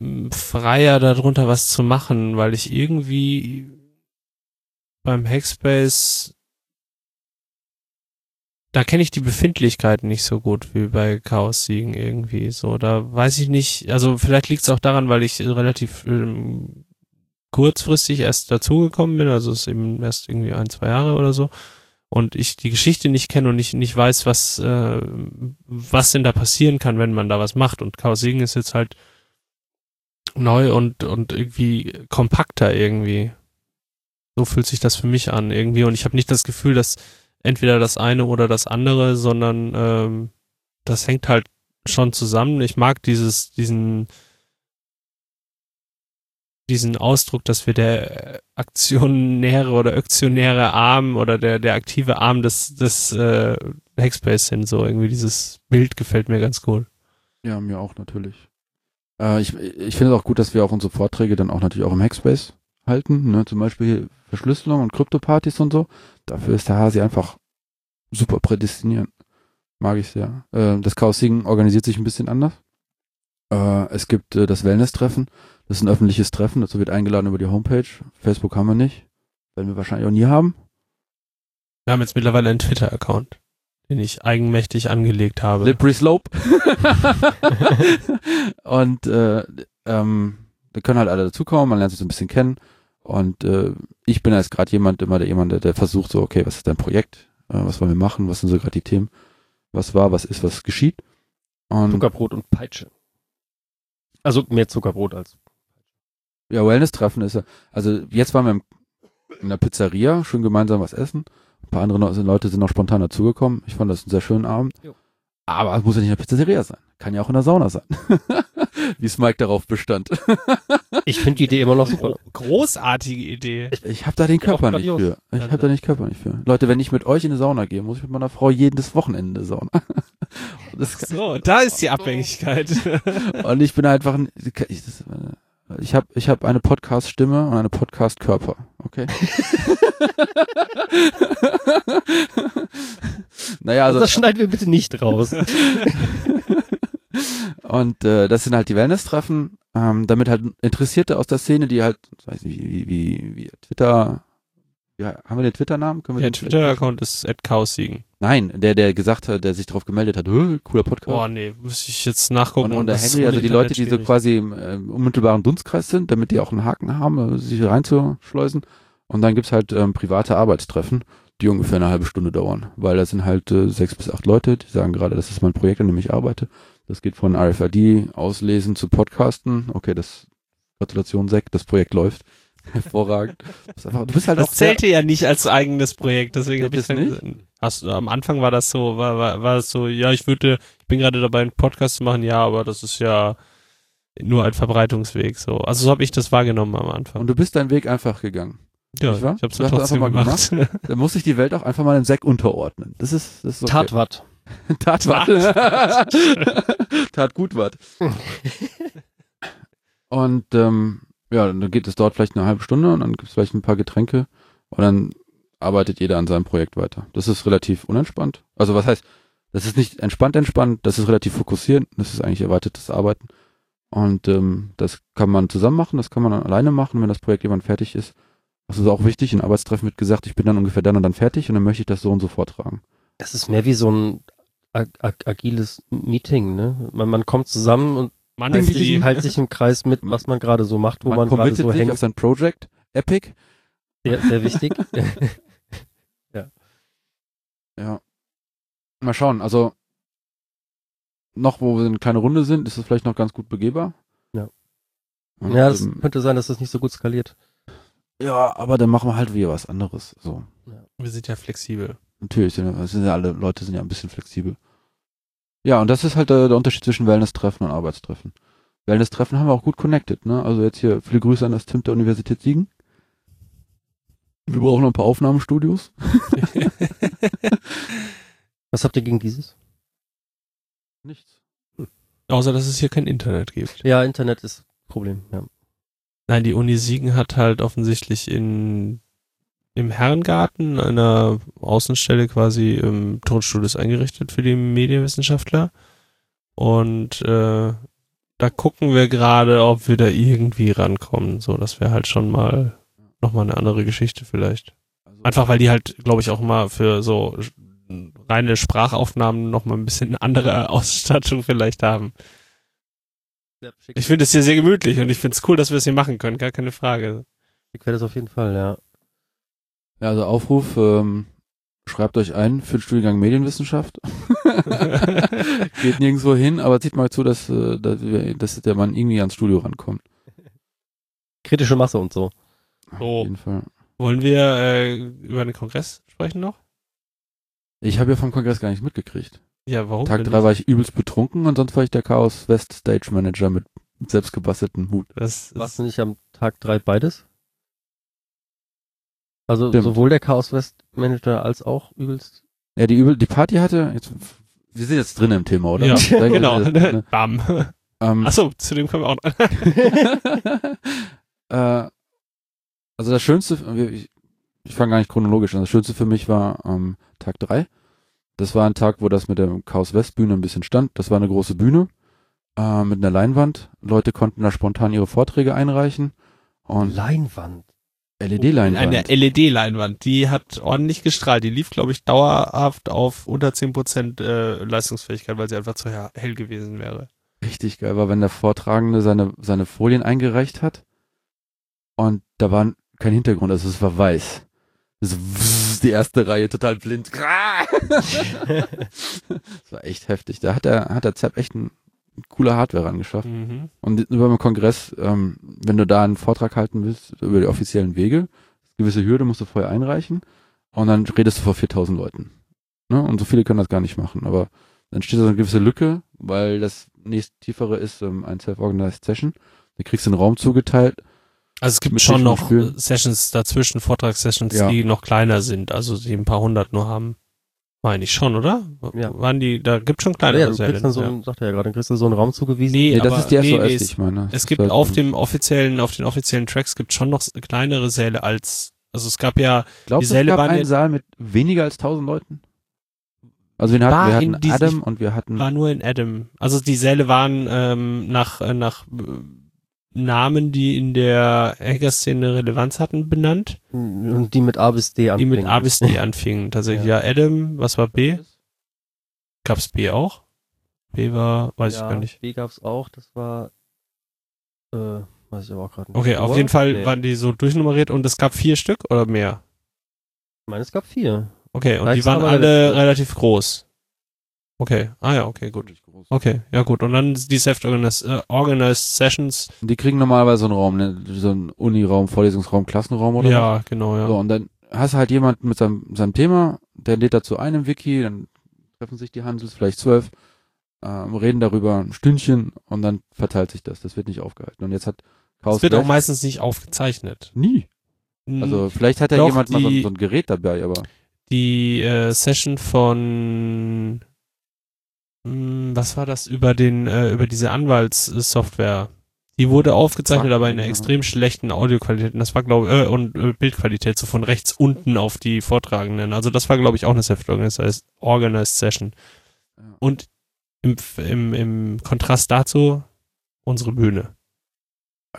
mm, freier darunter, was zu machen, weil ich irgendwie beim Hackspace da kenne ich die Befindlichkeiten nicht so gut wie bei Chaos Siegen irgendwie. So, da weiß ich nicht, also vielleicht liegt es auch daran, weil ich relativ ähm, kurzfristig erst dazugekommen bin, also es eben erst irgendwie ein, zwei Jahre oder so. Und ich die Geschichte nicht kenne und nicht, nicht weiß, was, äh, was denn da passieren kann, wenn man da was macht. Und Chaos Siegen ist jetzt halt neu und, und irgendwie kompakter irgendwie. So fühlt sich das für mich an irgendwie und ich habe nicht das Gefühl, dass entweder das eine oder das andere, sondern ähm, das hängt halt schon zusammen. Ich mag dieses, diesen, diesen Ausdruck, dass wir der aktionäre oder aktionäre Arm oder der, der aktive Arm des, des äh, Hackspace sind. So irgendwie dieses Bild gefällt mir ganz gut. Ja, mir auch natürlich. Äh, ich ich finde es auch gut, dass wir auch unsere Vorträge dann auch natürlich auch im Hackspace halten. Ne? Zum Beispiel Verschlüsselung und Kryptopartys und so. Dafür ist der Hasi einfach super prädestiniert. Mag ich sehr. Äh, das Chaos Sing organisiert sich ein bisschen anders. Äh, es gibt äh, das Wellness-Treffen. Das ist ein öffentliches Treffen. Dazu wird eingeladen über die Homepage. Facebook haben wir nicht. Werden wir wahrscheinlich auch nie haben. Wir haben jetzt mittlerweile einen Twitter-Account, den ich eigenmächtig angelegt habe. Slippery Slope. [LAUGHS] [LAUGHS] und äh, ähm, da können halt alle dazukommen, man lernt sich so ein bisschen kennen. Und äh, ich bin jetzt gerade jemand, immer der jemand, der, der versucht so, okay, was ist dein Projekt? Äh, was wollen wir machen? Was sind so gerade die Themen? Was war, was ist, was geschieht? Und Zuckerbrot und Peitsche. Also mehr Zuckerbrot als. Ja, Wellness-Treffen ist ja, also jetzt waren wir im, in der Pizzeria, schön gemeinsam was essen. Ein paar andere Leute sind noch spontan dazugekommen. Ich fand das einen sehr schönen Abend. Jo. Aber es muss ja nicht in der Pizzeria sein. Kann ja auch in der Sauna sein. [LAUGHS] Wie es Mike darauf bestand. Ich finde die Idee immer noch super. Großartige Idee. Ich habe da den Körper nicht für. Ich habe da nicht Körper nicht für. Leute, wenn ich mit euch in eine Sauna gehe, muss ich mit meiner Frau jedes Wochenende in eine Sauna. [LAUGHS] So, da ist die Abhängigkeit. [LAUGHS] und ich bin einfach, ein- ich, das- ich habe ich hab eine Podcast-Stimme und eine Podcast-Körper. Okay. [LAUGHS] naja, also das schneiden wir bitte nicht raus. [LAUGHS] Und äh, das sind halt die Wellness-Treffen, ähm, damit halt Interessierte aus der Szene, die halt, weiß nicht, wie, wie, wie, wie Twitter, ja, haben wir den Twitter-Namen? Können wir vielleicht- Twitter-Account ist @chaosigen. Nein, der, der gesagt hat, der sich darauf gemeldet hat, "Hö, cooler Podcast. Boah, nee, muss ich jetzt nachgucken. und, und der Henry, also die Leute, die so Internet quasi im äh, unmittelbaren Dunstkreis sind, damit die auch einen Haken haben, äh, sich reinzuschleusen. Und dann gibt's halt ähm, private Arbeitstreffen, die ungefähr eine halbe Stunde dauern. Weil da sind halt äh, sechs bis acht Leute, die sagen gerade, das ist mein Projekt, an dem ich arbeite. Das geht von RFID auslesen zu Podcasten. Okay, das Gratulation, Sek, das Projekt läuft. [LAUGHS] Hervorragend. Das einfach, du bist halt Das zählte ja nicht als eigenes Projekt, deswegen habe ich das dann nicht? hast, du- am Anfang war das so, war, war, war es so, ja, ich würde, ich bin gerade dabei, einen Podcast zu machen, ja, aber das ist ja nur ein Verbreitungsweg, so. Also so habe ich das wahrgenommen am Anfang. Und du bist deinen Weg einfach gegangen. ja, ich habe es Du hast das trotzdem einfach mal gemacht. [LAUGHS] Da muss sich die Welt auch einfach mal dem Sek unterordnen. Das ist, das ist okay. Tatwatt. Tat wat. [LAUGHS] Tat gut wat. Und ähm, ja, dann geht es dort vielleicht eine halbe Stunde und dann gibt es vielleicht ein paar Getränke und dann arbeitet jeder an seinem Projekt weiter. Das ist relativ unentspannt. Also was heißt, das ist nicht entspannt entspannt, das ist relativ fokussierend, das ist eigentlich erweitertes Arbeiten. Und ähm, das kann man zusammen machen, das kann man alleine machen, wenn das Projekt jemand fertig ist. Das ist auch wichtig, in Arbeitstreffen wird gesagt, ich bin dann ungefähr dann und dann fertig und dann möchte ich das so und so vortragen. Das ist mehr wie so ein ag ag agiles Meeting, ne? Man, man kommt zusammen und Mann, hält die, sich, hält sich im Kreis mit, was man gerade so macht, wo man, man gerade so hängt. auf sein Project, Epic. Sehr, sehr wichtig. [LAUGHS] [LAUGHS] Ja. Mal schauen, also noch, wo wir eine kleine Runde sind, ist es vielleicht noch ganz gut begehbar. Ja. Und, ja, das ähm, könnte sein, dass das nicht so gut skaliert. ja, aber dann machen wir halt wieder was anderes. So. wir sind ja flexibel. Natürlich, sind, ja- sind ja alle Leute sind ja ein bisschen flexibel. Ja, und das ist halt der, der Unterschied zwischen Wellness-Treffen und Arbeitstreffen. Wellness-Treffen haben wir auch gut connected, ne? Also jetzt hier viele Grüße an das Tim der Universität Siegen. Wir brauchen noch ein paar Aufnahmestudios. [LAUGHS] Was habt ihr gegen dieses? Nichts. Außer, dass es hier kein Internet gibt. Ja, Internet ist ein Problem, ja. Nein, die Uni Siegen hat halt offensichtlich in im Herrengarten einer Außenstelle quasi im Tonstudios eingerichtet für die Medienwissenschaftler. Und äh, da gucken wir gerade, ob wir da irgendwie rankommen. So, das wäre halt schon mal nochmal eine andere Geschichte vielleicht. Also, Einfach weil die halt, glaube ich, auch mal für so reine Sprachaufnahmen nochmal ein bisschen eine andere Ausstattung vielleicht haben. Ich finde es hier sehr gemütlich und ich finde es cool, dass wir es hier machen können, gar keine Frage. Ich werde das auf jeden Fall, ja. Ja, also Aufruf, ähm, schreibt euch ein für den Studiengang Medienwissenschaft. [LAUGHS] Geht nirgendwo hin, aber zieht mal zu, dass, äh, dass, wir, dass der Mann irgendwie ans Studio rankommt. Kritische Masse und so. Auf So. jeden Fall. Wollen wir äh, über den Kongress sprechen noch? Ich habe ja vom Kongress gar nichts mitgekriegt. Ja, warum? Tag 3 war ich übelst betrunken und sonst war ich der Chaos West Stage Manager mit selbstgebastelten Hut. Das, Warst du nicht am Tag 3 beides? Also Stimmt. sowohl der Chaos West Manager als auch übelst. Ja, die übel, die Party hatte, jetzt, wir sind jetzt drin im Thema, oder? Ja, Dann- genau. Ne? Bam. Ähm, Achso, zu dem kommen wir auch noch. [LAUGHS] äh, also das Schönste, ich, ich fange gar nicht chronologisch an, das Schönste für mich war ähm, Tag drei. Das war ein Tag, wo das mit der Chaos West Bühne ein bisschen stand. Das war eine große Bühne äh, mit einer Leinwand. Leute konnten da spontan ihre Vorträge einreichen und Leinwand. LED-Leinwand. Eine LED-Leinwand, die hat ordentlich gestrahlt. Die lief, glaube ich, dauerhaft auf unter 10% äh, Leistungsfähigkeit, weil sie einfach zu he- hell gewesen wäre. richtig geil war, wenn der Vortragende seine, seine Folien eingereicht hat und da war kein Hintergrund, also es war weiß. So, die erste Reihe total blind. [LAUGHS] [LAUGHS] das war echt heftig. Da hat der, hat der Zapp echt ein coole Hardware rangeschafft. Mhm. Und über den Kongress, ähm, wenn du da einen Vortrag halten willst, über die offiziellen Wege, gewisse Hürde musst du vorher einreichen und dann redest du vor 4000 Leuten. Ne? Und so viele können das gar nicht machen, aber dann steht da so eine gewisse Lücke, weil das nächst tiefere ist ähm, ein Self-Organized Session. Da kriegst du einen Raum zugeteilt. Also es gibt schon noch Sessions dazwischen, Vortragssessions, Ja. die noch kleiner sind, also die ein paar hundert nur haben. Meine ich schon, oder? Ja. Waren die, da gibt schon Ja, kleinere du kriegst dann so, ja. sagt er ja gerade, dann kriegst du so einen Raum zugewiesen. Nee, Nee, das aber- ist die SOS, nee, ich meine. Es Das gibt auf dem offiziellen, auf den offiziellen Tracks gibt schon noch kleinere Säle als, also es gab ja, Glaubst die du, es Säle gab waren einen Saal mit weniger als 1000 Leuten? Also wir hatten, wir hatten diesen- Adam und wir hatten war nur in Adam. Also die Säle waren ähm, nach, äh, nach äh, Namen, die in der Hacker-Szene Relevanz hatten, benannt, Und die mit A bis D die anfangen. mit A bis D anfingen. [LAUGHS] Tatsächlich, ja. Adam, was war B? Gab's B auch? B war, weiß ja, ich gar nicht. B gab's auch, das war, äh, weiß ich aber auch gerade nicht. Okay, auf jeden Fall Nee. waren die so durchnummeriert und es gab vier Stück oder mehr? Ich meine, es gab vier. Okay, und Vielleicht die waren alle relativ groß. Okay, ah ja, okay, gut. Okay, ja gut. Und dann die Self-Organized äh, organized Sessions. Die kriegen normalerweise so einen Raum, ne? so einen Uniraum, Vorlesungsraum, Klassenraum oder was. ja, genau, ja. So, und dann hast du halt jemanden mit seinem, seinem Thema, der lädt dazu ein im Wiki, dann treffen sich die Hansels, vielleicht zwölf, ähm, reden darüber ein Stündchen und dann verteilt sich das. Das wird nicht aufgehalten. Und jetzt hat Chaos Es wird auch meistens nicht aufgezeichnet. nie. Also vielleicht hat ja Doch, jemand mal so, ein- die- so ein Gerät dabei, aber die äh, Session von was war das über den äh, über diese Anwaltssoftware? Die wurde aufgezeichnet, Zack, aber in einer ja. extrem schlechten Audioqualität. Und das war glaube äh, und äh, Bildqualität so von rechts unten auf die Vortragenden. Also das war glaube ich auch eine self-organized organized Session. Ja. Und im, im, im Kontrast dazu unsere Bühne.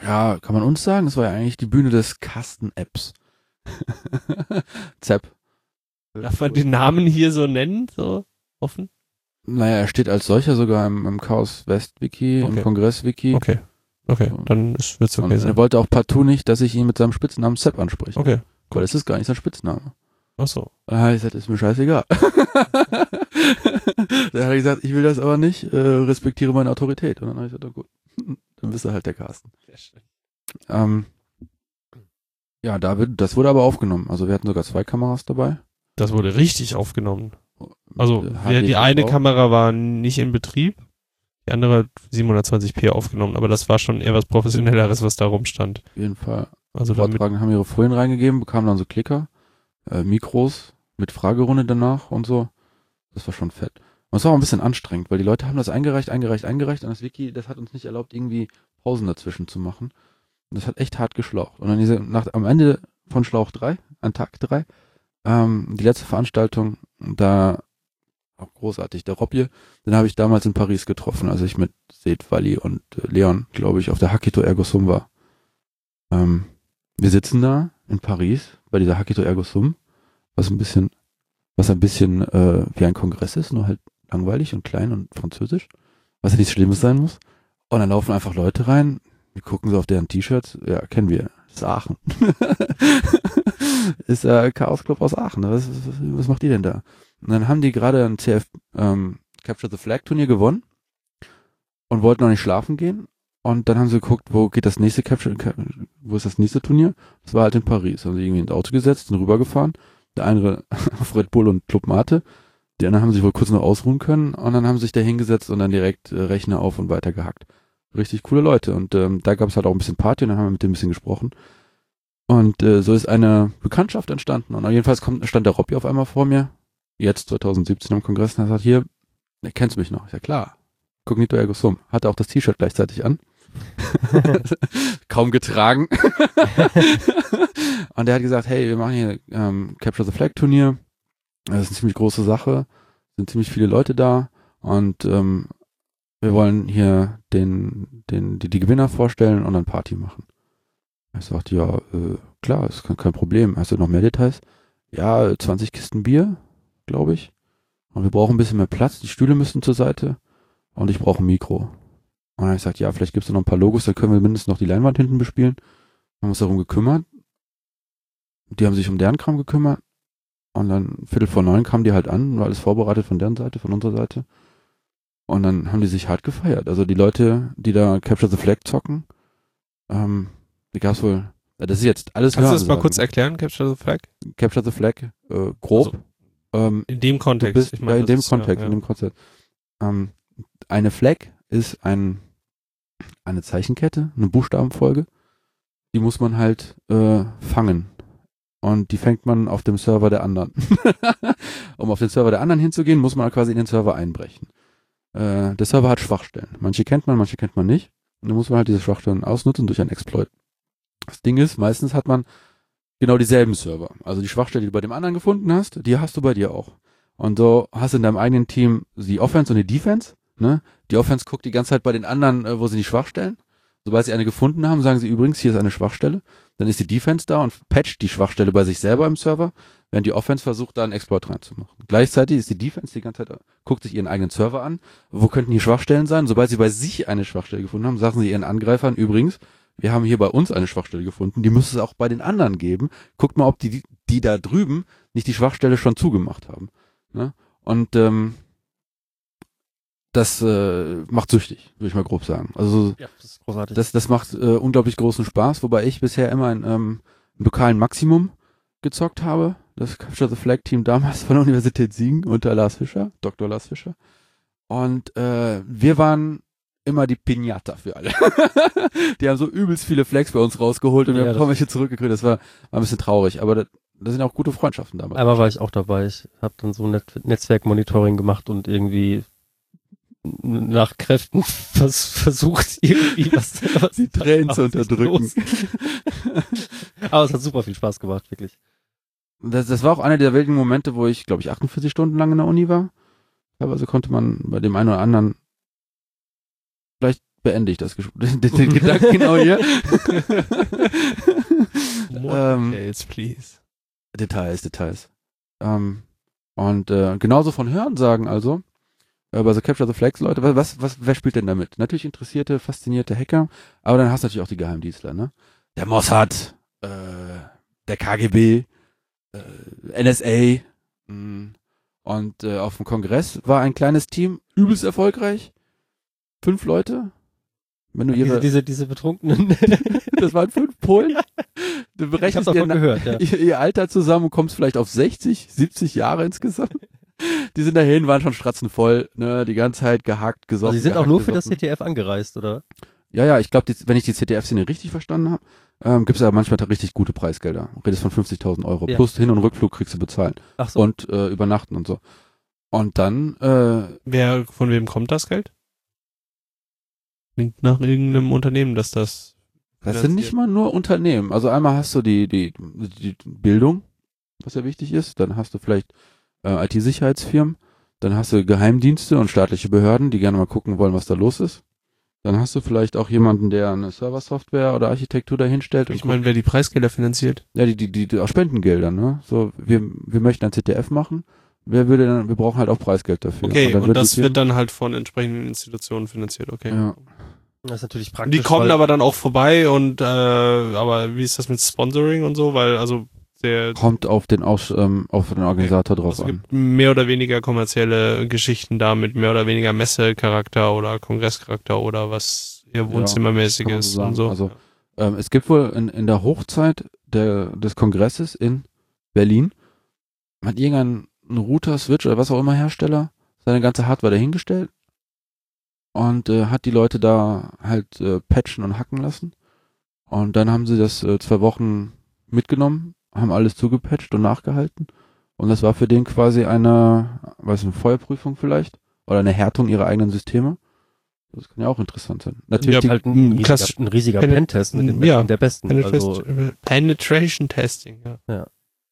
ja, kann man uns sagen, das war ja eigentlich die Bühne des Kasten-Apps. [LAUGHS] Zap. Darf man den Namen hier so nennen, so offen? Naja, er steht als solcher sogar im, im Chaos West Wiki, Okay. im Kongress Wiki. Okay. Okay, dann wird's Und okay er sein. wollte auch partout nicht, dass ich ihn mit seinem Spitznamen Sepp anspreche. Okay. Weil das ist gar nicht sein Spitzname. Ach so. Da habe ich gesagt, ist mir scheißegal. [LAUGHS] da hat er gesagt, ich will das aber nicht, äh, respektiere meine Autorität. Und dann habe ich gesagt, oh gut, [LAUGHS] dann bist du halt der Carsten. Ähm, ja, da wird, das wurde aber aufgenommen. Also wir hatten sogar zwei Kameras dabei. Das wurde richtig aufgenommen. Also ja, HD die eine TV. Kamera war nicht in Betrieb, die andere hat 720p aufgenommen, aber das war schon eher was Professionelleres, was da rumstand. Auf jeden Fall. Also damit, Vortragenden haben ihre Folien reingegeben, bekamen dann so Klicker, äh, Mikros mit Fragerunde danach und so. Das war schon fett. Und es war auch ein bisschen anstrengend, weil die Leute haben das eingereicht, eingereicht, eingereicht und das Wiki, das hat uns nicht erlaubt, irgendwie Pausen dazwischen zu machen. Und das hat echt hart geschlaucht. Und dann diese, nach, am Ende von Schlauch 3, an Tag 3, ähm, die letzte Veranstaltung, da auch großartig, der Robje, den habe ich damals in Paris getroffen, als ich mit Seth, Wally und äh, Leon, glaube ich, auf der Hakito Ergo Sum war. Ähm, wir sitzen da in Paris bei dieser Hakito Ergo Sum, was ein bisschen, was ein bisschen äh, wie ein Kongress ist, nur halt langweilig und klein und französisch, was ja nichts Schlimmes sein muss. Und dann laufen einfach Leute rein, wir gucken so auf deren T-Shirts, ja, kennen wir, ist Aachen. [LAUGHS] ist äh, Chaos Club aus Aachen, was, was, was macht ihr denn da? Und dann haben die gerade ein CF ähm, Capture the Flag Turnier gewonnen und wollten noch nicht schlafen gehen Und dann haben sie geguckt, wo geht das nächste Capture, wo ist das nächste Turnier? Das war halt in Paris. Haben sie irgendwie ins Auto gesetzt, sind rübergefahren. Der eine [LAUGHS] auf Red Bull und Club Mate. Die anderen haben sich wohl kurz noch ausruhen können und dann haben sie sich da hingesetzt und dann direkt äh, Rechner auf und weiter gehackt. Richtig coole Leute. Und ähm, da gab es halt auch ein bisschen Party und dann haben wir mit dem ein bisschen gesprochen. Und äh, so ist eine Bekanntschaft entstanden. Und jedenfalls kommt, stand der Robby auf einmal vor mir, jetzt 2017 am Kongress, und er sagt, hier, kennst du mich noch? Ja klar. Cognito Ergo Sum. Hatte auch das T-Shirt gleichzeitig an. [LAUGHS] [LAUGHS] Kaum getragen. [LAUGHS] und er hat gesagt, hey, wir machen hier ähm, Capture the Flag Turnier. Das ist eine ziemlich große Sache. Sind ziemlich viele Leute da. Und ähm, wir wollen hier den, den, die, die Gewinner vorstellen und dann Party machen. Er sagt, ja, äh, klar, ist kein, kein Problem. Hast du noch mehr Details? Ja, 20 Kisten Bier, glaube ich. Und wir brauchen ein bisschen mehr Platz. Die Stühle müssen zur Seite. Und ich brauche ein Mikro. Und ich gesagt, ja, vielleicht gibt es noch ein paar Logos, dann können wir mindestens noch die Leinwand hinten bespielen. Haben uns darum gekümmert. Die haben sich um deren Kram gekümmert. Und dann Viertel vor neun kamen die halt an, war alles vorbereitet von deren Seite, von unserer Seite. Und dann haben die sich hart gefeiert. Also die Leute, die da Capture the Flag zocken, ähm, die gab's wohl. Das ist jetzt alles Kannst du das mal kurz erklären, Capture the Flag? Capture the Flag, äh, grob. Also, ähm, in dem Kontext. Bist, ich mein, ja, in dem ist, Kontext, ja, in dem Kontext. Ähm, eine Flag ist ein, eine Zeichenkette, eine Buchstabenfolge. Die muss man halt äh, fangen. Und die fängt man auf dem Server der anderen. [LAUGHS] um auf den Server der anderen hinzugehen, muss man quasi in den Server einbrechen. Äh, der Server hat Schwachstellen. Manche kennt man, manche kennt man nicht. Und dann muss man halt diese Schwachstellen ausnutzen durch einen Exploit. Das Ding ist, meistens hat man genau dieselben Server. Also die Schwachstelle, die du bei dem anderen gefunden hast, die hast du bei dir auch. Und so hast du in deinem eigenen Team die Offense und die Defense. Ne? Die Offense guckt die ganze Zeit bei den anderen, äh, wo sie die Schwachstellen. Sobald sie eine gefunden haben, sagen sie übrigens, hier ist eine Schwachstelle. Dann ist die Defense da und patcht die Schwachstelle bei sich selber im Server, während die Offense versucht, da einen Exploit reinzumachen. Gleichzeitig ist die Defense die ganze Zeit, guckt sich ihren eigenen Server an. Wo könnten hier Schwachstellen sein? Sobald sie bei sich eine Schwachstelle gefunden haben, sagen sie ihren Angreifern übrigens, wir haben hier bei uns eine Schwachstelle gefunden, die müsste es auch bei den anderen geben. Guckt mal, ob die, die da drüben nicht die Schwachstelle schon zugemacht haben. Ne? Und ähm, das äh, macht süchtig, würde ich mal grob sagen. Also ja, das, ist großartig. das, das macht äh, unglaublich großen Spaß, wobei ich bisher immer ein, ähm, ein lokalen Maximum gezockt habe. Das Capture the Flag Team damals von der Universität Siegen unter Lars Fischer, Dr. Lars Fischer. Und äh, wir waren immer die Pinata für alle. [LAUGHS] die haben so übelst viele Flags bei uns rausgeholt und wir ja, haben welche zurückgekriegt. Das war, war ein bisschen traurig, aber das, das sind auch gute Freundschaften damals. Einmal war ich auch dabei. Ich habe dann so Net Netzwerkmonitoring gemacht und irgendwie nach Kräften [LAUGHS] vers versucht, irgendwie [LAUGHS] was, was die Tränen zu unterdrücken. Aber es hat super viel Spaß gemacht, wirklich. Das, das war auch einer der wilden Momente, wo ich, glaube ich, 48 Stunden lang in der Uni war. Teilweise konnte man bei dem einen oder anderen vielleicht beende ich das [LAUGHS] den, den Gedanken genau hier. [LAUGHS] More ähm, details, please. Details, Details. Ähm, und äh, genauso von Hörensagen also, äh, bei so Capture the Flags Leute, was, was, wer spielt denn damit? Natürlich interessierte, faszinierte Hacker, aber dann hast du natürlich auch die Geheimdienstler, ne? Der Mossad, äh, der KGB, NSA, mh. Mm. und äh, auf dem Kongress war ein kleines Team, übelst erfolgreich, fünf Leute, wenn du ihre, diese, diese, diese betrunkenen. [LAUGHS] das waren fünf Polen. Du berechnest dir gehört, ja. ihr, [LAUGHS] ihr, Alter zusammen und kommst vielleicht auf 60, 70 Jahre insgesamt. [LAUGHS] Die sind dahin, waren schon stratzenvoll, ne, die ganze Zeit gehackt, gesoffen. Also die sind auch nur für das CTF angereist, oder? Ja, ja, ich glaube, wenn ich die CTF-Szene richtig verstanden habe, ähm, gibt es ja manchmal richtig gute Preisgelder. Redest von 50.000 Euro. Ja. Plus Hin- und Rückflug kriegst du bezahlen. Ach so. Und äh, übernachten und so. Und dann, äh, Wer, von wem kommt das Geld? Klingt nach irgendeinem Unternehmen, dass das. Das sind nicht mal nur Unternehmen. Also einmal hast du die, die, die Bildung, was ja wichtig ist. Dann hast du vielleicht äh, IT-Sicherheitsfirmen. Dann hast du Geheimdienste und staatliche Behörden, die gerne mal gucken wollen, was da los ist. Dann hast du vielleicht auch jemanden, der eine Serversoftware oder Architektur dahinstellt. Ich meine, wer die Preisgelder finanziert? Ja, die, die, die, die auch Spendengelder, ne? So, wir, wir möchten ein CTF machen. Wer würde dann, wir brauchen halt auch Preisgeld dafür. Okay, und, und das wird dann halt von entsprechenden Institutionen finanziert, okay. Ja. Das ist natürlich praktisch. Die kommen aber dann auch vorbei und äh, aber wie ist das mit Sponsoring und so? Weil also der kommt auf den Aus, ähm, auf den Organisator okay. drauf also an. Es gibt mehr oder weniger kommerzielle Geschichten da mit mehr oder weniger Messecharakter oder Kongresscharakter oder was eher Wohnzimmermäßiges man und so. Also ähm, es gibt wohl in, in der Hochzeit der, des Kongresses in Berlin, hat irgendein Router, Switch oder was auch immer Hersteller seine ganze Hardware dahingestellt und äh, hat die Leute da halt äh, patchen und hacken lassen. Und dann haben sie das äh, zwei Wochen mitgenommen, haben alles zugepatcht und nachgehalten. Und das war für den quasi eine, weiß nicht, eine Feuerprüfung vielleicht oder eine Härtung ihrer eigenen Systeme. Das kann ja auch interessant sein. Natürlich Ja, die, halt ein, ein riesiger, ein riesiger Penet- Pentest mit den ja, Besten der Besten. Also, Penetration, Penetration Testing, ja.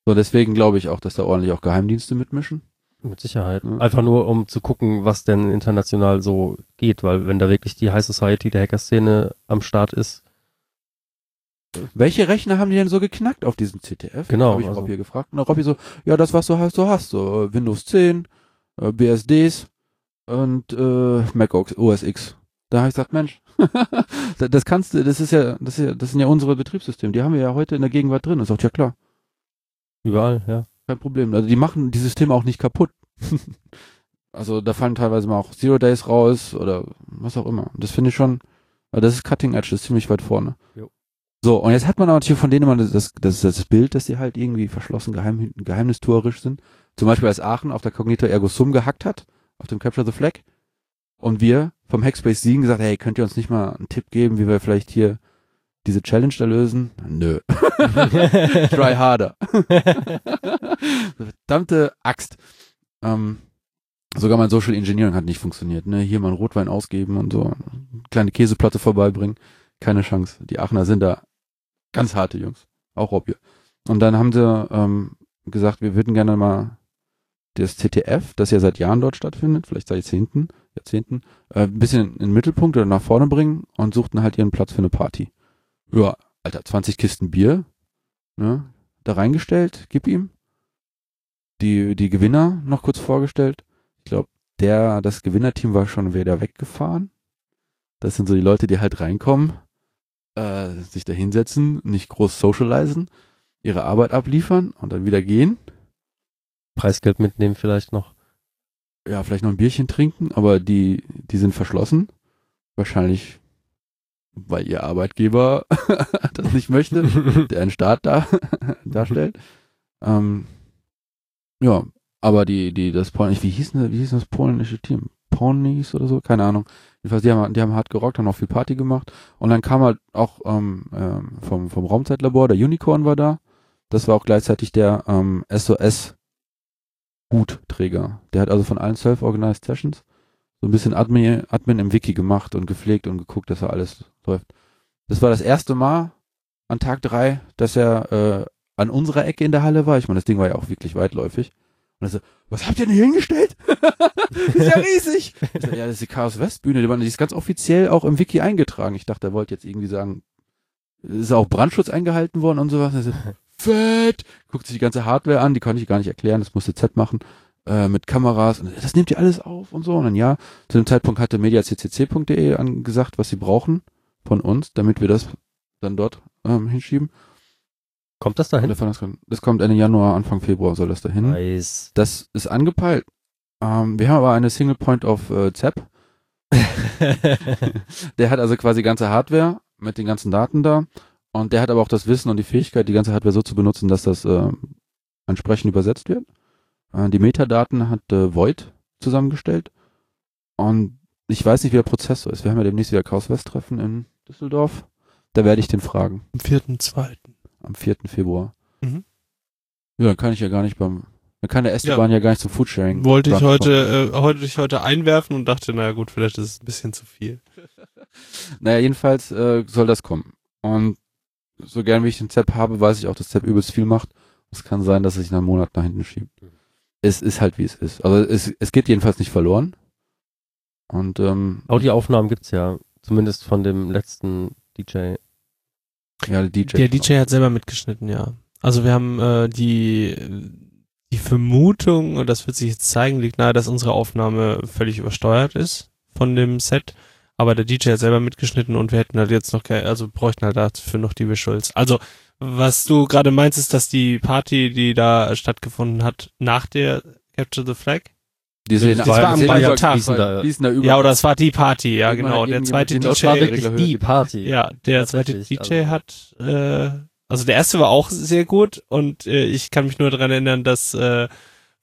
so deswegen glaube ich auch, dass da ordentlich auch Geheimdienste mitmischen. mit Sicherheit. Ja. Einfach nur, um zu gucken, was denn international so geht, weil wenn da wirklich die High Society der Hacker-Szene am Start ist, Welche Rechner haben die denn so geknackt auf diesem CTF? Genau, Habe ich also- Robby gefragt. Und Robby so, ja, das, was du hast, du hast. So äh, Windows 10, äh, BSDs und äh, Mac OS X. Da habe ich gesagt, Mensch, [LAUGHS] das- das kannst du, das ist ja, das ist ja, das sind ja unsere Betriebssysteme. Die haben wir ja heute in der Gegenwart drin. Und sagt, ja klar, überall, ja. kein Problem. Also die machen die Systeme auch nicht kaputt. [LAUGHS] also da fallen teilweise mal auch Zero Days raus oder was auch immer. Das finde ich schon, also das ist Cutting Edge, das ist ziemlich weit vorne. Jo. So, und jetzt hat man natürlich von denen immer das, das, das, Bild, dass die halt irgendwie verschlossen, geheim, geheimnistuerisch sind. Zum Beispiel als Aachen auf der Cognito Ergo Sum gehackt hat, auf dem Capture the Flag. Und wir vom Hackspace Siegen gesagt, hey, könnt ihr uns nicht mal einen Tipp geben, wie wir vielleicht hier diese Challenge da lösen? Nö. [LAUGHS] Try harder. [LAUGHS] Verdammte Axt. Ähm, sogar mein Social Engineering hat nicht funktioniert. Ne? Hier mal einen Rotwein ausgeben und so. Kleine Käseplatte vorbeibringen. Keine Chance. Die Aachener sind da ganz harte Jungs. Auch Robby. Und dann haben sie ähm, gesagt, wir würden gerne mal das TTF, das ja seit Jahren dort stattfindet, vielleicht seit Jahrzehnten, Jahrzehnten, äh, ein bisschen in den Mittelpunkt oder nach vorne bringen und suchten halt ihren Platz für eine Party. Ja, Alter, 20 Kisten Bier, ne, da reingestellt, gib ihm. Die, die Gewinner noch kurz vorgestellt. Ich glaube, der, das Gewinnerteam war schon wieder weggefahren. Das sind so die Leute, die halt reinkommen, äh, sich da hinsetzen, nicht groß socialisen, ihre Arbeit abliefern und dann wieder gehen. Preisgeld mitnehmen vielleicht noch. Ja, vielleicht noch ein Bierchen trinken, aber die, die sind verschlossen. Wahrscheinlich, weil ihr Arbeitgeber [LAUGHS] das nicht möchte, [LAUGHS] der einen Staat da, [LAUGHS] darstellt. Ähm, ja, aber die, die, das polnische, wie hieß wie hieß das polnische Team? Ponies oder so? Keine Ahnung. Jedenfalls, die haben, die haben hart gerockt, haben auch viel Party gemacht. Und dann kam halt auch ähm, ähm, vom, vom Raumzeitlabor, der Unicorn war da. Das war auch gleichzeitig der ähm, SOS Hutträger. Der hat also von allen Self-Organized Sessions so ein bisschen Admin, Admin im Wiki gemacht und gepflegt und geguckt, dass er alles läuft. Das war das erste Mal an Tag drei, dass er äh, an unserer Ecke in der Halle war. Ich meine, das Ding war ja auch wirklich weitläufig. Und er so, was habt ihr denn hier hingestellt? [LAUGHS] ist ja riesig. So, ja, das ist die Chaos West Bühne. Die, ist ganz offiziell auch im Wiki eingetragen. Ich dachte, er wollte jetzt irgendwie sagen, ist auch Brandschutz eingehalten worden und sowas. Er so, [LAUGHS] fett. Guckt sich die ganze Hardware an, die konnte ich gar nicht erklären, das musste Z machen. Äh, mit Kameras und das nimmt ihr alles auf und so. Und dann ja, zu dem Zeitpunkt hatte mediaccc.de angesagt, was sie brauchen von uns, damit wir das dann dort ähm, hinschieben. Kommt das dahin? das, kommt Ende Januar, Anfang Februar soll das dahin. Nice. Das ist angepeilt. Ähm, wir haben aber eine Single Point of äh, ZAP. [LAUGHS] Der hat also quasi ganze Hardware mit den ganzen Daten da. Und der hat aber auch das Wissen und die Fähigkeit, die ganze Hardware so zu benutzen, dass das äh, entsprechend übersetzt wird. Äh, die Metadaten hat äh, Void zusammengestellt. Und ich weiß nicht, wie der Prozess so ist. Wir haben ja demnächst wieder Chaos West Treffen in Düsseldorf. Da werde ich den fragen. Am vierten, zweiten. Am 4. Februar. Mhm. Ja, dann kann ich ja gar nicht beim, dann kann der Esteban ja, gar nicht zum Foodsharing. Wollte ich heute, äh, heute ich heute einwerfen und dachte, naja gut, vielleicht ist es ein bisschen zu viel. [LAUGHS] Naja, jedenfalls äh, soll das kommen. Und so gern wie ich den Zap habe, weiß ich auch, dass Zap übelst viel macht. Es kann sein, dass es sich nach einem Monat nach hinten schiebt. Es ist halt, wie es ist. Also es, es geht jedenfalls nicht verloren. Und ähm, Audioaufnahmen gibt's ja. Zumindest von dem letzten DJ. Ja, der DJ. Der DJ hat selber mitgeschnitten, ja. Also wir haben äh, die die Vermutung, und das wird sich jetzt zeigen, liegt nahe, dass unsere Aufnahme völlig übersteuert ist von dem Set. Aber der DJ hat selber mitgeschnitten und wir hätten halt jetzt noch, also bräuchten halt dafür noch die Visuals. Also, was du gerade meinst, ist, dass die Party, die da stattgefunden hat, nach der Capture the Flag Die sehen, Das war am gleichen über- über. Ja, oder es war die Party, ja Irgendwann genau. hat Der zweite Das war DJ wirklich die Party. Ja, der zweite DJ also- hat, äh, also der erste war auch sehr gut und äh, ich kann mich nur daran erinnern, dass äh,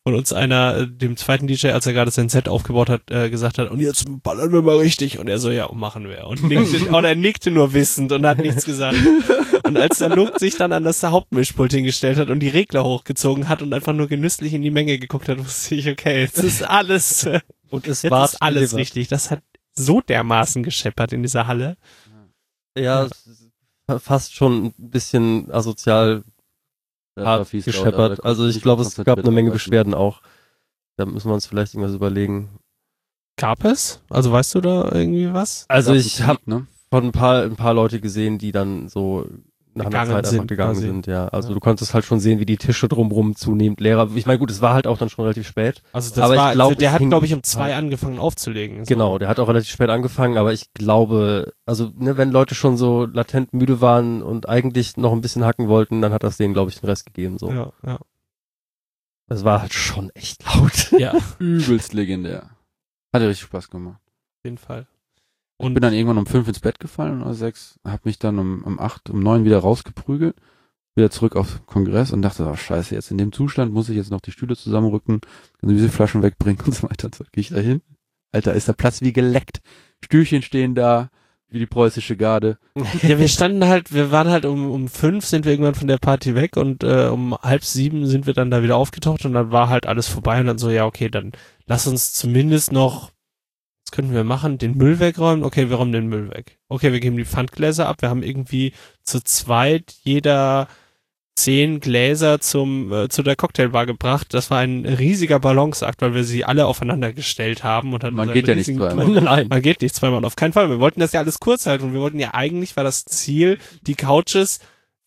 von uns einer, äh, dem zweiten DJ, als er gerade sein Set aufgebaut hat, äh, gesagt hat, und jetzt ballern wir mal richtig. Und er so, ja, machen wir. Und, nickte, [LAUGHS] und er nickte nur wissend und hat nichts gesagt. Und als der Luke sich dann an das Hauptmischpult hingestellt hat und die Regler hochgezogen hat und einfach nur genüsslich in die Menge geguckt hat, wusste ich, okay, jetzt ist alles, [LAUGHS] äh, Und es war alles delivered. richtig. Das hat so dermaßen gescheppert in dieser Halle. Ja, es ist fast schon ein bisschen asozial hart laut, gescheppert. da Also ich glaube, es gab eine Menge Beschwerden auch. Da müssen wir uns vielleicht irgendwas überlegen. Gab es? Also weißt du da irgendwie was? Also ich habe ne? von ein paar, ein paar Leute gesehen, die dann so nach einer Gegangen Zeit einfach sind, gegangen quasi. sind, ja. Also Ja. du konntest halt schon sehen, wie die Tische drumrum zunehmend leerer. Ich meine, gut, es war halt auch dann schon relativ spät. Also das Aber ich war, glaub, der es hat glaube ich um zwei angefangen aufzulegen. So. Genau, der hat auch relativ spät angefangen, aber ich glaube, also ne, wenn Leute schon so latent müde waren und eigentlich noch ein bisschen hacken wollten, dann hat das denen, glaube ich, den Rest gegeben. So, Ja, ja. es war halt schon echt laut. ja, auf [LAUGHS] Übelst legendär. Hat ja richtig Spaß gemacht. jeden Fall. Und bin dann irgendwann um fünf ins Bett gefallen oder sechs, hab mich dann um, um acht, um neun wieder rausgeprügelt, wieder zurück auf Kongress und dachte, oh scheiße, jetzt in dem Zustand muss ich jetzt noch die Stühle zusammenrücken, diese Flaschen wegbringen und so weiter. So gehe ich da hin. Alter, ist der Platz wie geleckt. Stühlchen stehen da, wie die preußische Garde. [LAUGHS] ja, wir standen halt, wir waren halt um, um fünf sind wir irgendwann von der Party weg und äh, um halb sieben sind wir dann da wieder aufgetaucht und dann war halt alles vorbei und dann so, ja, okay, dann lass uns zumindest noch, was könnten wir machen, den Müll wegräumen? Okay, wir räumen den Müll weg. Okay, wir geben die Pfandgläser ab. Wir haben irgendwie zu zweit jeder zehn Gläser zum äh, zu der Cocktailbar gebracht. Das war ein riesiger Balanceakt, weil wir sie alle aufeinander gestellt haben und dann Man geht ja nicht zweimal. Man, Nein. man geht nicht zweimal auf keinen Fall. Wir wollten das ja alles kurz halten und wir wollten ja eigentlich war das Ziel, die Couches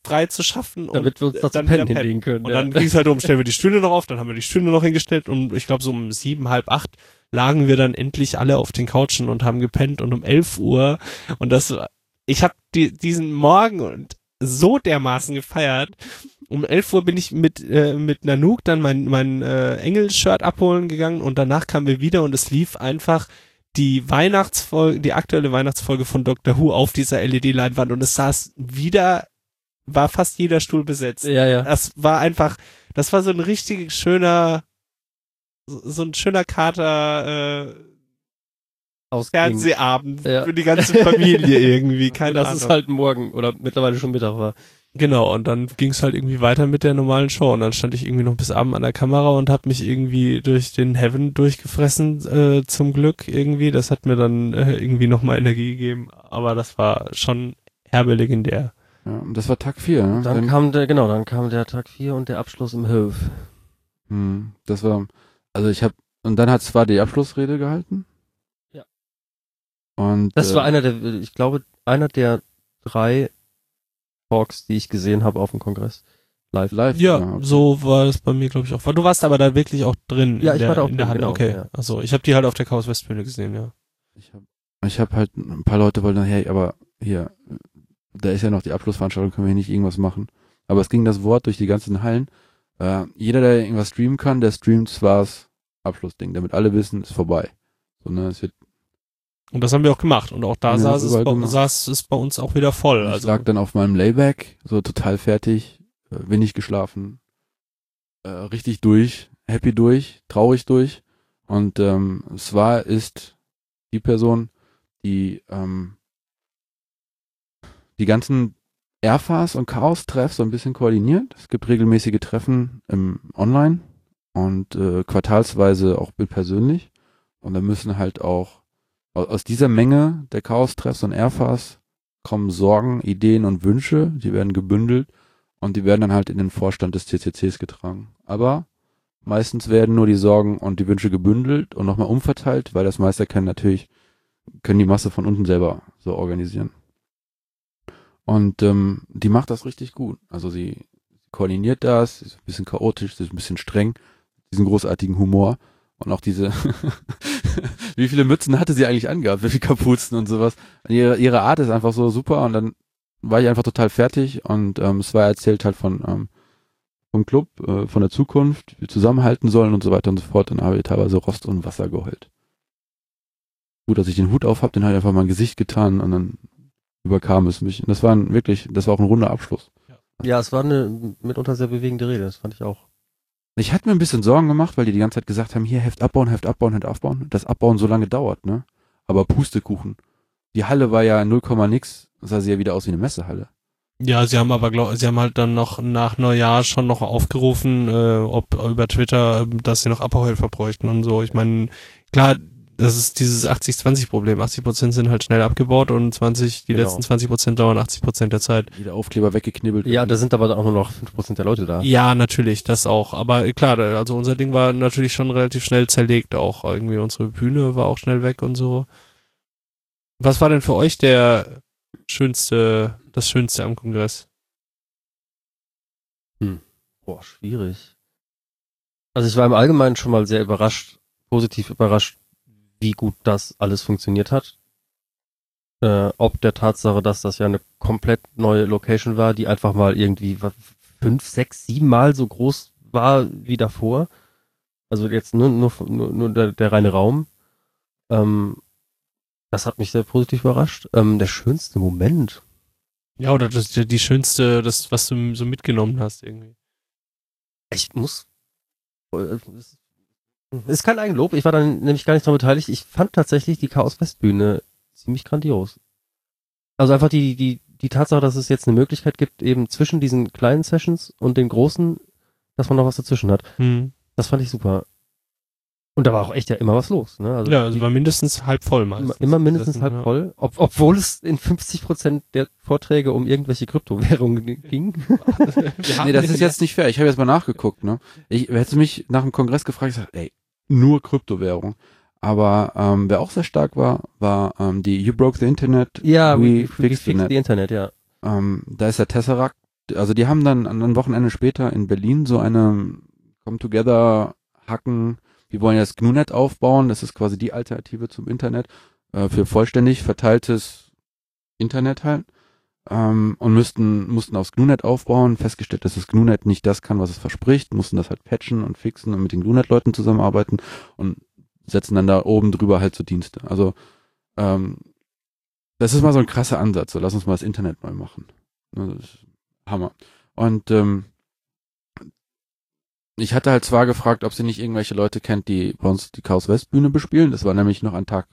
frei zu schaffen Damit wir uns noch dann pennen. hinlegen können. Und ja. dann ging es halt [LAUGHS] um, stellen wir die Stühle noch auf, dann haben wir die Stühle noch hingestellt und ich glaube so um sieben, halb acht lagen wir dann endlich alle auf den Couchen und haben gepennt und um elf Uhr und das, ich habe die, diesen Morgen und so dermaßen gefeiert. Um 11 Uhr bin ich mit, äh, mit Nanook dann mein, mein äh, Engel-Shirt abholen gegangen und danach kamen wir wieder und es lief einfach die Weihnachtsfolge, die aktuelle Weihnachtsfolge von Doctor Who auf dieser LED-Leinwand und es saß wieder, war fast jeder Stuhl besetzt. ja, ja. Das war einfach, das war so ein richtig schöner, so ein schöner Kater, äh, Ausging. Fernsehabend Ja. für die ganze Familie [LAUGHS] irgendwie, keine das Ahnung. ist halt morgen oder mittlerweile schon Mittag war. Genau, und dann ging es halt irgendwie weiter mit der normalen Show. Und dann stand ich irgendwie noch bis Abend an der Kamera und habe mich irgendwie durch den Heaven durchgefressen, äh, zum Glück irgendwie. Das hat mir dann äh, irgendwie nochmal Energie gegeben. Aber das war schon herbe legendär. Ja, und das war Tag vier. Ne? Dann Dann- kam der, genau, dann kam der Tag 4 und der Abschluss im Hof. Hm, das war, also ich habe, und dann hat zwar die Abschlussrede gehalten. Ja. Und Das äh, war einer der, ich glaube, einer der drei Talks, die ich gesehen habe auf dem Kongress. Live. live. Ja, okay. so war es bei mir, glaube ich, auch. Du warst aber da wirklich auch drin. Ja, ich der, war da auch in der drin, genau, okay. ja. Also ich habe die halt auf der Chaos Westbühne gesehen, ja. Ich habe ich hab halt, ein paar Leute wollten, hey, aber hier, da ist ja noch die Abschlussveranstaltung, können wir hier nicht irgendwas machen. Aber es ging das Wort durch die ganzen Hallen. Äh, jeder, der irgendwas streamen kann, der streamt zwar Abschlussding, damit alle wissen, ist vorbei. So, ne, es wird, Und das haben wir auch gemacht. Und auch da Ja, saß, es bei, gemacht. saß es bei uns auch wieder voll. ich Also lag dann auf meinem Layback, so total fertig, äh, wenig geschlafen, äh, richtig durch, happy durch, traurig durch. Und ähm, Swa ist die Person, die ähm, die ganzen Airfars und Chaos-Treffs so ein bisschen koordiniert. Es gibt regelmäßige Treffen im Online und äh, quartalsweise auch persönlich. Und da müssen halt auch au- aus dieser Menge der Chaos-Treffs und Airfars kommen Sorgen, Ideen und Wünsche, die werden gebündelt und die werden dann halt in den Vorstand des CCCs getragen. Aber meistens werden nur die Sorgen und die Wünsche gebündelt und nochmal umverteilt, weil das Meisterkennen natürlich können die Masse von unten selber so organisieren. Und ähm, die macht das richtig gut. Also sie koordiniert das, ist ein bisschen chaotisch, ist ein bisschen streng, diesen großartigen Humor und auch diese, [LAUGHS] wie viele Mützen hatte sie eigentlich angehabt, wie viele Kapuzen und sowas. Ihre, ihre Art ist einfach so super und dann war ich einfach total fertig und ähm, es war erzählt halt von, ähm, vom Club, äh, von der Zukunft, wir zusammenhalten sollen und so weiter und so fort. Dann habe ich teilweise Rost und Wasser geheult. Gut, dass ich den Hut auf habe, den habe ich einfach mein Gesicht getan und dann überkam es mich. Und das war ein, wirklich, das war auch ein runder Abschluss. Ja, es war eine mitunter sehr bewegende Rede, das fand ich auch. Ich hatte mir ein bisschen Sorgen gemacht, weil die die ganze Zeit gesagt haben, hier Heft abbauen, Heft abbauen, Heft abbauen. Das Abbauen so lange dauert, ne? Aber Pustekuchen. Die Halle war ja 0, nix, sah sie ja wieder aus wie eine Messehalle. Ja, sie haben aber glaub, sie haben halt dann noch nach Neujahr schon noch aufgerufen, äh, ob über Twitter, äh, dass sie noch Abbauhelfer bräuchten und so. Ich meine, klar, das ist dieses 80-20-Problem. 80 Prozent sind halt schnell abgebaut und 20, die Genau. letzten 20 Prozent dauern 80 Prozent der Zeit. Jeder Aufkleber weggeknibbelt. Ja, da sind aber auch nur noch 5% der Leute da. Ja, natürlich, das auch. Aber äh, klar, also unser Ding war natürlich schon relativ schnell zerlegt auch. Irgendwie unsere Bühne war auch schnell weg und so. Was war denn für euch der schönste, das Schönste am Kongress? Boah, schwierig. Also ich war im Allgemeinen schon mal sehr überrascht, positiv überrascht, wie gut das alles funktioniert hat. Äh, ob der Tatsache, dass das ja eine komplett neue Location war, die einfach mal irgendwie fünf, sechs, sieben Mal so groß war wie davor. Also jetzt nur, nur, nur, der, der reine Raum. Ähm, das hat mich sehr positiv überrascht. Ähm, der schönste Moment. Ja, oder das, die, schönste, das, was du so mitgenommen hast irgendwie. Ich muss. äh, Ist kein Eigenlob, ich war dann nämlich gar nicht daran beteiligt. Ich fand tatsächlich die Chaos Westbühne ziemlich grandios. Also einfach die, die, die Tatsache, dass es jetzt eine Möglichkeit gibt, eben zwischen diesen kleinen Sessions und den großen, dass man noch was dazwischen hat. Hm. Das fand ich super. Und da war auch echt ja immer was los. Ne? Also Ja, also die, war mindestens halb voll immer, meistens. immer mindestens Das- halb ja. voll, ob, obwohl es in 50 Prozent der Vorträge um irgendwelche Kryptowährungen [LAUGHS] ging. [LAUGHS] Nee, das ist jetzt nicht fair. Ich habe jetzt mal nachgeguckt, ne? Ich hätte mich nach dem Kongress gefragt, ich sag, ey, nur Kryptowährung. Aber ähm, wer auch sehr stark war, war ähm, die You Broke the Internet. ja, We we, Fixed the Net. the Internet, ja. Ähm, da ist der Tesseract. Also die haben dann an einem Wochenende später in Berlin so eine Come Together Hacken. Die wollen jetzt GNU-Net aufbauen. Das ist quasi die Alternative zum Internet äh, für vollständig verteiltes Internet halt. Ähm, und müssten, mussten aufs GNU-Net aufbauen, festgestellt, dass das GNU-Net nicht das kann, was es verspricht, mussten das halt patchen und fixen und mit den GNU-Net-Leuten zusammenarbeiten und setzen dann da oben drüber halt so Dienste. Also ähm, das ist mal so ein krasser Ansatz. So, lass uns mal das Internet neu machen. Ne, Das ist Hammer. Und ähm, ich hatte halt zwar gefragt, ob sie nicht irgendwelche Leute kennt, die bei uns die Chaos West Bühne bespielen. Das war nämlich noch an Tag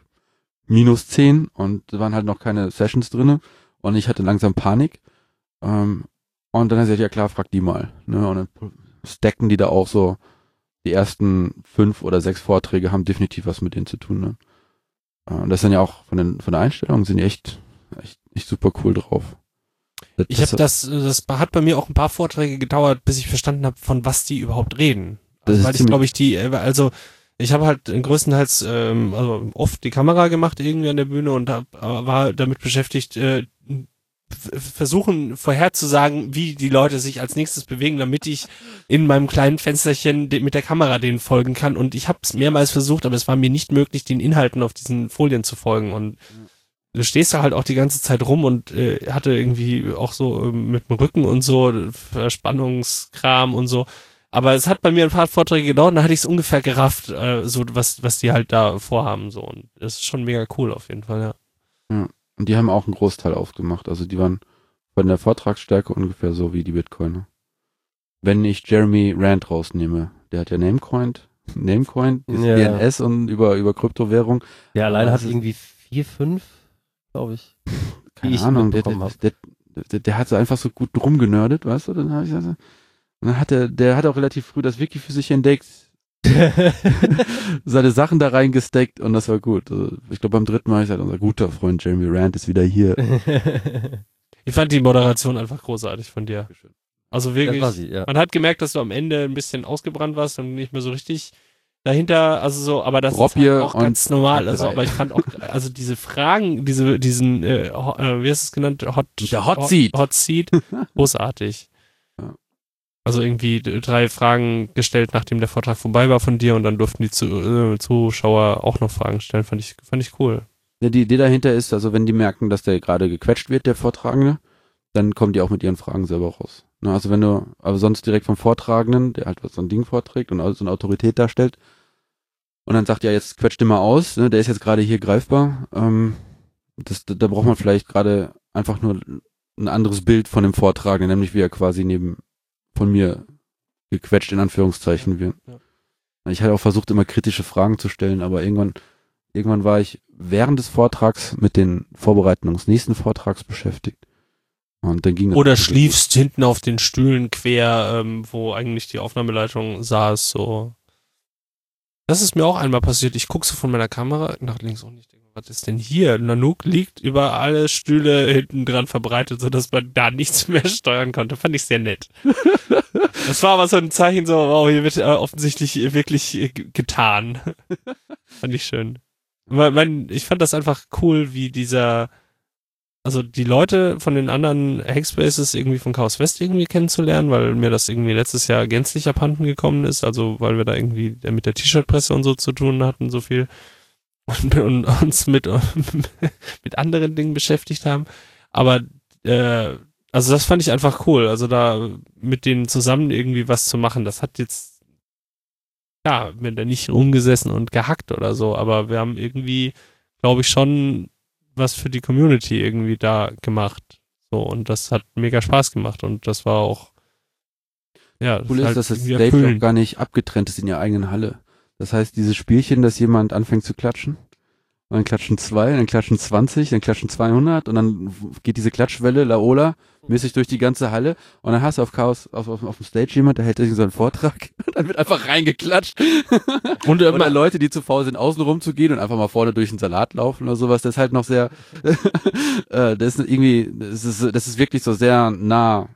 minus 10 und waren halt noch keine Sessions drinne und ich hatte langsam Panik. Ähm, und dann hat sie gesagt, ja klar, frag die mal. Ne? Und dann stacken die da auch so, die ersten fünf oder sechs Vorträge haben definitiv was mit denen zu tun. Ne? Äh, Und das sind ja auch von, den, von der Einstellung sind die echt, echt, echt super cool drauf. Das, Ich habe das, das hat bei mir auch ein paar Vorträge gedauert, bis ich verstanden habe, von was die überhaupt reden. Das Also, ist weil ich glaube ich die, äh, also ich habe halt größtenteils ähm, also oft die Kamera gemacht irgendwie an der Bühne und hab, äh, war damit beschäftigt, äh, versuchen vorherzusagen, wie die Leute sich als nächstes bewegen, damit ich in meinem kleinen Fensterchen mit der Kamera denen folgen kann. Und ich habe es mehrmals versucht, aber es war mir nicht möglich, den Inhalten auf diesen Folien zu folgen. Und du stehst da halt auch die ganze Zeit rum und äh, hatte irgendwie auch so ähm, mit dem Rücken und so äh, Verspannungskram und so. Aber es hat bei mir ein paar Vorträge gedauert, und dann hatte ich es ungefähr gerafft, äh, so was was die halt da vorhaben so und das ist schon mega cool auf jeden Fall, ja. Und die haben auch einen Großteil aufgemacht. Also die waren von der Vortragsstärke ungefähr so wie die Bitcoiner. Wenn ich Jeremy Rand rausnehme, der hat ja Namecoin, Namecoin, Ja. DNS und über, über Kryptowährung. Der alleine hat ist- irgendwie vier, fünf, glaube ich. [LAUGHS] Keine ich Ahnung, der, der, der, der, der hat so einfach so gut rumgenördet, weißt du? Dann habe ich also, und dann hat er, der hat auch relativ früh das Wiki für sich entdeckt, [LAUGHS] seine Sachen da reingesteckt und das war gut. Also ich glaube beim dritten Mal ich gesagt, unser guter Freund Jeremy Rand ist wieder hier. [LAUGHS] Ich fand die Moderation einfach großartig von dir. Also wirklich war sie, ja. Man hat gemerkt, dass du am Ende ein bisschen ausgebrannt warst und nicht mehr so richtig dahinter, also so, aber das Rob ist halt auch ganz normal. Also, aber ich fand auch, also diese Fragen, diese, diesen, äh, ho- äh, wie hast du es genannt? Hot, Der Hot Seat. Hot Seat, [LAUGHS] großartig. Also irgendwie drei Fragen gestellt, nachdem der Vortrag vorbei war von dir und dann durften die äh, Zuschauer auch noch Fragen stellen. Fand ich, fand ich cool. Ja, die Idee dahinter ist, also wenn die merken, dass der gerade gequetscht wird, der Vortragende, dann kommen die auch mit ihren Fragen selber raus. Ne, also wenn du, aber sonst direkt vom Vortragenden, der halt so ein Ding vorträgt und also so eine Autorität darstellt, und dann sagt ja, jetzt quetscht mal aus, ne, der ist jetzt gerade hier greifbar. Ähm, das, da, da braucht man vielleicht gerade einfach nur ein anderes Bild von dem Vortragenden, nämlich wie er quasi neben von mir gequetscht in Anführungszeichen wird. Ja. Ich hatte auch versucht, immer kritische Fragen zu stellen, aber irgendwann, irgendwann war ich während des Vortrags mit den Vorbereitungen des nächsten Vortrags beschäftigt. Und dann ging das Oder schliefst gut. hinten auf den Stühlen quer, ähm, wo eigentlich die Aufnahmeleitung saß, so. Das ist mir auch einmal passiert. Ich gucke so von meiner Kamera nach links und ich denke, was ist denn hier? Nanook liegt über alle Stühle hinten dran verbreitet, sodass man da nichts [LAUGHS] mehr steuern konnte. Fand ich sehr nett. [LAUGHS] das war aber so ein Zeichen, so, wow, hier wird äh, offensichtlich wirklich äh, getan. [LAUGHS] Fand ich schön. Mein, ich fand das einfach cool, wie dieser, also die Leute von den anderen Hackspaces irgendwie von Chaos West irgendwie kennenzulernen, weil mir das irgendwie letztes Jahr gänzlich abhanden gekommen ist, also weil wir da irgendwie mit der T-Shirt-Presse und so zu tun hatten, so viel und, und uns mit, [LAUGHS] mit anderen Dingen beschäftigt haben. Aber äh, also das fand ich einfach cool, also da mit denen zusammen irgendwie was zu machen, das hat jetzt ja, mir da nicht rumgesessen und gehackt oder so, aber wir haben irgendwie, glaube ich, schon was für die Community irgendwie da gemacht. So, und das hat mega Spaß gemacht und das war auch, ja. Cool ist, halt dass das Stage auch gar nicht abgetrennt ist in ihrer eigenen Halle. Das heißt, dieses Spielchen, dass jemand anfängt zu klatschen, und dann klatschen zwei, dann klatschen 20, dann klatschen 200 und dann geht diese Klatschwelle, Laola, mäßig durch die ganze Halle und dann hast du auf Chaos, auf, auf, auf dem Stage jemand, der hält irgendwie so einen Vortrag [LAUGHS] und dann wird einfach reingeklatscht. [LAUGHS] Und, oder Leute, die zu faul sind, außen rum zu gehen und einfach mal vorne durch den Salat laufen oder sowas, das ist halt noch sehr, [LAUGHS] äh, das ist irgendwie, das ist, das ist wirklich so sehr nah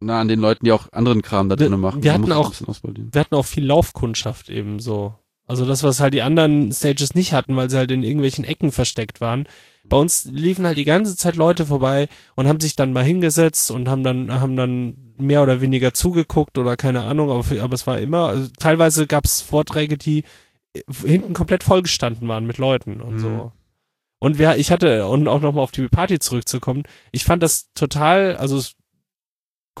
nah an den Leuten, die auch anderen Kram da drinnen machen. Wir hatten auch, wir hatten auch viel Laufkundschaft eben so. Also das, was halt die anderen Stages nicht hatten, weil sie halt in irgendwelchen Ecken versteckt waren. Bei uns liefen halt die ganze Zeit Leute vorbei und haben sich dann mal hingesetzt und haben dann, haben dann mehr oder weniger zugeguckt oder keine Ahnung, aber, aber es war immer, also teilweise gab es Vorträge, die hinten komplett vollgestanden waren mit Leuten und mhm. so. Und wer, ich hatte, und auch nochmal auf die Party zurückzukommen, ich fand das total, also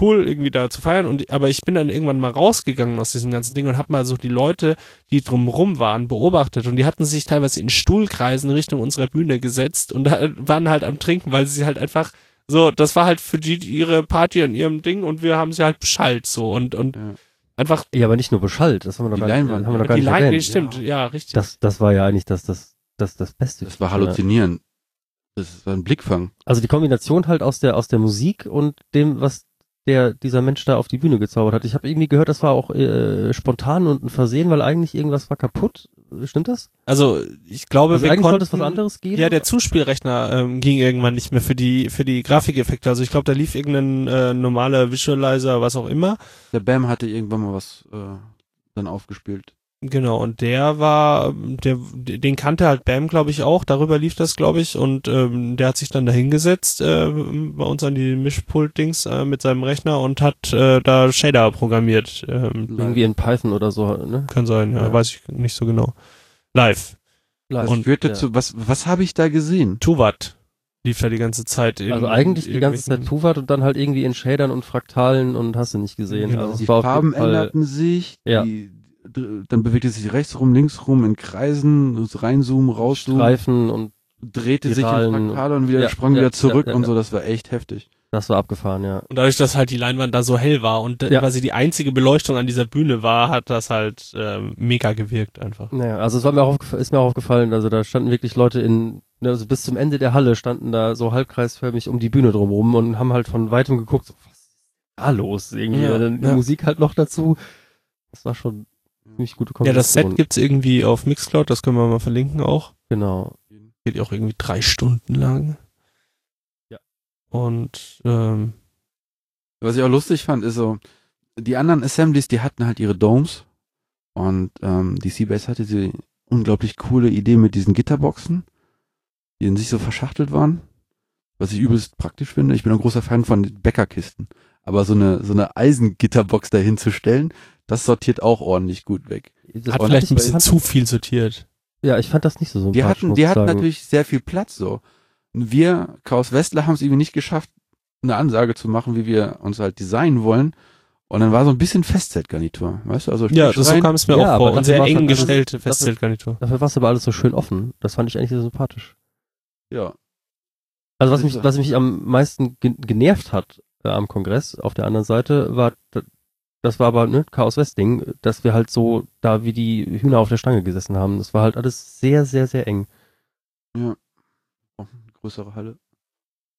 cool, irgendwie da zu feiern. Und aber ich bin dann irgendwann mal rausgegangen aus diesem ganzen Ding und habe mal so die Leute, die drumrum waren, beobachtet. Und die hatten sich teilweise in Stuhlkreisen Richtung unserer Bühne gesetzt und da waren halt am Trinken, weil sie halt einfach so, das war halt für die ihre Party an ihrem Ding und wir haben sie halt beschallt so und und ja. einfach. Ja, aber nicht nur beschallt, das haben wir noch die gar, Leinwand, haben wir noch gar die nicht Leinwand, stimmt, ja. ja, richtig. Das, das war ja eigentlich das, das, das, das Beste. Das war halluzinieren. Das war ein Blickfang. Also die Kombination halt aus der aus der Musik und dem, was der dieser Mensch da auf die Bühne gezaubert hat. Ich habe irgendwie gehört, das war auch äh, spontan und ein Versehen, weil eigentlich irgendwas war kaputt. Stimmt das? Also ich glaube, also wir eigentlich konnten, sollte es was anderes gehen. Ja, der Zuspielrechner ähm, ging irgendwann nicht mehr für die für die Grafikeffekte. Also ich glaube, da lief irgendein äh, normaler Visualizer, was auch immer. Der Bam hatte irgendwann mal was äh, dann aufgespielt. Genau, und der war, der, den kannte halt Bam, glaube ich, auch, darüber lief das, glaube ich, und ähm, der hat sich dann da hingesetzt äh, bei uns an die Mischpult-Dings äh, mit seinem Rechner und hat äh, da Shader programmiert. Ähm, Irgendwie in Python oder so, ne? Kann sein, ja, ja. weiß ich nicht so genau. Live. Live. Und führte ja. zu, was, was habe ich da gesehen? Tuvat lief da die ganze Zeit. In, also eigentlich die ganze Zeit Tuvat und dann halt irgendwie in Shadern und Fraktalen und hast du nicht gesehen. Genau. Also die Farben änderten sich, ja. die dann bewegte sich rechts rum, links rum in Kreisen, reinzoomen, rauszoomen. Streifen und drehte sich in Fraktale und wieder ja, sprang ja, wieder zurück ja, und so, das war echt heftig. Das war abgefahren, ja. Und dadurch, dass halt die Leinwand da so hell war und ja. quasi die einzige Beleuchtung an dieser Bühne war, hat das halt ähm, mega gewirkt einfach. Naja, also es war mir auch ist mir auch aufgefallen, also da standen wirklich Leute in, also bis zum Ende der Halle standen da so halbkreisförmig um die Bühne drumherum und haben halt von weitem geguckt, so, was ist da los irgendwie? Ja, dann die Musik halt noch dazu. Das war schon ziemlich gute Kombination. Ja, das Set gibt's irgendwie auf Mixcloud, das können wir mal verlinken auch. Genau. Geht auch irgendwie drei Stunden lang. Ja. Und ähm, was ich auch lustig fand, ist so, die anderen Assemblies, die hatten halt ihre Domes und ähm, die Seabase hatte diese unglaublich coole Idee mit diesen Gitterboxen, die in sich so verschachtelt waren, was ich übelst praktisch finde. Ich bin ein großer Fan von Bäckerkisten, aber so eine so eine Eisengitterbox dahin zu stellen, das sortiert auch ordentlich gut weg. Das Hat vielleicht ein bisschen zu viel sortiert. Ja, ich fand das nicht so sympathisch. Die hatten, die hatten natürlich sehr viel Platz so. Und wir, Chaos Westler, haben es irgendwie nicht geschafft, eine Ansage zu machen, wie wir uns halt designen wollen. Und dann war so ein bisschen Festzeltgarnitur, weißt du? Also Ja, das so kam es mir Ja, auch vor. aber Und sehr eng halt gestellte Festzeltgarnitur. Dafür war es aber alles so schön offen. Das fand ich eigentlich sehr sympathisch. ja. Also was Das mich, was mich am meisten ge genervt hat äh, am Kongress auf der anderen Seite war, das war aber ne Chaos West Ding, dass wir halt so da wie die Hühner auf der Stange gesessen haben. Das war halt alles sehr, sehr, sehr eng. Oh, eine größere Halle.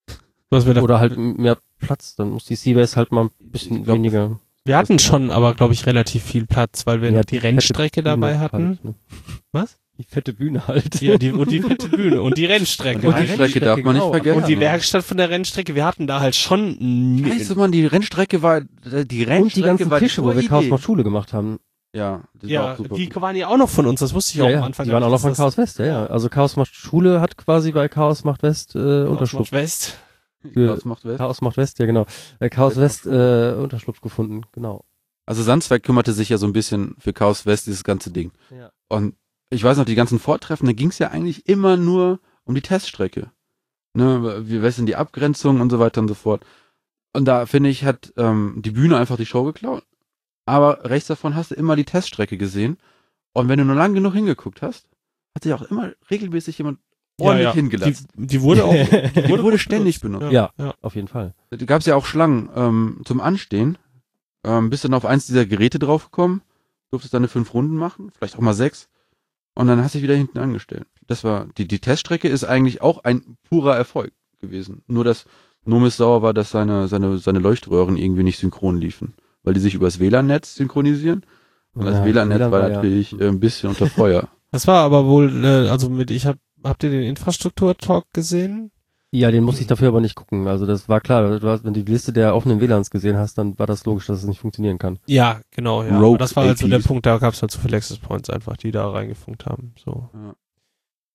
[LAUGHS] Was wir, da, Oder halt mehr Platz. Dann muss die Seabase halt mal ein bisschen glaub, weniger. wir hatten schon, aber glaube ich, relativ viel Platz, weil wir Ja, noch die fette Rennstrecke dabei hatten. Halt, ne? Was? Die fette Bühne halt. Ja, die, und die fette Bühne und die Rennstrecke. die Und die Rennstrecke darf man nicht genau. vergessen. Und die Werkstatt von der Rennstrecke, wir hatten da halt schon Weißt du, man, die Rennstrecke war, die Rennstrecke Und die ganzen war Tische, wo wir die Chaos macht Schule gemacht haben. Ja, das war ja, auch super. die waren ja auch noch von uns, das wusste ich auch Ja, am ja, Anfang. die waren auch noch von Chaos West, ja, ja. Also Chaos macht Schule hat quasi bei Chaos macht West äh, das Unterschlupf. Chaos West. Chaos macht West. Chaos macht West, ja genau. Äh, Chaos West äh, Unterschlupf gefunden, genau. Also Sandsberg kümmerte sich ja so ein bisschen für Chaos West, dieses ganze Ding. Ja. Und ich weiß noch, die ganzen Vortreffen, da ging es ja eigentlich immer nur um die Teststrecke. Ne, wie was sind die Abgrenzungen und so weiter und so fort. Und da finde ich, hat ähm, die Bühne einfach die Show geklaut. Aber rechts davon hast du immer die Teststrecke gesehen. Und wenn du nur lang genug hingeguckt hast, hat sich auch immer regelmäßig jemand ordentlich ja, ja. hingelassen. [LAUGHS] Die, die wurde auch, Die wurde, ständig benutzt. benutzt. Ja. ja. Auf jeden Fall. Da gab es ja auch Schlangen ähm, zum Anstehen. Ähm, bist dann auf eins dieser Geräte draufgekommen, durftest dann eine fünf Runden machen, vielleicht auch mal sechs. Und dann hast du dich wieder hinten angestellt. Das war, die, die Teststrecke ist eigentlich auch ein purer Erfolg gewesen. Nur, dass Nomis sauer war, dass seine, seine, seine Leuchtröhren irgendwie nicht synchron liefen. Weil die sich übers WLAN-Netz synchronisieren. Und das Ja, WLAN-Netz WLAN war war ja- natürlich äh, ein bisschen unter Feuer. Das war aber wohl, äh, also mit, ich hab, habt ihr den Infrastruktur-Talk gesehen? Ja, den musste ich dafür aber nicht gucken. Also das war klar, du hast, wenn du die Liste der offenen WLANs gesehen hast, dann war das logisch, dass es nicht funktionieren kann. Ja, genau, ja. Rogue Aber das war halt so der APs. Punkt, da gab es halt so viele Access Points einfach, die da reingefunkt haben. So. Ja.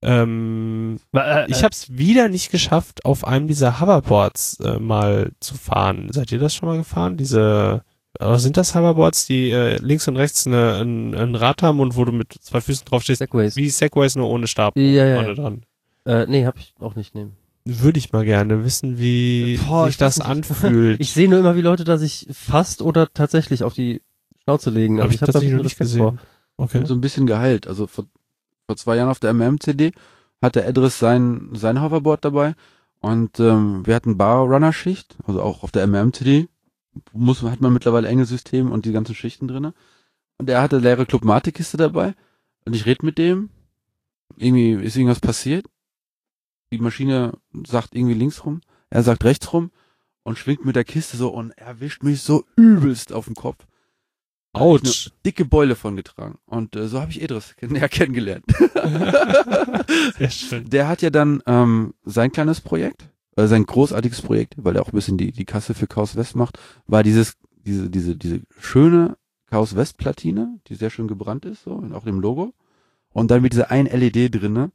Ähm, Äh, ich habe es wieder nicht geschafft, auf einem dieser Hoverboards äh, mal zu fahren. Seid ihr das schon mal gefahren? Diese, äh, sind das Hoverboards, die äh, links und rechts eine, ein, ein Rad haben und wo du mit zwei Füßen drauf stehst? Segways. Wie Segways nur ohne Stab Ja, ja, vorne ja. dran. Äh, nee, hab ich auch nicht nehmen. Würde ich mal gerne wissen, wie Boah, sich ich das anfühlt. [LAUGHS] Ich sehe nur immer, wie Leute da sich fast oder tatsächlich auf die Schnauze legen. Hab Also ich hab da tatsächlich ein noch nicht Respekt gesehen. Okay. so ein bisschen geheilt. Also vor, vor zwei Jahren auf der MM-CD hatte Edris sein, sein Hoverboard dabei und ähm, wir hatten Bar-Runner-Schicht, also auch auf der MM-CD muss, hat man mittlerweile enge Systeme und die ganzen Schichten drinne. Und er hatte leere Clubmate-Kiste dabei und ich rede mit dem, irgendwie ist irgendwas passiert, die Maschine sagt irgendwie links rum, er sagt rechts rum und schwingt mit der Kiste so und erwischt mich so übelst auf den Kopf. Autsch. dicke Beule von getragen. Und äh, so habe ich Edris [LAUGHS] kenn näher kennengelernt. [LAUGHS] Sehr schön. Der hat ja dann ähm, sein kleines Projekt, äh, sein großartiges Projekt, weil er auch ein bisschen die, die Kasse für Chaos West macht, war dieses, diese, diese, diese schöne Chaos West Platine, die sehr schön gebrannt ist, so, und auch dem Logo. Und dann mit dieser einen LED drinne,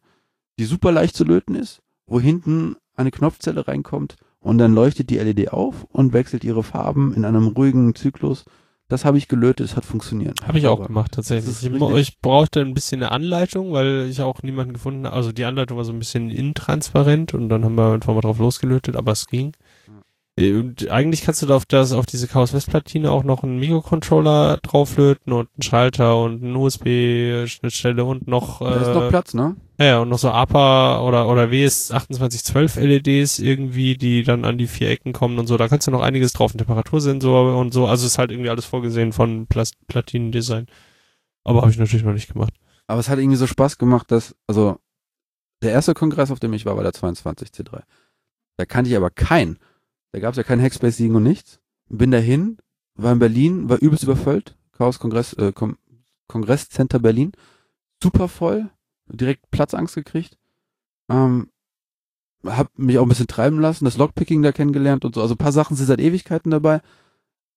die super leicht zu löten ist, wo hinten eine Knopfzelle reinkommt und dann leuchtet die LED auf und wechselt ihre Farben in einem ruhigen Zyklus. Das habe ich gelötet, es hat funktioniert. Habe ich auch gemacht, tatsächlich. Ich, ich brauchte ein bisschen eine Anleitung, weil ich auch niemanden gefunden habe. Also die Anleitung war so ein bisschen intransparent und dann haben wir einfach mal drauf losgelötet, aber es ging. Äh, Und eigentlich kannst du da auf das, auf diese Chaos West Platine auch noch einen Mikrocontroller drauflöten und einen Schalter und eine USB-Schnittstelle und noch, Da ist noch äh, Platz, ne? ja, und noch so APA oder, oder WS2812 LEDs irgendwie, die dann an die vier Ecken kommen und so. Da kannst du noch einiges drauf, ein Temperatursensor und so. Also ist halt irgendwie alles vorgesehen von Plas Platinendesign. Aber habe ich natürlich noch nicht gemacht. Aber es hat irgendwie so Spaß gemacht, dass, also, der erste Kongress, auf dem ich war, war der 22 C3. Da kannte ich aber keinen. Da gab es ja keinen Hackspace-Siegen und nichts. Bin dahin, war in Berlin, war übelst überfüllt. Chaos Kongress, äh, Kongresscenter Berlin. Super voll. Direkt Platzangst gekriegt. Ähm, hab mich auch ein bisschen treiben lassen, das Lockpicking da kennengelernt und so. Also ein paar Sachen sind seit Ewigkeiten dabei.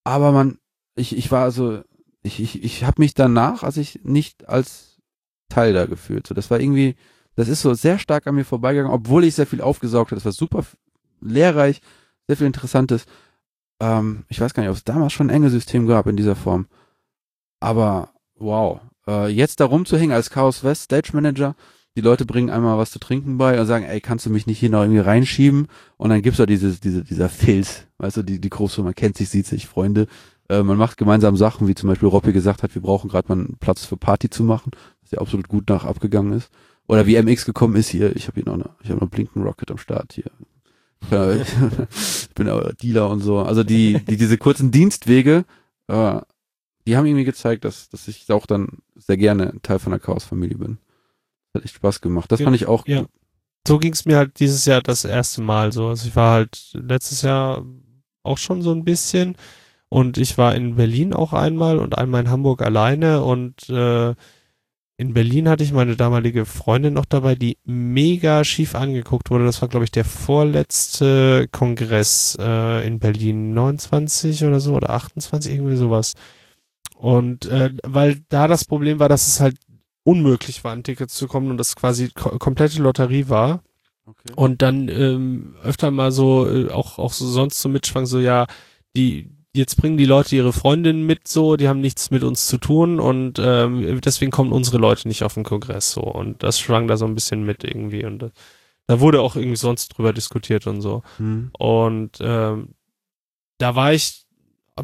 Aber man, ich, ich war also, ich, ich, ich habe mich danach, als ich nicht als Teil da gefühlt. So, das war irgendwie, das ist so sehr stark an mir vorbeigegangen, obwohl ich sehr viel aufgesaugt habe. Das war super lehrreich, sehr viel Interessantes. Ähm, ich weiß gar nicht, ob es damals schon ein enge System gab in dieser Form. Aber wow, äh, jetzt da rumzuhängen als Chaos West Stage Manager, die Leute bringen einmal was zu trinken bei und sagen, ey, kannst du mich nicht hier noch irgendwie reinschieben? Und dann gibt's da dieses, diese, dieser Filz, weißt du, die, die Großfirma kennt sich, sieht sich, Freunde. Äh, man macht gemeinsam Sachen, wie zum Beispiel Robby gesagt hat, wir brauchen gerade mal einen Platz für Party zu machen, was ja absolut gut nach abgegangen ist. Oder wie MX gekommen ist hier, ich habe hier noch eine, ich habe noch Blinken Rocket am Start hier. Ja, [LAUGHS] ich bin aber Dealer und so. Also die, die diese kurzen Dienstwege, äh, die haben irgendwie gezeigt, dass, dass ich auch dann sehr gerne Teil von der Chaos-Familie bin. Hat echt Spaß gemacht. Das Ja, fand ich auch ja. so ging's mir halt dieses Jahr das erste Mal so. Also ich war halt letztes Jahr auch schon so ein bisschen und ich war in Berlin auch einmal und einmal in Hamburg alleine und äh, in Berlin hatte ich meine damalige Freundin noch dabei, die mega schief angeguckt wurde. Das war, glaube ich, der vorletzte Kongress äh, in Berlin, 29 oder so oder 28, irgendwie sowas. Und äh, weil da das Problem war, dass es halt unmöglich war, an Tickets zu kommen und das quasi ko komplette Lotterie war. Okay. Und dann ähm, öfter mal so, äh, auch, auch so sonst so mitschwang, so ja, die, jetzt bringen die Leute ihre Freundinnen mit, so, die haben nichts mit uns zu tun und ähm, deswegen kommen unsere Leute nicht auf den Kongress so. Und das schwang da so ein bisschen mit irgendwie. Und äh, da wurde auch irgendwie sonst drüber diskutiert und so. Hm. Und ähm, da war ich,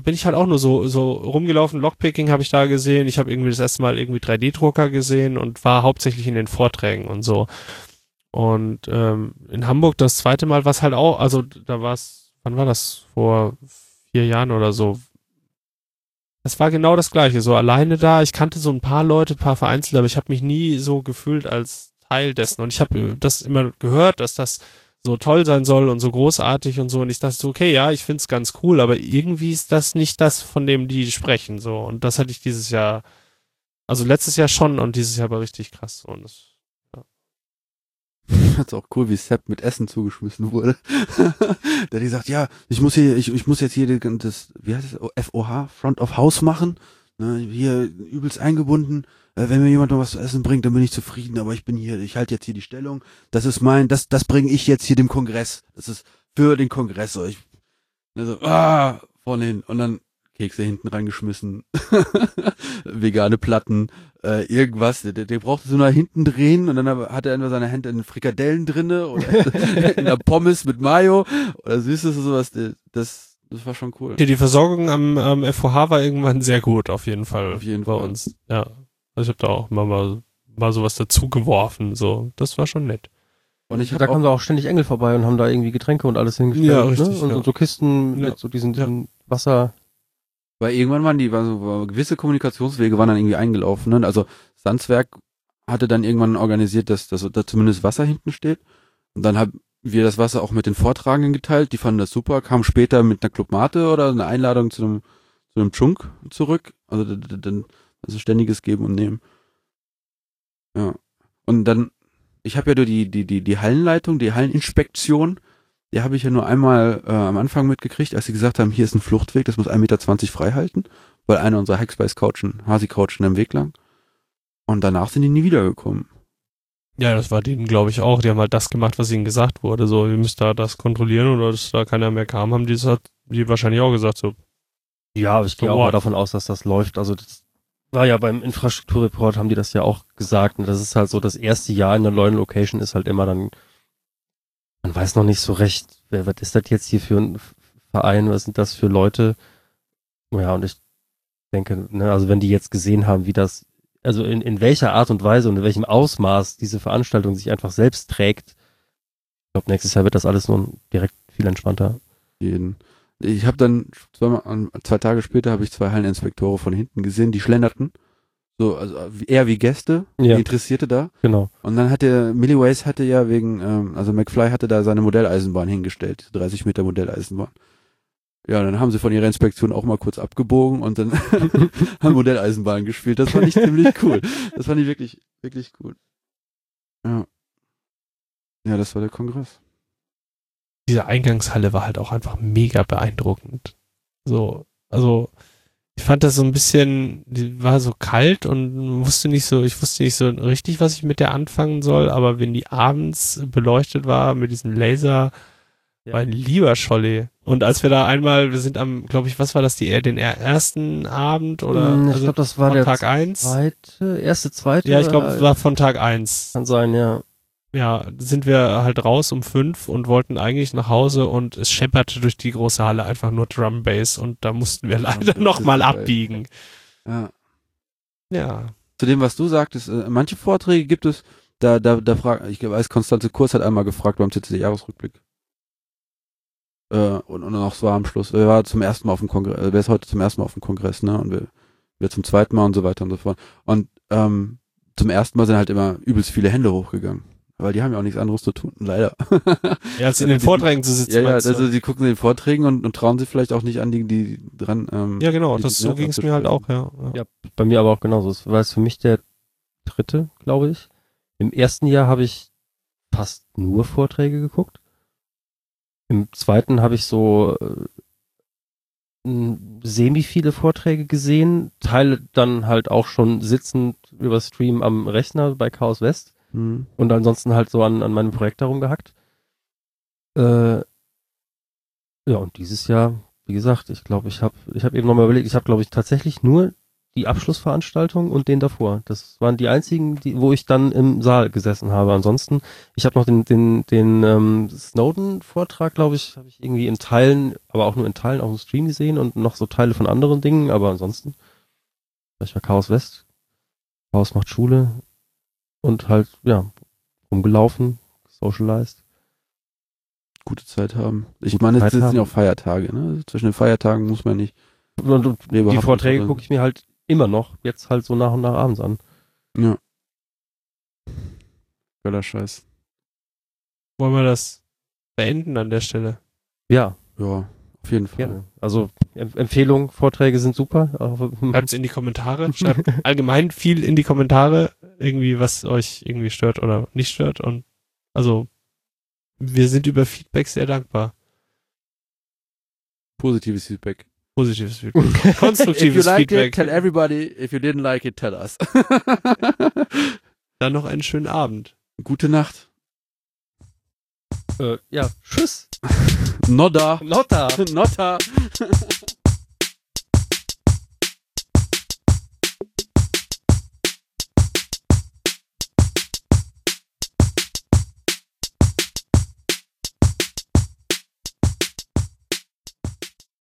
bin ich halt auch nur so so rumgelaufen. Lockpicking habe ich da gesehen. Ich habe irgendwie das erste Mal irgendwie 3D-Drucker gesehen und war hauptsächlich in den Vorträgen und so. Und ähm, in Hamburg das zweite Mal war es halt auch, also da war es, wann war das? Vor vier Jahren oder so. Es war genau das gleiche, so alleine da. Ich kannte so ein paar Leute, ein paar vereinzelt, aber ich habe mich nie so gefühlt als Teil dessen. Und ich habe das immer gehört, dass das so toll sein soll und so großartig und so. Und ich dachte so, okay, ja, ich find's ganz cool, aber irgendwie ist das nicht das, von dem die sprechen. So. Und das hatte ich dieses Jahr, also letztes Jahr schon und dieses Jahr war richtig krass. Und das, [LAUGHS] Das ist auch cool, wie Sepp mit Essen zugeschmissen wurde. [LAUGHS] Der hat gesagt, ja, ich muss hier, ich, ich muss jetzt hier die- das, wie heißt es, FOH, Front of House machen. Ne, hier übelst eingebunden. Äh, wenn mir jemand noch was zu essen bringt, dann bin ich zufrieden, aber ich bin hier, ich halte jetzt hier die Stellung. Das ist mein, das, das bringe ich jetzt hier dem Kongress. Das ist für den Kongress. So, ich, ne, ah, vorne hin. Und dann Kekse hinten reingeschmissen. [LAUGHS] Vegane Platten äh, irgendwas, der, der brauchte so nach hinten drehen und dann aber- hat er entweder seine Hände in Frikadellen drinne oder [LAUGHS] in der Pommes mit Mayo oder Süßes oder sowas. Das, das war schon cool. Ja, die Versorgung am, am FOH war irgendwann sehr gut, auf jeden Fall. Auf jeden bei Fall. uns. Ja. Also ich habe da auch mal, mal, mal sowas dazu geworfen. So, das war schon nett. Und ich da kamen auch, da auch ständig Engel vorbei und haben da irgendwie Getränke und alles hingestellt. Ja, richtig, Ne? Und, ja. und so Kisten Ja. mit so diesen, Ja. diesen Wasser. Weil irgendwann waren die, war so, war, gewisse Kommunikationswege waren dann irgendwie eingelaufen. Ne? Also Sandswerk hatte dann irgendwann organisiert, dass, dass da zumindest Wasser hinten steht. Und dann haben wir das Wasser auch mit den Vortragenden geteilt. Die fanden das super, kamen später mit einer Clubmate oder einer Einladung zu einem, zu einem Chunk zurück. Also dann also ständiges Geben und Nehmen. Ja. Und dann, ich habe ja nur die, die, die, die Hallenleitung, die Halleninspektion, die habe ich ja nur einmal äh, am Anfang mitgekriegt, als sie gesagt haben, hier ist ein Fluchtweg, das muss 1,20 Meter frei halten, weil einer unserer Hackspace-Couchen, Hasi-Couchen im Weg lang. Und danach sind die nie wiedergekommen. Ja, das war denen, glaube ich, auch. Die haben halt das gemacht, was ihnen gesagt wurde. So, ihr müsst da das kontrollieren oder dass da keiner mehr kam, haben die das hat, die wahrscheinlich auch gesagt, so. Ja, aber ich gehe auch mal davon aus, dass das läuft. Also das war ja beim Infrastrukturreport, haben die das ja auch gesagt. Und das ist halt so, das erste Jahr in der neuen Location ist halt immer dann, man weiß noch nicht so recht, wer, was ist das jetzt hier für ein Verein, was sind das für Leute? Ja, und ich denke, ne, also wenn die jetzt gesehen haben, wie das, also in, in welcher Art und Weise und in welchem Ausmaß diese Veranstaltung sich einfach selbst trägt, ich glaube, nächstes Jahr wird das alles nur direkt viel entspannter. Jeden. Ich habe dann an- zwei Tage später habe ich zwei Halleninspektore von hinten gesehen, die schlenderten. So, also eher wie Gäste, Ja. wie Interessierte da. Genau. Und dann hatte Milliways hatte ja wegen, ähm, also McFly hatte da seine Modelleisenbahn hingestellt, 30 Meter Modelleisenbahn. Ja, dann haben sie von ihrer Inspektion auch mal kurz abgebogen und dann [LAUGHS] haben Modelleisenbahn gespielt. Das fand ich ziemlich cool. Das fand ich wirklich, wirklich cool. Ja. Ja, das war der Kongress. Diese Eingangshalle war halt auch einfach mega beeindruckend. So, also, ich fand das so ein bisschen, die war so kalt und wusste nicht so, ich wusste nicht so richtig, was ich mit der anfangen soll, aber wenn die abends beleuchtet war mit diesem Laser, Ja. Mein lieber Scholli. Und als wir da einmal, wir sind am, glaube ich, was war das, die, den er- ersten Abend oder Hm, ich also glaube, das war von der Tag eins? zweite, erste, zweite. Ja, ich glaube, es war von Tag eins. Kann sein, ja. Ja, sind wir halt raus um fünf und wollten eigentlich nach Hause und es schepperte durch die große Halle einfach nur Drum Bass und da mussten wir leider das nochmal abbiegen. Ja. Ja. Zu dem, was du sagtest, äh, manche Vorträge gibt es, da, da, da frag, ich weiß, Konstanze Kurs hat einmal gefragt beim CCC-Jahresrückblick. Äh, und, und auch es war am Schluss, wer war zum ersten Mal auf dem Kongress, äh, wer ist heute zum ersten Mal auf dem Kongress, ne? Und wer, wer zum zweiten Mal und so weiter und so fort. Und ähm, zum ersten Mal sind halt immer übelst viele Hände hochgegangen. Weil die haben ja auch nichts anderes zu tun, leider. Ja, als [LAUGHS] in den Die- Vorträgen zu sitzen. ja, ja, also die gucken den Vorträgen und, und trauen sich vielleicht auch nicht an, die, die dran. Ähm, ja, genau, die- das, die- so ging es mir halt auch, ja. ja. Bei mir aber auch genauso. Es war jetzt für mich der dritte, glaube ich. Im ersten Jahr habe ich fast nur Vorträge geguckt. Im zweiten habe ich so äh, semi viele Vorträge gesehen, Teile dann halt auch schon sitzend über Stream am Rechner bei Chaos West hm. und ansonsten halt so an, an meinem Projekt darum gehackt. Äh, ja, und dieses Jahr, wie gesagt, ich glaube, ich habe ich hab eben nochmal überlegt, ich habe, glaube ich, tatsächlich nur die Abschlussveranstaltung und den davor. Das waren die einzigen, die, wo ich dann im Saal gesessen habe. Ansonsten, ich habe noch den, den, den ähm, Snowden-Vortrag, glaube ich, habe ich irgendwie in Teilen, aber auch nur in Teilen auf dem Stream gesehen und noch so Teile von anderen Dingen, aber ansonsten, ich war Chaos West, Chaos macht Schule und halt, ja, rumgelaufen, socialized. Gute Zeit haben. Ich meine, es sind ja auch Feiertage, ne? Zwischen den Feiertagen muss man nicht. Und, und die Vorträge gucke ich mir halt immer noch, jetzt halt so nach und nach abends an. Ja. Geiler Scheiß. Wollen wir das beenden an der Stelle? Ja, Ja, auf jeden Fall. gerne. Also Em Empfehlung, Vorträge sind super. Aber- [LAUGHS] Schreibt's in die Kommentare. Schreibt allgemein viel in die Kommentare, irgendwie, was euch irgendwie stört oder nicht stört. Und also, wir sind über Feedback sehr dankbar. Positives Feedback. Positives Feedback. [LAUGHS] If you Konstruktives liked Feedback. it, tell everybody. If you didn't like it, tell us. Dann noch einen schönen Abend. Gute Nacht. äh, ja, tschüss. [LAUGHS] Nodda. Lotta. Notta.